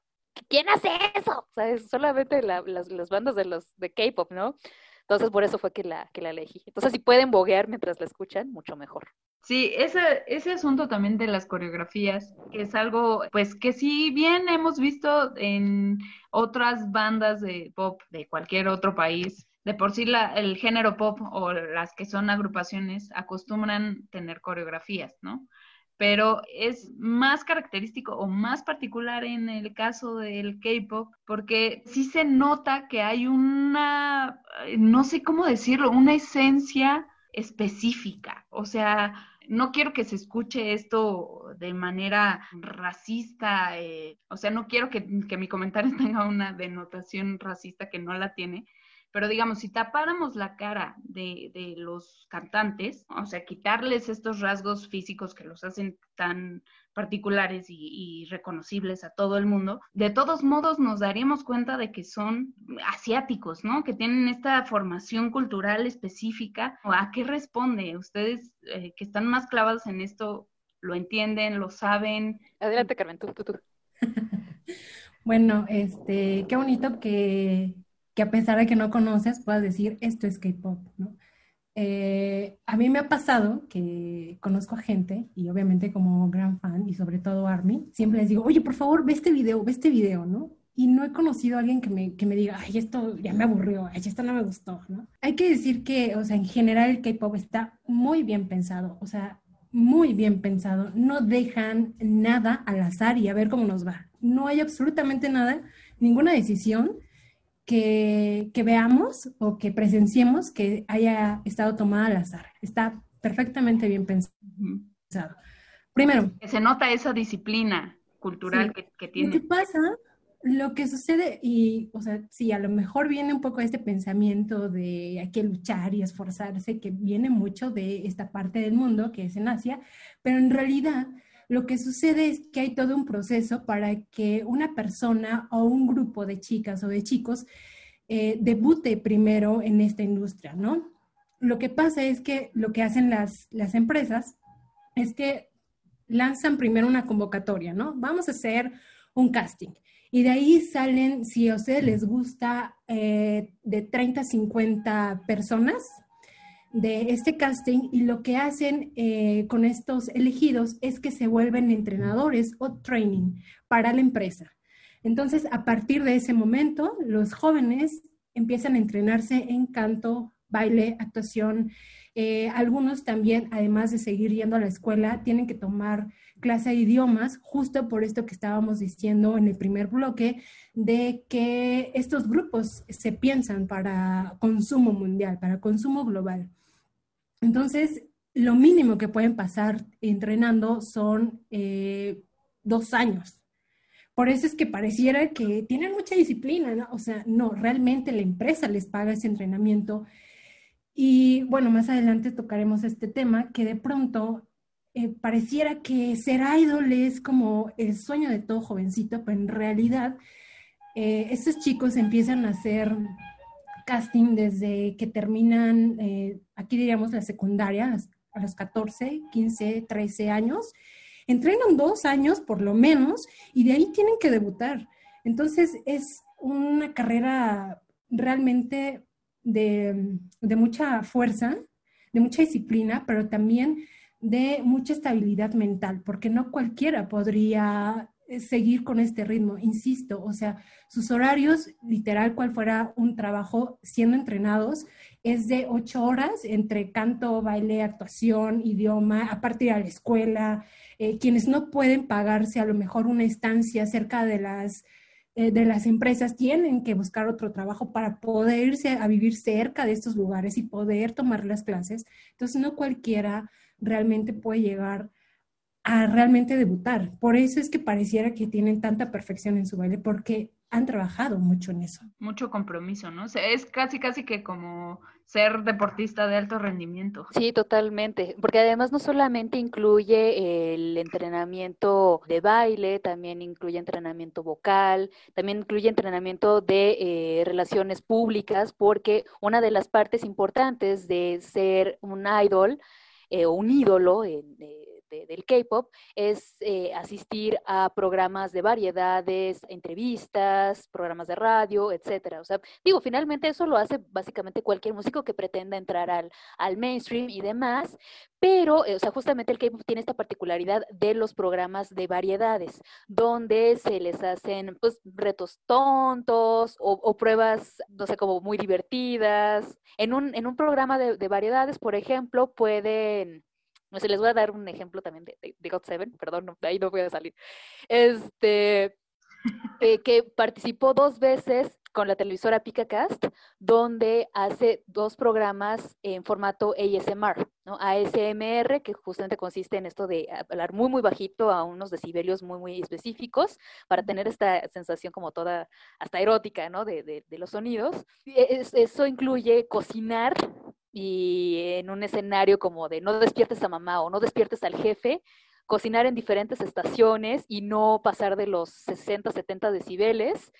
¿quién hace eso? O sea, solamente la- las, las bandas de los de K-pop, ¿no? Entonces por eso fue que la, que la elegí. Entonces si pueden boguear mientras la escuchan, mucho mejor. Sí, ese, ese asunto también de las coreografías es algo, pues que si bien hemos visto en otras bandas de pop de cualquier otro país, de por sí la, el género pop o las que son agrupaciones acostumbran tener coreografías, ¿no? Pero es más característico o más particular en el caso del K-pop porque sí se nota que hay una, eh, no sé cómo decirlo, una esencia específica. O sea, no quiero que se escuche esto de manera racista, eh, o sea, no quiero que, que mi comentario tenga una denotación racista que no la tiene, pero digamos, si tapáramos la cara de, de los cantantes, o sea, quitarles estos rasgos físicos que los hacen tan particulares y, y reconocibles a todo el mundo, de todos modos nos daríamos cuenta de que son asiáticos, ¿no? Que tienen esta formación cultural específica. ¿A qué responde? Ustedes eh, que están más clavados en esto, ¿lo entienden? ¿Lo saben? Adelante, Carmen, tú, tú, tú. Bueno, este, qué bonito que, a pesar de que no conoces, puedas decir esto es K-pop, ¿no? Eh, a mí me ha pasado que conozco a gente y obviamente como gran fan y sobre todo Army, siempre les digo, oye, por favor, ve este video, ve este video, ¿no? Y no he conocido a alguien que me, que me diga, ay, esto ya me aburrió, ay, esto no me gustó, ¿no? Hay que decir que, o sea, en general el K-pop está muy bien pensado, o sea, muy bien pensado. No dejan nada al azar y a ver cómo nos va. No hay absolutamente nada, ninguna decisión que, que veamos o que presenciemos que haya estado tomada al azar. Está perfectamente bien pensado. Primero, Que se nota esa disciplina cultural Sí. que, que tiene. que pasa, lo que sucede, y, o sea, sí, a lo mejor viene un poco este pensamiento de hay que luchar y esforzarse, que viene mucho de esta parte del mundo, que es en Asia, pero en realidad lo que sucede es que hay todo un proceso para que una persona o un grupo de chicas o de chicos eh, debute primero en esta industria, ¿no? Lo que pasa es que lo que hacen las, las empresas es que lanzan primero una convocatoria, ¿no? Vamos a hacer un casting. Y de ahí salen, si a ustedes les gusta, eh, de 30 a 50 personas de este casting y lo que hacen eh, con estos elegidos es que se vuelven entrenadores o training para la empresa. Entonces, a partir de ese momento, los jóvenes empiezan a entrenarse en canto, baile, actuación. Eh, algunos también, además de seguir yendo a la escuela, tienen que tomar clase de idiomas, justo por esto que estábamos diciendo en el primer bloque, de que estos grupos se piensan para consumo mundial, para consumo global. Entonces, lo mínimo que pueden pasar entrenando son eh, dos años. Por eso es que pareciera que tienen mucha disciplina, ¿no? O sea, no, realmente la empresa les paga ese entrenamiento. Y bueno, más adelante tocaremos este tema, que de pronto eh, pareciera que ser idol es como el sueño de todo jovencito, pero en realidad eh, estos chicos empiezan a hacer casting desde que terminan, eh, aquí diríamos la secundaria, a los, a los 14, 15, 13 años. Entrenan dos años por lo menos y de ahí tienen que debutar. Entonces es una carrera realmente de, de mucha fuerza, de mucha disciplina, pero también de mucha estabilidad mental, porque no cualquiera podría seguir con este ritmo, insisto, o sea, sus horarios, literal, cual fuera un trabajo siendo entrenados, es de ocho horas entre canto, baile, actuación, idioma, aparte ir a la escuela, eh, quienes no pueden pagarse a lo mejor una estancia cerca de las eh, de las empresas tienen que buscar otro trabajo para poder irse a vivir cerca de estos lugares y poder tomar las clases. Entonces, no cualquiera realmente puede llegar a realmente debutar. Por eso es que pareciera que tienen tanta perfección en su baile, porque han trabajado mucho en eso. Mucho compromiso, ¿no? Es casi, casi que como ser deportista de alto rendimiento. Sí, totalmente, porque además no solamente incluye el entrenamiento de baile, también incluye entrenamiento vocal, también incluye entrenamiento de eh, relaciones públicas, porque una de las partes importantes de ser un idol eh, o un ídolo en, eh, de- del K-pop es eh, asistir a programas de variedades, entrevistas, programas de radio, etcétera. O sea, digo, finalmente eso lo hace básicamente cualquier músico que pretenda entrar al, al mainstream y demás, pero, eh, o sea, justamente el K-pop tiene esta particularidad de los programas de variedades, donde se les hacen, pues, retos tontos o, o pruebas, no sé, como muy divertidas. En un, en un programa de, de variedades, por ejemplo, pueden no sé, les voy a dar un ejemplo también de, de, de God Seven, perdón, no, de ahí no voy a salir. Este, eh, que participó dos veces con la televisora PicaCast, donde hace dos programas en formato ASMR, ¿no? ASMR, que justamente consiste en esto de hablar muy, muy bajito a unos decibelios muy, muy específicos para tener esta sensación como toda, hasta erótica, ¿no? De, de, de los sonidos. Es- eso incluye cocinar y en un escenario como de no despiertes a mamá o no despiertes al jefe, cocinar en diferentes estaciones y no pasar de los 60, 70 decibeles,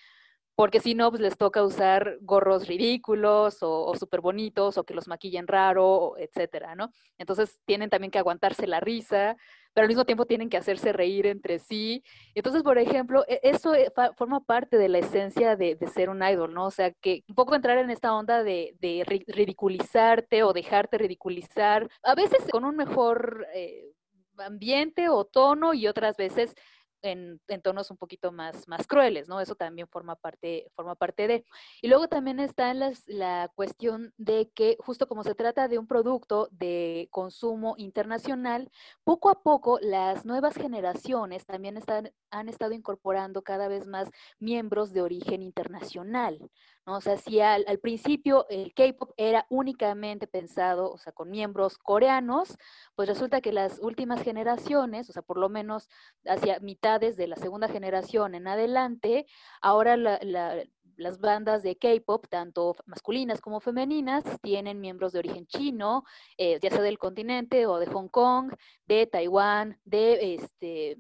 porque si no, pues les toca usar gorros ridículos o, o súper bonitos o que los maquillen raro, etcétera, ¿no? Entonces tienen también que aguantarse la risa, pero al mismo tiempo tienen que hacerse reír entre sí. Entonces, por ejemplo, e- eso eh, forma parte de la esencia de, de ser un idol, ¿no? O sea, que un poco entrar en esta onda de, de ri- ridiculizarte o dejarte ridiculizar, a veces con un mejor eh, ambiente o tono y otras veces en, en tonos un poquito más, más crueles, ¿no? Eso también forma parte, forma parte de. Y luego también está las- la cuestión de que justo como se trata de un producto de consumo internacional, poco a poco las nuevas generaciones también están, han estado incorporando cada vez más miembros de origen internacional. ¿No? O sea, si al, al principio el K-pop era únicamente pensado, o sea, con miembros coreanos, pues resulta que las últimas generaciones, o sea, por lo menos hacia mitades de la segunda generación en adelante, ahora la- la- las bandas de K-pop, tanto masculinas como femeninas, tienen miembros de origen chino, eh, ya sea del continente o de Hong Kong, de Taiwán, de este.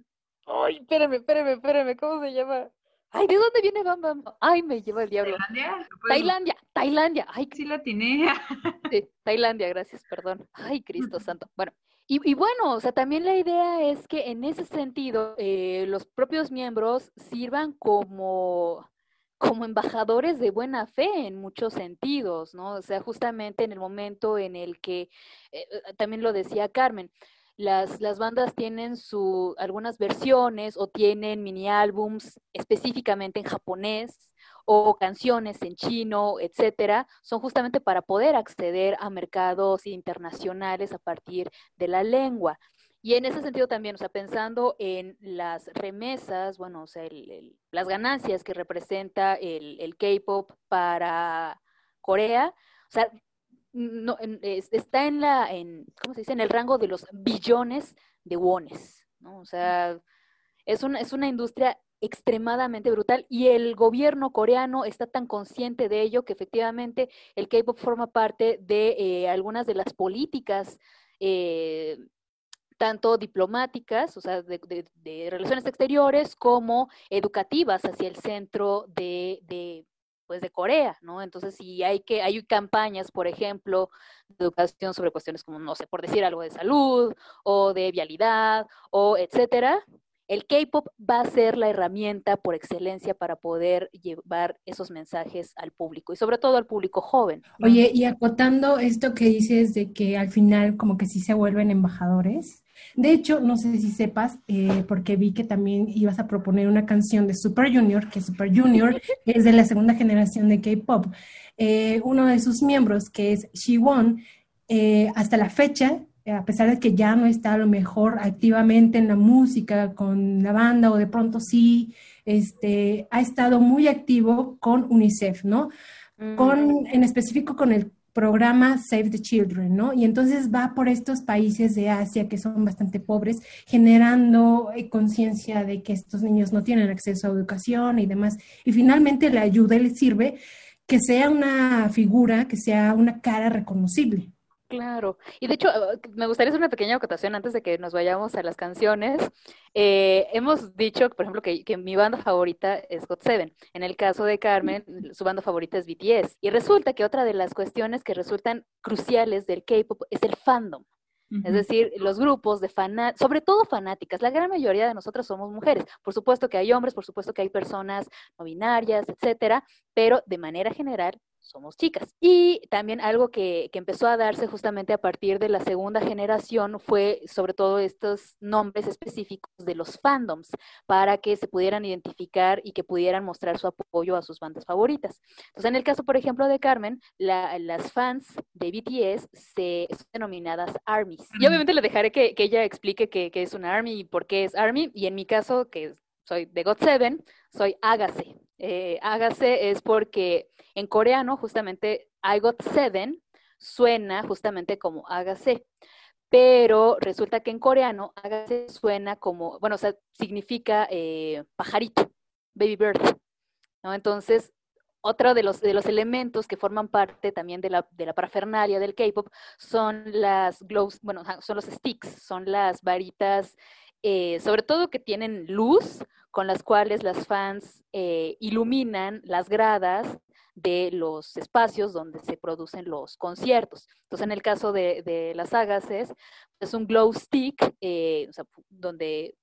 Ay, espérame, espérame, espérame, ¿cómo se llama? Ay, ¿de dónde viene Bam Bam? Ay, me lleva el diablo. ¿Tailandia? Tailandia, Tailandia. Ay, sí la tiene. Sí, Tailandia, gracias, perdón. Ay, Cristo Santo. Bueno, y, y bueno, o sea, también la idea es que en ese sentido eh, los propios miembros sirvan como, como embajadores de buena fe en muchos sentidos, ¿no? O sea, justamente en el momento en el que, eh, eh, también lo decía Carmen, las, las bandas tienen su, algunas versiones o tienen mini álbums específicamente en japonés o canciones en chino, etcétera, son justamente para poder acceder a mercados internacionales a partir de la lengua. Y en ese sentido también, o sea, pensando en las remesas, bueno, o sea, el- las ganancias que representa el, el K-pop para Corea, o sea, no, está en la, ¿cómo se dice? En el rango de los billones de wones, ¿no? O sea, es una, es una industria extremadamente brutal y el gobierno coreano está tan consciente de ello que efectivamente el K-pop forma parte de eh, algunas de las políticas eh, tanto diplomáticas, o sea, de, relaciones exteriores, como educativas hacia el centro de, pues, de Corea, ¿no? Entonces, si hay que, hay campañas, por ejemplo, de educación sobre cuestiones como, no sé, por decir algo de salud, o de vialidad, o etcétera, el K-pop va a ser la herramienta por excelencia para poder llevar esos mensajes al público y sobre todo al público joven. Oye, y acotando esto que dices de que al final como que sí se vuelven embajadores, De hecho, no sé si sepas, eh, porque vi que también ibas a proponer una canción de Super Junior, que Super Junior es de la segunda generación de K-pop. Eh, uno de sus miembros, que es Shiwon, eh, hasta la fecha, a pesar de que ya no está a lo mejor activamente en la música con la banda o de pronto sí, este, ha estado muy activo con UNICEF, ¿no? Con, en específico con el programa Save the Children, ¿no? Y entonces va por estos países de Asia que son bastante pobres, generando eh, conciencia de que estos niños no tienen acceso a educación y demás. Y finalmente la ayuda le sirve que sea una figura, que sea una cara reconocible. Claro, y de hecho eh, me gustaría hacer una pequeña acotación antes de que nos vayamos a las canciones. Eh, hemos dicho, por ejemplo, que, que mi banda favorita es God Seven. En el caso de Carmen, su banda favorita es BTS. Y resulta que otra de las cuestiones que resultan cruciales del K-pop es el fandom. Es decir, los grupos de fanáticas, sobre todo fanáticas, la gran mayoría de nosotras somos mujeres. Por supuesto que hay hombres, por supuesto que hay personas no binarias, etcétera, pero de manera general somos chicas. Y también algo que, que, empezó a darse justamente a partir de la segunda generación fue sobre todo estos nombres específicos de los fandoms para que se pudieran identificar y que pudieran mostrar su apoyo a sus bandas favoritas. Entonces, en el caso, por ejemplo, de Carmen, la, las fans de BTS se son denominadas ARMYs. Y obviamente le dejaré que, que ella explique qué, es una ARMY y por qué es ARMY. Y en mi caso, que soy de GOT7, soy Agase. Eh, Agase es porque en coreano, justamente, I got seven suena justamente como hágase. Pero resulta que en coreano, hágase suena como, bueno, o sea, significa eh, pajarito, baby bird. ¿no? Entonces, otro de los, de los elementos que forman parte también de la, de la parafernalia del K-pop son las glows, bueno, son los sticks, son las varitas, eh, sobre todo que tienen luz, con las cuales las fans eh, iluminan las gradas de los espacios donde se producen los conciertos. Entonces, en el caso de, las Agases, es un glow stick, eh, o sea, donde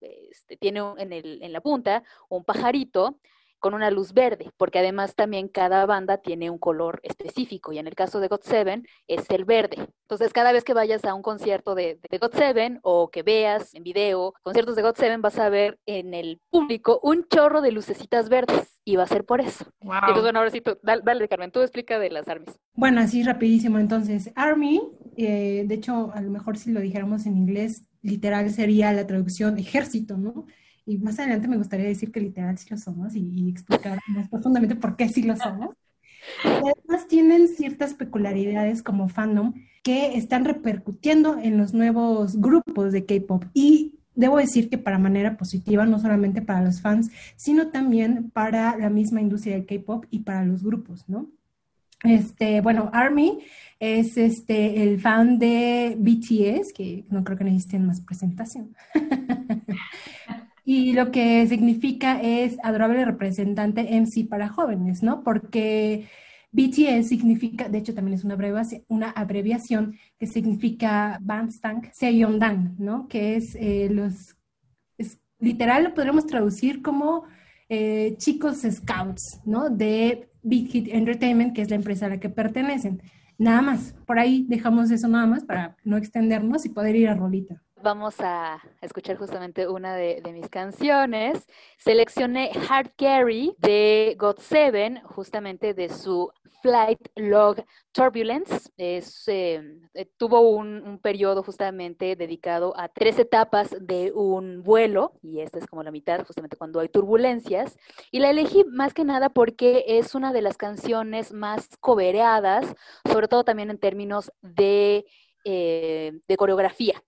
este, tiene en, el, en la punta un pajarito con una luz verde, porque además también cada banda tiene un color específico, y en el caso de God7 es el verde. Entonces, cada vez que vayas a un concierto de, de God7 o que veas en video conciertos de God7, vas a ver en el público un chorro de lucecitas verdes, y va a ser por eso. Wow. Entonces, bueno, ahora sí, tú, dale, dale, Carmen, tú explica de las armies. Bueno, así rapidísimo, entonces, Army, eh, de hecho, a lo mejor si lo dijéramos en inglés, literal sería la traducción ejército, ¿no? Y más adelante me gustaría decir que literal sí lo somos y, y explicar más profundamente por qué sí lo somos. Y además tienen ciertas peculiaridades como fandom que están repercutiendo en los nuevos grupos de K-pop. Y debo decir que para manera positiva, no solamente para los fans, sino también para la misma industria del K-pop y para los grupos, ¿no? Este, bueno, Army es este el fan de BTS, que no creo que necesiten más presentación. y lo que significa es adorable representante MC para jóvenes, ¿no? Porque BTS significa, de hecho también es una abreviación, una abreviación que significa Bandstank Seondan, ¿no? Que es eh, los, literal lo podríamos traducir como eh, chicos scouts, ¿no? De Big Hit Entertainment, que es la empresa a la que pertenecen. Nada más, por ahí dejamos eso nada más para no extendernos y poder ir a rolita. Vamos a escuchar justamente una de, mis canciones. Seleccioné Hard Carry de God7, justamente de su Flight Log Turbulence. Es, eh, tuvo un, periodo justamente dedicado a tres etapas de un vuelo, y esta es como la mitad, justamente cuando hay turbulencias. Y la elegí más que nada porque es una de las canciones más cobereadas, sobre todo también en términos de, eh, de coreografía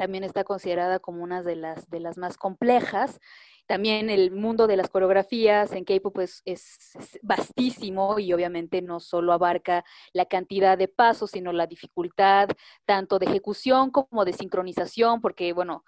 también está considerada como una de las, de las más complejas. También el mundo de las coreografías en K-pop pues, es, es, vastísimo y obviamente no solo abarca la cantidad de pasos, sino la dificultad tanto de ejecución como de sincronización, porque bueno,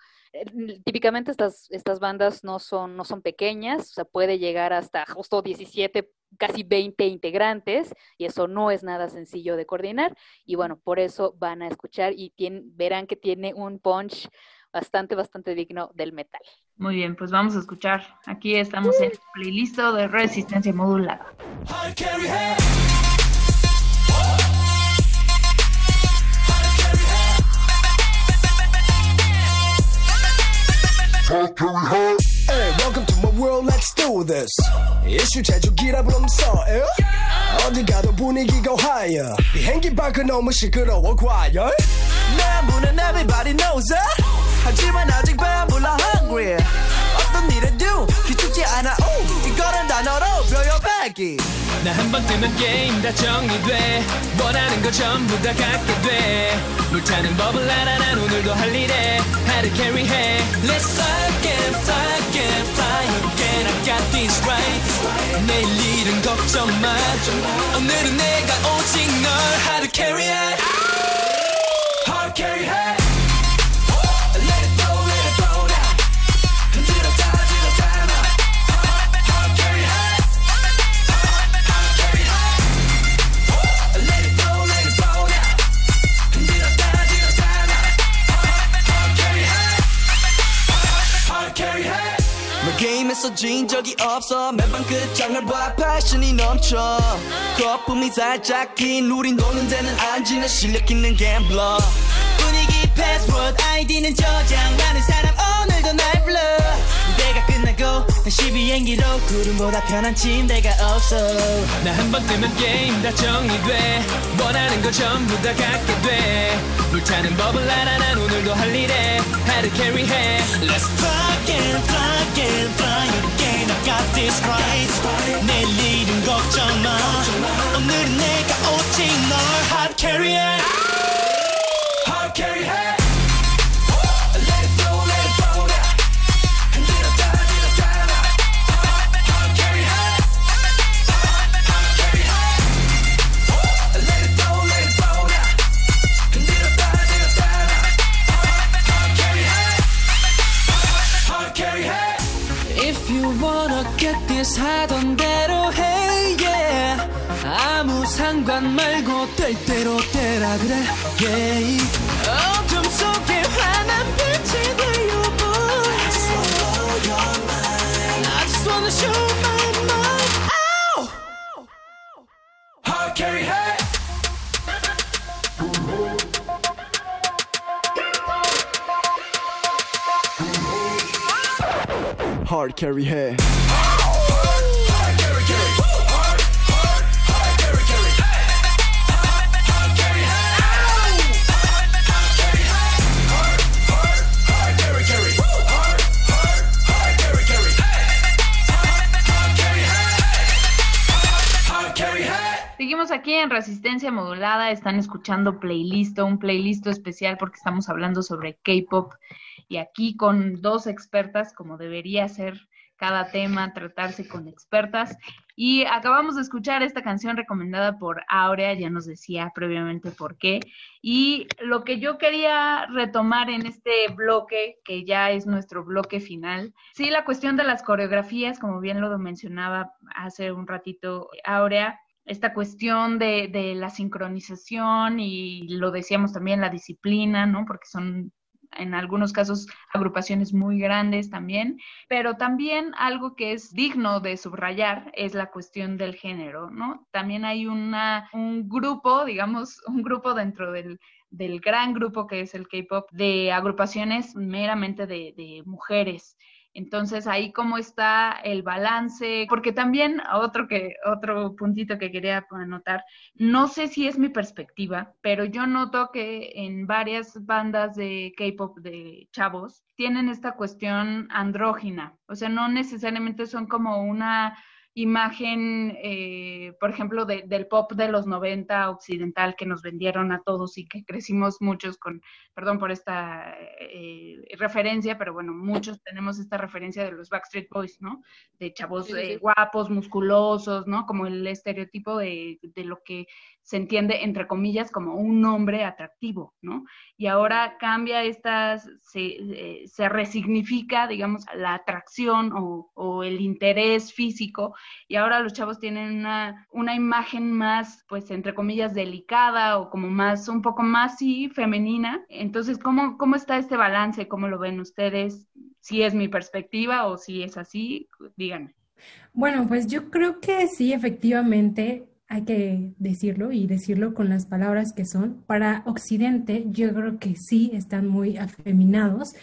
típicamente estas, estas bandas no son, no son pequeñas, o sea, puede llegar hasta justo 17 casi 20 integrantes y eso no es nada sencillo de coordinar y bueno, por eso van a escuchar y tienen, verán que tiene un punch bastante, bastante digno del metal. Muy bien, pues vamos a escuchar. Aquí estamos en el playlist de resistencia modulada. Hey, welcome to my world, let's do this. 이슈 제조기라 불렀어, 에? 어디 가도 분위기가 higher. 비행기 밖은 너무 시끄러워, 과열. 내 문은 everybody knows it. 하지만 아직 배불러 hungry. 어떤 일에도 기죽지 않아, 오. 이거는 단어로 표현하기. 나 한 번 뜨면 게임 다 정리돼. 원하는 거 전부 다 갖게 돼. 물타는 법을 알아 난 오늘도 할 일에. 하루 캐리해 Let's fly again fly again fly again I got this right. 내일 일은 걱정 마. 오늘은 내가 오직 널. 하루 캐리해 하루 캐리해 너 게임에서 진 적이 없어. 매번 끝장을 봐 패션이 넘쳐. 거품이 살짝 긴 우린 노는 데는 안 지는 실력 있는 갬블러 분위기 패스워드 아이디는 저장 많은 사람 오늘도 날 불러. 무대가 끝나고 다시 비행기로 구름보다 편한 침대가 없어. 나 한 번 뜨면 게임 다 정리돼. 원하는 거 전부 다 갖게 돼. 불타는 법을 알아 난 오늘도 할 일에 하루 캐리해 Let's fly again, fly again, fly again. I got this right. 내일 일은 걱정 마. 오늘은 내가 오직 널 hard carry해. Hard carry high. get this 하던 대로 해, yeah. 아무 상관 말고 될 대로 되라 그래, yeah. 어둠 속에 환한 빛이 되어 boy. I just wanna blow your mind. I just wanna show my mind. Ow! Hard carry high. Hard carry 해. Seguimos aquí en Resistencia Modulada, están escuchando playlist, un playlist especial porque estamos hablando sobre K-pop y aquí con dos expertas, como debería ser cada tema, tratarse con expertas. Y acabamos de escuchar esta canción recomendada por Aurea, ya nos decía previamente por qué. Y lo que yo quería retomar en este bloque, que ya es nuestro bloque final, sí, la cuestión de las coreografías, como bien lo mencionaba hace un ratito Aurea, esta cuestión de, de, la sincronización y lo decíamos también la disciplina, ¿no? Porque son en algunos casos agrupaciones muy grandes también, pero también algo que es digno de subrayar es la cuestión del género, ¿no? También hay una, un grupo, digamos, un grupo dentro del, del gran grupo que es el K-Pop de agrupaciones meramente de, de mujeres. Entonces ahí cómo está el balance, porque también otro que otro puntito que quería anotar, no sé si es mi perspectiva, pero yo noto que en varias bandas de K-pop de chavos tienen esta cuestión andrógina, o sea, no necesariamente son como una imagen, eh, por ejemplo, de, del pop de los 90 occidental que nos vendieron a todos y que crecimos muchos con, perdón por esta eh, referencia, pero bueno, muchos tenemos esta referencia de los Backstreet Boys, ¿no? De chavos sí, sí. Eh, guapos, musculosos, ¿no? Como el estereotipo de, de lo que se entiende, entre comillas, como un hombre atractivo, ¿no? Y ahora cambia esta, se, eh, se resignifica, digamos, la atracción o, o, el interés físico, y ahora los chavos tienen una, una imagen más, pues, entre comillas, delicada o como más, un poco más, sí, femenina. Entonces, ¿cómo, cómo está este balance? ¿Cómo lo ven ustedes? Si es mi perspectiva o si es así, díganme. Bueno, pues yo creo que sí, efectivamente, hay que decirlo y decirlo con las palabras que son. Para Occidente, yo creo que sí están muy afeminados,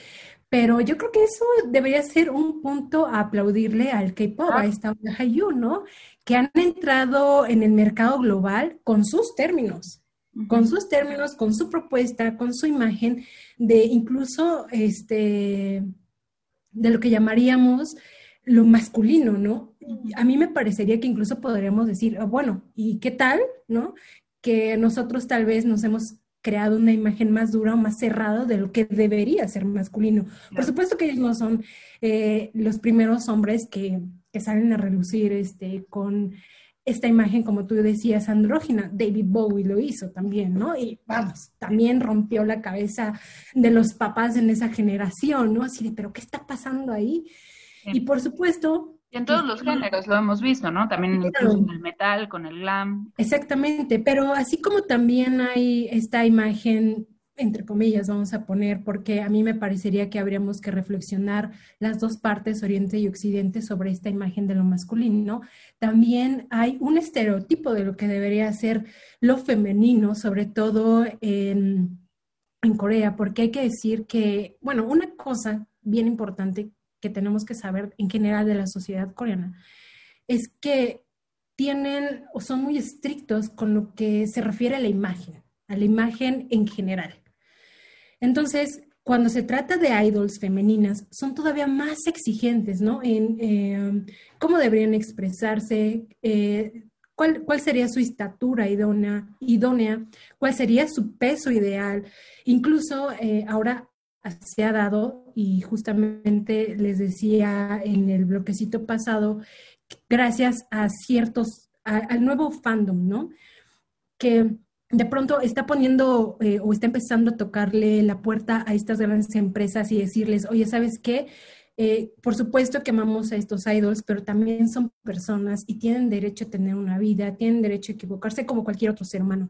Pero yo creo que eso debería ser un punto a aplaudirle al K-pop, a esta onda Hallyu, ¿no? Que han entrado en el mercado global con sus términos, con sus términos, con su propuesta, con su imagen, de incluso este, de lo que llamaríamos lo masculino, ¿no? A mí me parecería que incluso podríamos decir, "Ah, bueno, ¿y qué tal, no? Que nosotros tal vez nos hemos creado una imagen más dura o más cerrada de lo que debería ser masculino. Por supuesto que ellos no son eh, los primeros hombres que, que salen a relucir este, con esta imagen, como tú decías, andrógina. David Bowie lo hizo también, ¿no? Y vamos, también rompió la cabeza de los papás en esa generación, ¿no? Así de, pero ¿qué está pasando ahí? Y por supuesto... Y en todos los géneros lo hemos visto, ¿no? También en el metal, con el glam. Exactamente, pero así como también hay esta imagen, entre comillas, vamos a poner, porque a mí me parecería que habríamos que reflexionar las dos partes, Oriente y Occidente, sobre esta imagen de lo masculino, también hay un estereotipo de lo que debería ser lo femenino, sobre todo en, en Corea, porque hay que decir que, bueno, una cosa bien importante que tenemos que saber en general de la sociedad coreana es que tienen o son muy estrictos con lo que se refiere a la imagen, a la imagen en general. Entonces, cuando se trata de idols femeninas, son todavía más exigentes, ¿no? En eh, cómo deberían expresarse, eh, cuál, cuál, sería su estatura idónea, idónea, cuál sería su peso ideal. Incluso eh, ahora se ha dado, y justamente les decía en el bloquecito pasado, gracias a ciertos, al nuevo fandom, ¿no? Que de pronto está poniendo eh, o está empezando a tocarle la puerta a estas grandes empresas y decirles, oye, ¿sabes qué? Eh, por supuesto que amamos a estos idols, pero también son personas y tienen derecho a tener una vida, tienen derecho a equivocarse como cualquier otro ser humano.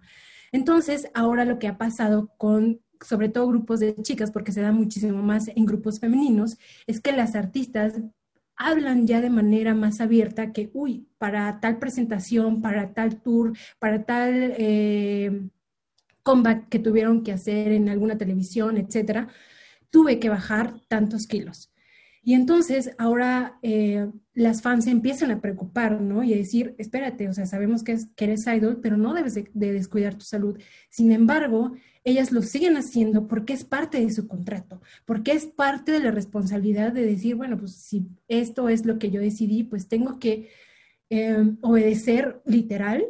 Entonces, ahora lo que ha pasado con sobre todo grupos de chicas, porque se da muchísimo más en grupos femeninos, es que las artistas hablan ya de manera más abierta que, uy, para tal presentación, para tal tour, para tal eh, que tuvieron que hacer en alguna televisión, etcétera, tuve que bajar tantos kilos. Y entonces ahora eh, las fans se empiezan a preocupar, ¿no? Y a decir, espérate, o sea, sabemos que, es, que eres idol, pero no debes de, de, descuidar tu salud. Sin embargo, ellas lo siguen haciendo porque es parte de su contrato, porque es parte de la responsabilidad de decir, bueno, pues si esto es lo que yo decidí, pues tengo que eh, obedecer literal,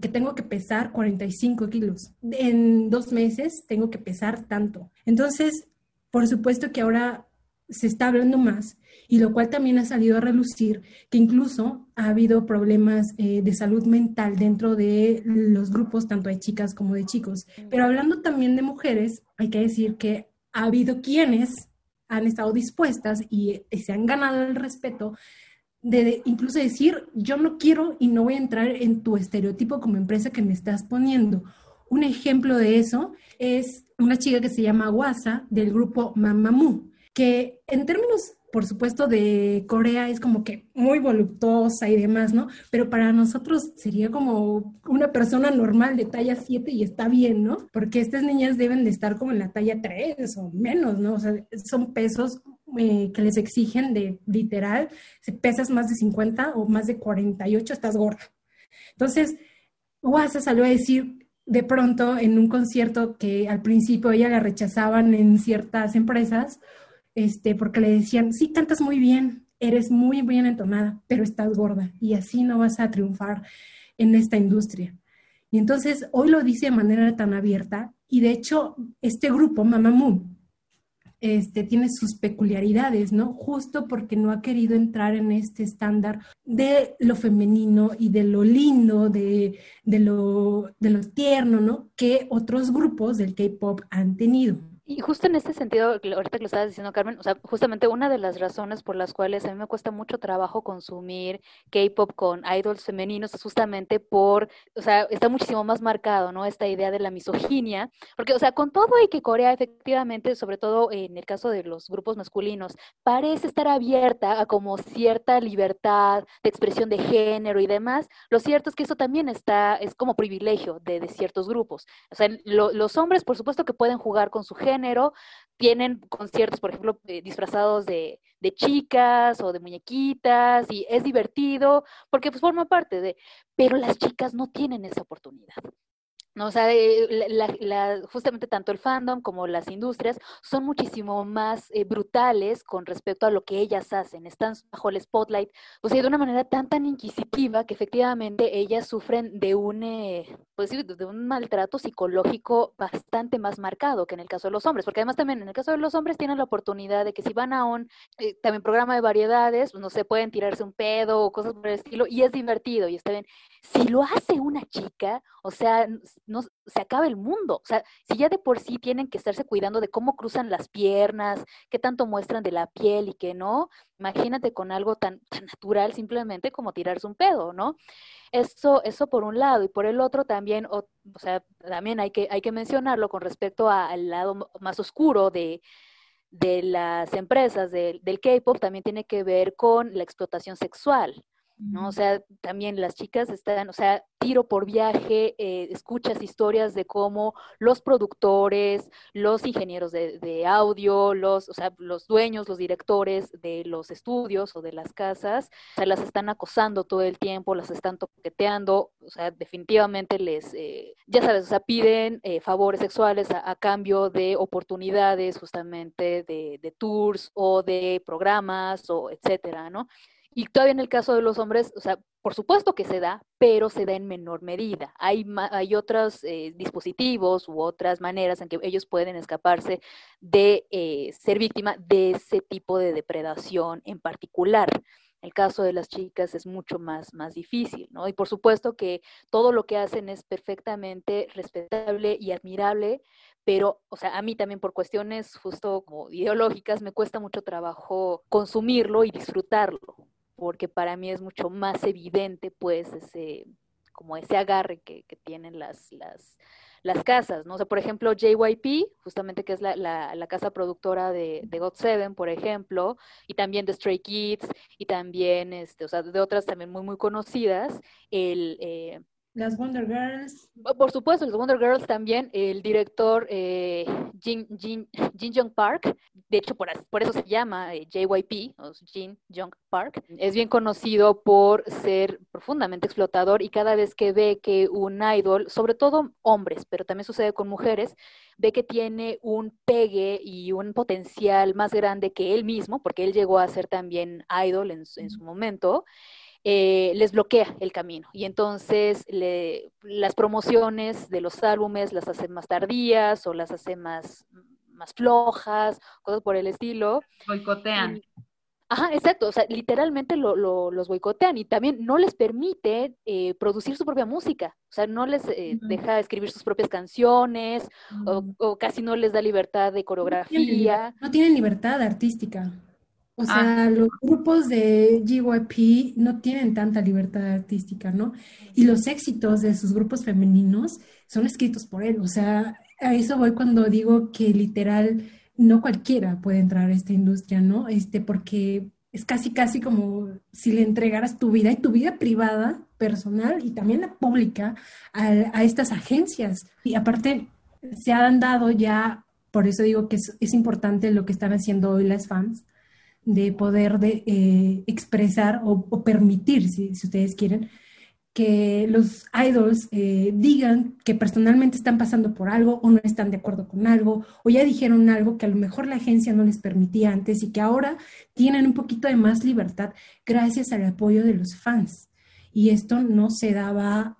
que tengo que pesar 45 kilos. En dos meses tengo que pesar tanto. Entonces, por supuesto que ahora se está hablando más y lo cual también ha salido a relucir que incluso ha habido problemas eh, de salud mental dentro de los grupos, tanto de chicas como de chicos. Pero hablando también de mujeres, hay que decir que ha habido quienes han estado dispuestas y, y se han ganado el respeto de, de, incluso decir, yo no quiero y no voy a entrar en tu estereotipo como empresa que me estás poniendo. Un ejemplo de eso es una chica que se llama Wasa del grupo Mamamoo que en términos, por supuesto, de Corea es como que muy voluptuosa y demás, ¿no? Pero para nosotros sería como una persona normal de talla 7 y está bien, ¿no? Porque estas niñas deben de estar como en la talla 3 o menos, ¿no? O sea, son pesos eh, que les exigen de literal, si pesas más de 50 o más de 48, estás gorda. Entonces, Wasa salió a decir, de pronto en un concierto que al principio ella la rechazaban en ciertas empresas, este, porque le decían, sí, cantas muy bien, eres muy bien entonada, pero estás gorda y así no vas a triunfar en esta industria. Y entonces hoy lo dice de manera tan abierta y de hecho este grupo, Mamamoo, este, tiene sus peculiaridades, ¿no? Justo porque no ha querido entrar en este estándar de lo femenino y de lo lindo, de, de, lo, de lo tierno, ¿no? Que otros grupos del K-Pop han tenido. Y justo en este sentido, ahorita que lo estabas diciendo, Carmen, o sea, justamente una de las razones por las cuales a mí me cuesta mucho trabajo consumir K-pop con idols femeninos es justamente por, o sea, está muchísimo más marcado, ¿no? Esta idea de la misoginia, porque, o sea, con todo y que Corea efectivamente, sobre todo en el caso de los grupos masculinos, parece estar abierta a como cierta libertad de expresión de género y demás, lo cierto es que eso también está, es como privilegio de, ciertos grupos. O sea, lo, los hombres, por supuesto que pueden jugar con su género, tienen conciertos, por ejemplo, eh, disfrazados de, de chicas o de muñequitas y es divertido porque pues forma parte de, pero las chicas no tienen esa oportunidad. ¿No? O sea, eh, la- la- justamente tanto el fandom como las industrias son muchísimo más eh, brutales con respecto a lo que ellas hacen. Están bajo el spotlight, o sea, de una manera tan, tan inquisitiva que efectivamente ellas sufren de un, eh, pues de un maltrato psicológico bastante más marcado que en el caso de los hombres, porque además también en el caso de los hombres tienen la oportunidad de que si van a un eh, también programa de variedades, pues, no sé, pueden tirarse un pedo o cosas por el estilo, y es divertido y está bien. Si lo hace una chica, o sea, no, se acaba el mundo. O sea, si ya de por sí tienen que estarse cuidando de cómo cruzan las piernas, qué tanto muestran de la piel y qué no, imagínate con algo tan, tan natural simplemente como tirarse un pedo, ¿no? Eso, eso por un lado, y por el otro también, o, o sea, también hay que, hay que mencionarlo con respecto al lado más oscuro de, de las empresas del K-pop, también tiene que ver con la explotación sexual. ¿No? O sea, también las chicas están, o sea, tiro por viaje, eh, escuchas historias de cómo los productores, los ingenieros de, de audio, los, o sea, los dueños, los directores de los estudios o de las casas, o sea, las están acosando todo el tiempo, las están toqueteando, o sea, definitivamente les, eh, ya sabes, o sea, piden eh, favores sexuales a, a cambio de oportunidades justamente de, de tours o de programas o etcétera, ¿no? Y todavía en el caso de los hombres, o sea, por supuesto que se da, pero se da en menor medida. Hay, hay otros eh, dispositivos u otras maneras en que ellos pueden escaparse de eh, ser víctima de ese tipo de depredación en particular. El caso de las chicas es mucho más, más difícil, ¿no? Y por supuesto que todo lo que hacen es perfectamente respetable y admirable, pero, o sea, a mí también por cuestiones justo como ideológicas me cuesta mucho trabajo consumirlo y disfrutarlo, porque para mí es mucho más evidente, pues, ese, como ese agarre que, que tienen las, las, las casas, ¿no? O sea, por ejemplo, JYP, justamente que es la, la, casa productora de, de God Seven, por ejemplo, y también de Stray Kids, y también, este, o sea, de otras también muy, muy conocidas, el... Eh, Las Wonder Girls. por supuesto, los Wonder Girls también, el director eh, Jin, Jin, Jin Young Park, de hecho por, por eso se llama eh, JYP, o Jin Young Park, es bien conocido por ser profundamente explotador y cada vez que ve que un idol, sobre todo hombres, pero también sucede con mujeres, ve que tiene un pegue y un potencial más grande que él mismo, porque él llegó a ser también idol en en su momento, eh, les bloquea el camino y entonces le, las promociones de los álbumes las hace más tardías o las hace más, más flojas, cosas por el estilo. Boicotean. Ajá, exacto, o sea, literalmente lo, lo- los boicotean y también no les permite eh, producir su propia música, o sea, no les eh, deja escribir sus propias canciones o, o casi no les da libertad de coreografía. no tienen libertad artística. O sea, los grupos de GYP no tienen tanta libertad artística, ¿no? Y los éxitos de sus grupos femeninos son escritos por él. O sea, a eso voy cuando digo que literal no cualquiera puede entrar a esta industria, ¿no? Este, porque es casi, casi como si le entregaras tu vida y tu vida privada, personal y también la pública a, a estas agencias. Y aparte, se han dado ya, por eso digo que es, es importante lo que están haciendo hoy las fans, de poder de, eh, expresar o, permitir, si, si ustedes quieren, que los idols eh, digan que personalmente están pasando por algo o no están de acuerdo con algo o ya dijeron algo que a lo mejor la agencia no les permitía antes y que ahora tienen un poquito de más libertad gracias al apoyo de los fans. Y esto no se daba,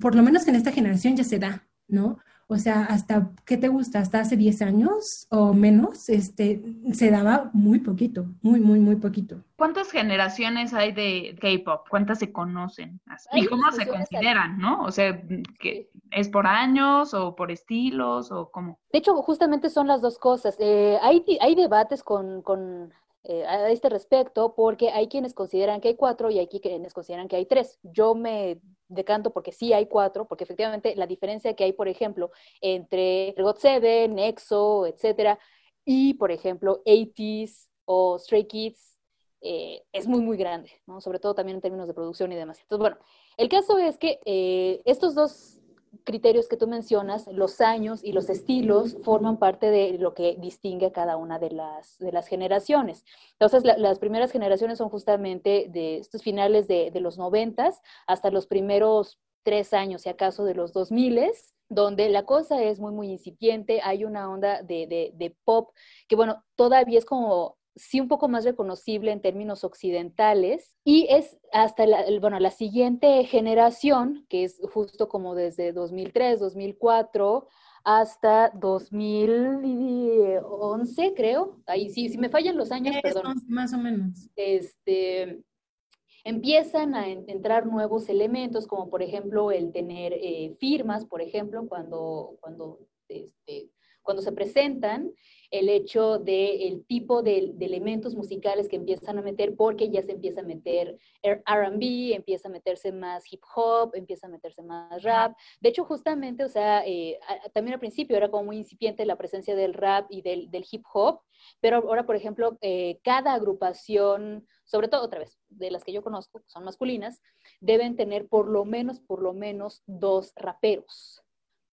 por lo menos en esta generación ya se da, ¿no? O sea, hasta, ¿qué te gusta? Hasta hace 10 años o menos, este, se daba muy poquito, muy, muy, muy poquito. ¿Cuántas generaciones hay de K-pop? ¿Cuántas se conocen? ¿Y cómo se consideran, no? O sea, que ¿es por años o por estilos o cómo? De hecho, justamente son las dos cosas. Eh, hay, hay debates con, con, eh, a este respecto porque hay quienes consideran que hay cuatro y hay quienes consideran que hay tres. Yo me decanto porque sí hay cuatro, porque efectivamente la diferencia que hay, por ejemplo, entre GOT7, EXO, etcétera, y por ejemplo, 80s o Stray Kids, eh, es muy, muy grande, ¿no? Sobre todo también en términos de producción y demás. Entonces, bueno, el caso es que eh, estos dos criterios que tú mencionas, los años y los estilos forman parte de lo que distingue a cada una de las, de las generaciones. Entonces, la- las primeras generaciones son justamente de estos finales de, de los noventas hasta los primeros tres años, si acaso, de los dos miles, donde la cosa es muy, muy incipiente, hay una onda de, de- de pop que, bueno, todavía es como sí un poco más reconocible en términos occidentales y es hasta la, bueno, la siguiente generación, que es justo como desde 2003, 2004 hasta 2011, creo. Ahí sí, si me fallan los años, perdón. Más o menos. Este, empiezan a en- entrar nuevos elementos, como por ejemplo el tener eh, firmas, por ejemplo, cuando, cuando, este, cuando se presentan, el hecho del tipo de, de elementos musicales que empiezan a meter, porque ya se empieza a meter RB, empieza a meterse más hip hop, empieza a meterse más rap. De hecho, justamente, o sea, eh, también al principio era como muy incipiente la presencia del rap y del, del hip hop, pero ahora, por ejemplo, eh, cada agrupación, sobre todo otra vez, de las que yo conozco, son masculinas, deben tener por lo menos, por lo menos dos raperos.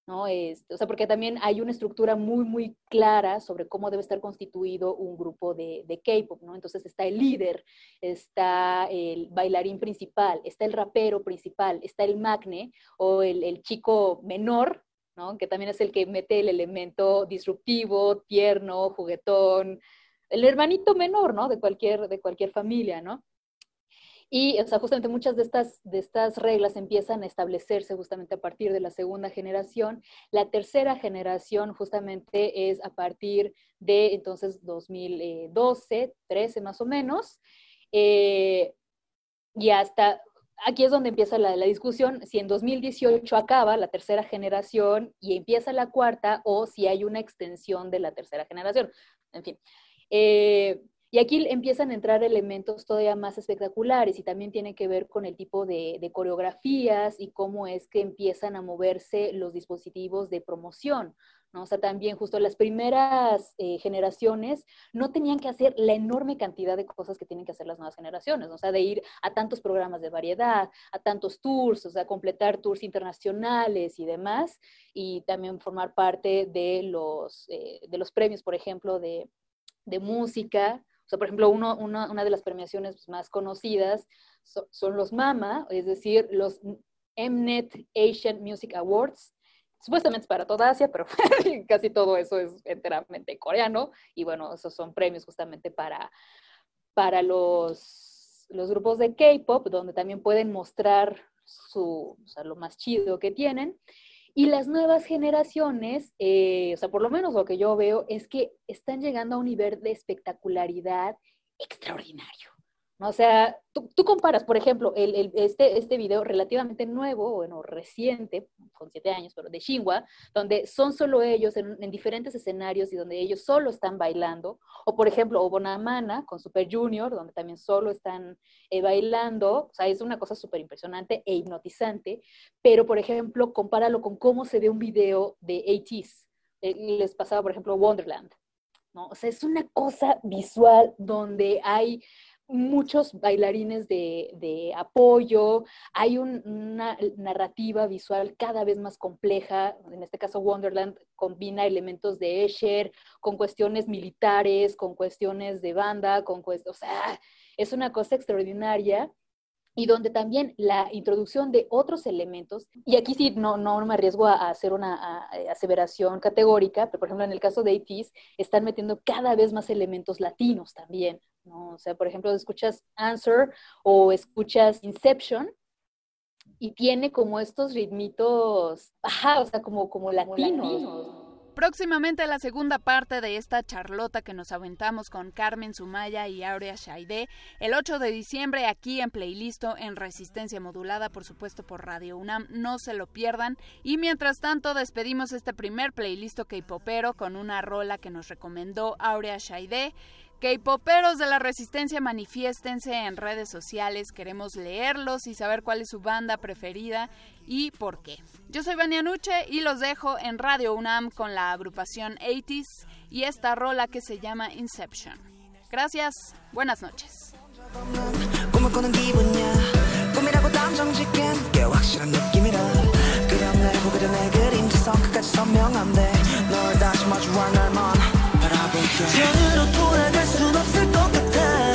¿No? Este, o sea, porque también hay una estructura muy, muy clara sobre cómo debe estar constituido un grupo de, de K-pop, ¿no? Entonces está el líder, está el bailarín principal, está el rapero principal, está el magne o el, el chico menor, ¿no? Que también es el que mete el elemento disruptivo, tierno, juguetón, el hermanito menor, ¿no? De cualquier, de cualquier familia, ¿no? Y, justamente muchas de estas, de estas reglas empiezan a establecerse justamente a partir de la segunda generación. La tercera generación justamente es a partir de entonces 2012, 13 más o menos. Eh, y hasta aquí es donde empieza la, la discusión, si en 2018 acaba la tercera generación y empieza la cuarta o si hay una extensión de la tercera generación. En fin. Eh, y aquí empiezan a entrar elementos todavía más espectaculares y también tiene que ver con el tipo de, coreografías y cómo es que empiezan a moverse los dispositivos de promoción. ¿no? O sea, también justo las primeras eh, generaciones no tenían que hacer la enorme cantidad de cosas que tienen que hacer las nuevas generaciones, ¿no? o sea, de ir a tantos programas de variedad, a tantos tours, o sea, completar tours internacionales y demás, y también formar parte de los, eh, de los premios, por ejemplo, de, de música. O sea, por ejemplo, uno, una, una de las premiaciones más conocidas so- son los MAMA, es decir, los Mnet Asian Music Awards, supuestamente es para toda Asia, pero casi todo eso es enteramente coreano. Y bueno, esos son premios justamente para, para los, los grupos de K-pop, donde también pueden mostrar su, o sea, lo más chido que tienen. Y las nuevas generaciones, eh, o sea, por lo menos lo que yo veo es que están llegando a un nivel de espectacularidad extraordinario. O sea, tú, tú comparas, por ejemplo, el, el- este, este video relativamente nuevo, bueno, reciente, con siete años, pero de Shinhwa, donde son solo ellos en, en diferentes escenarios y donde ellos solo están bailando, o por ejemplo, Obonamana con Super Junior, donde también solo están eh, bailando, o sea, es una cosa súper impresionante e hipnotizante, pero por ejemplo, compáralo con cómo se ve un video de 80s, Eh, les pasaba, por ejemplo, Wonderland, ¿no? O sea, es una cosa visual donde hay muchos bailarines de, de apoyo, hay un- una narrativa visual cada vez más compleja, en este caso Wonderland combina elementos de Escher con cuestiones militares, con cuestiones de banda, con cuest- o sea, es una cosa extraordinaria y donde también la introducción de otros elementos, y aquí sí no, no me arriesgo a, hacer una a aseveración categórica, pero por ejemplo en el caso de ATs están metiendo cada vez más elementos latinos también, ¿no? O sea, por ejemplo, escuchas Answer o escuchas Inception y tiene como estos ritmitos, ajá, o sea, como, como latinos. Próximamente la segunda parte de esta charlota que nos aventamos con Carmen Sumaya y Aurea Shaide, el 8 de diciembre aquí en Playlisto en Resistencia Modulada, por supuesto por Radio UNAM, no se lo pierdan. Y mientras tanto despedimos este primer Playlisto K-Popero con una rola que nos recomendó Aurea Shaide. K-Poperos de la Resistencia, manifiéstense en redes sociales, queremos leerlos y saber cuál es su banda preferida y por qué. Yo soy Vania Nuche y los dejo en Radio UNAM con la agrupación 80s y esta rola que se llama Inception. Gracias, buenas noches. 전으로 돌아갈 순 없을 것 같아.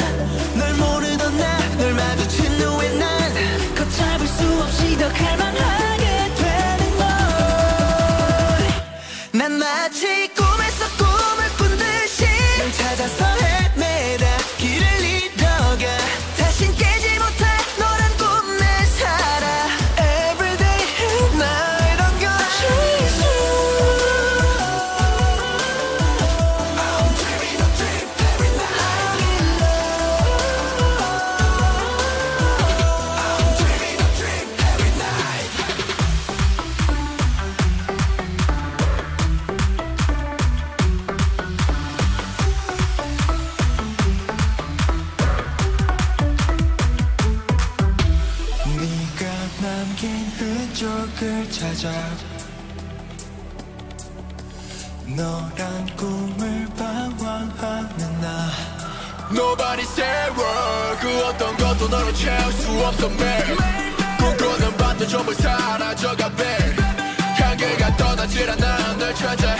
널 모르던 나널 마주친 후에 난 걷잡을 수 없이 더 갈망하 너란 꿈을 방황하는 나. Nobody say word. 그 어떤 것도 너를 채울 수 없어 매일 꿈꾸는 밤도 전부 사라져가 babe 향기가 떠나질 않아 널 찾아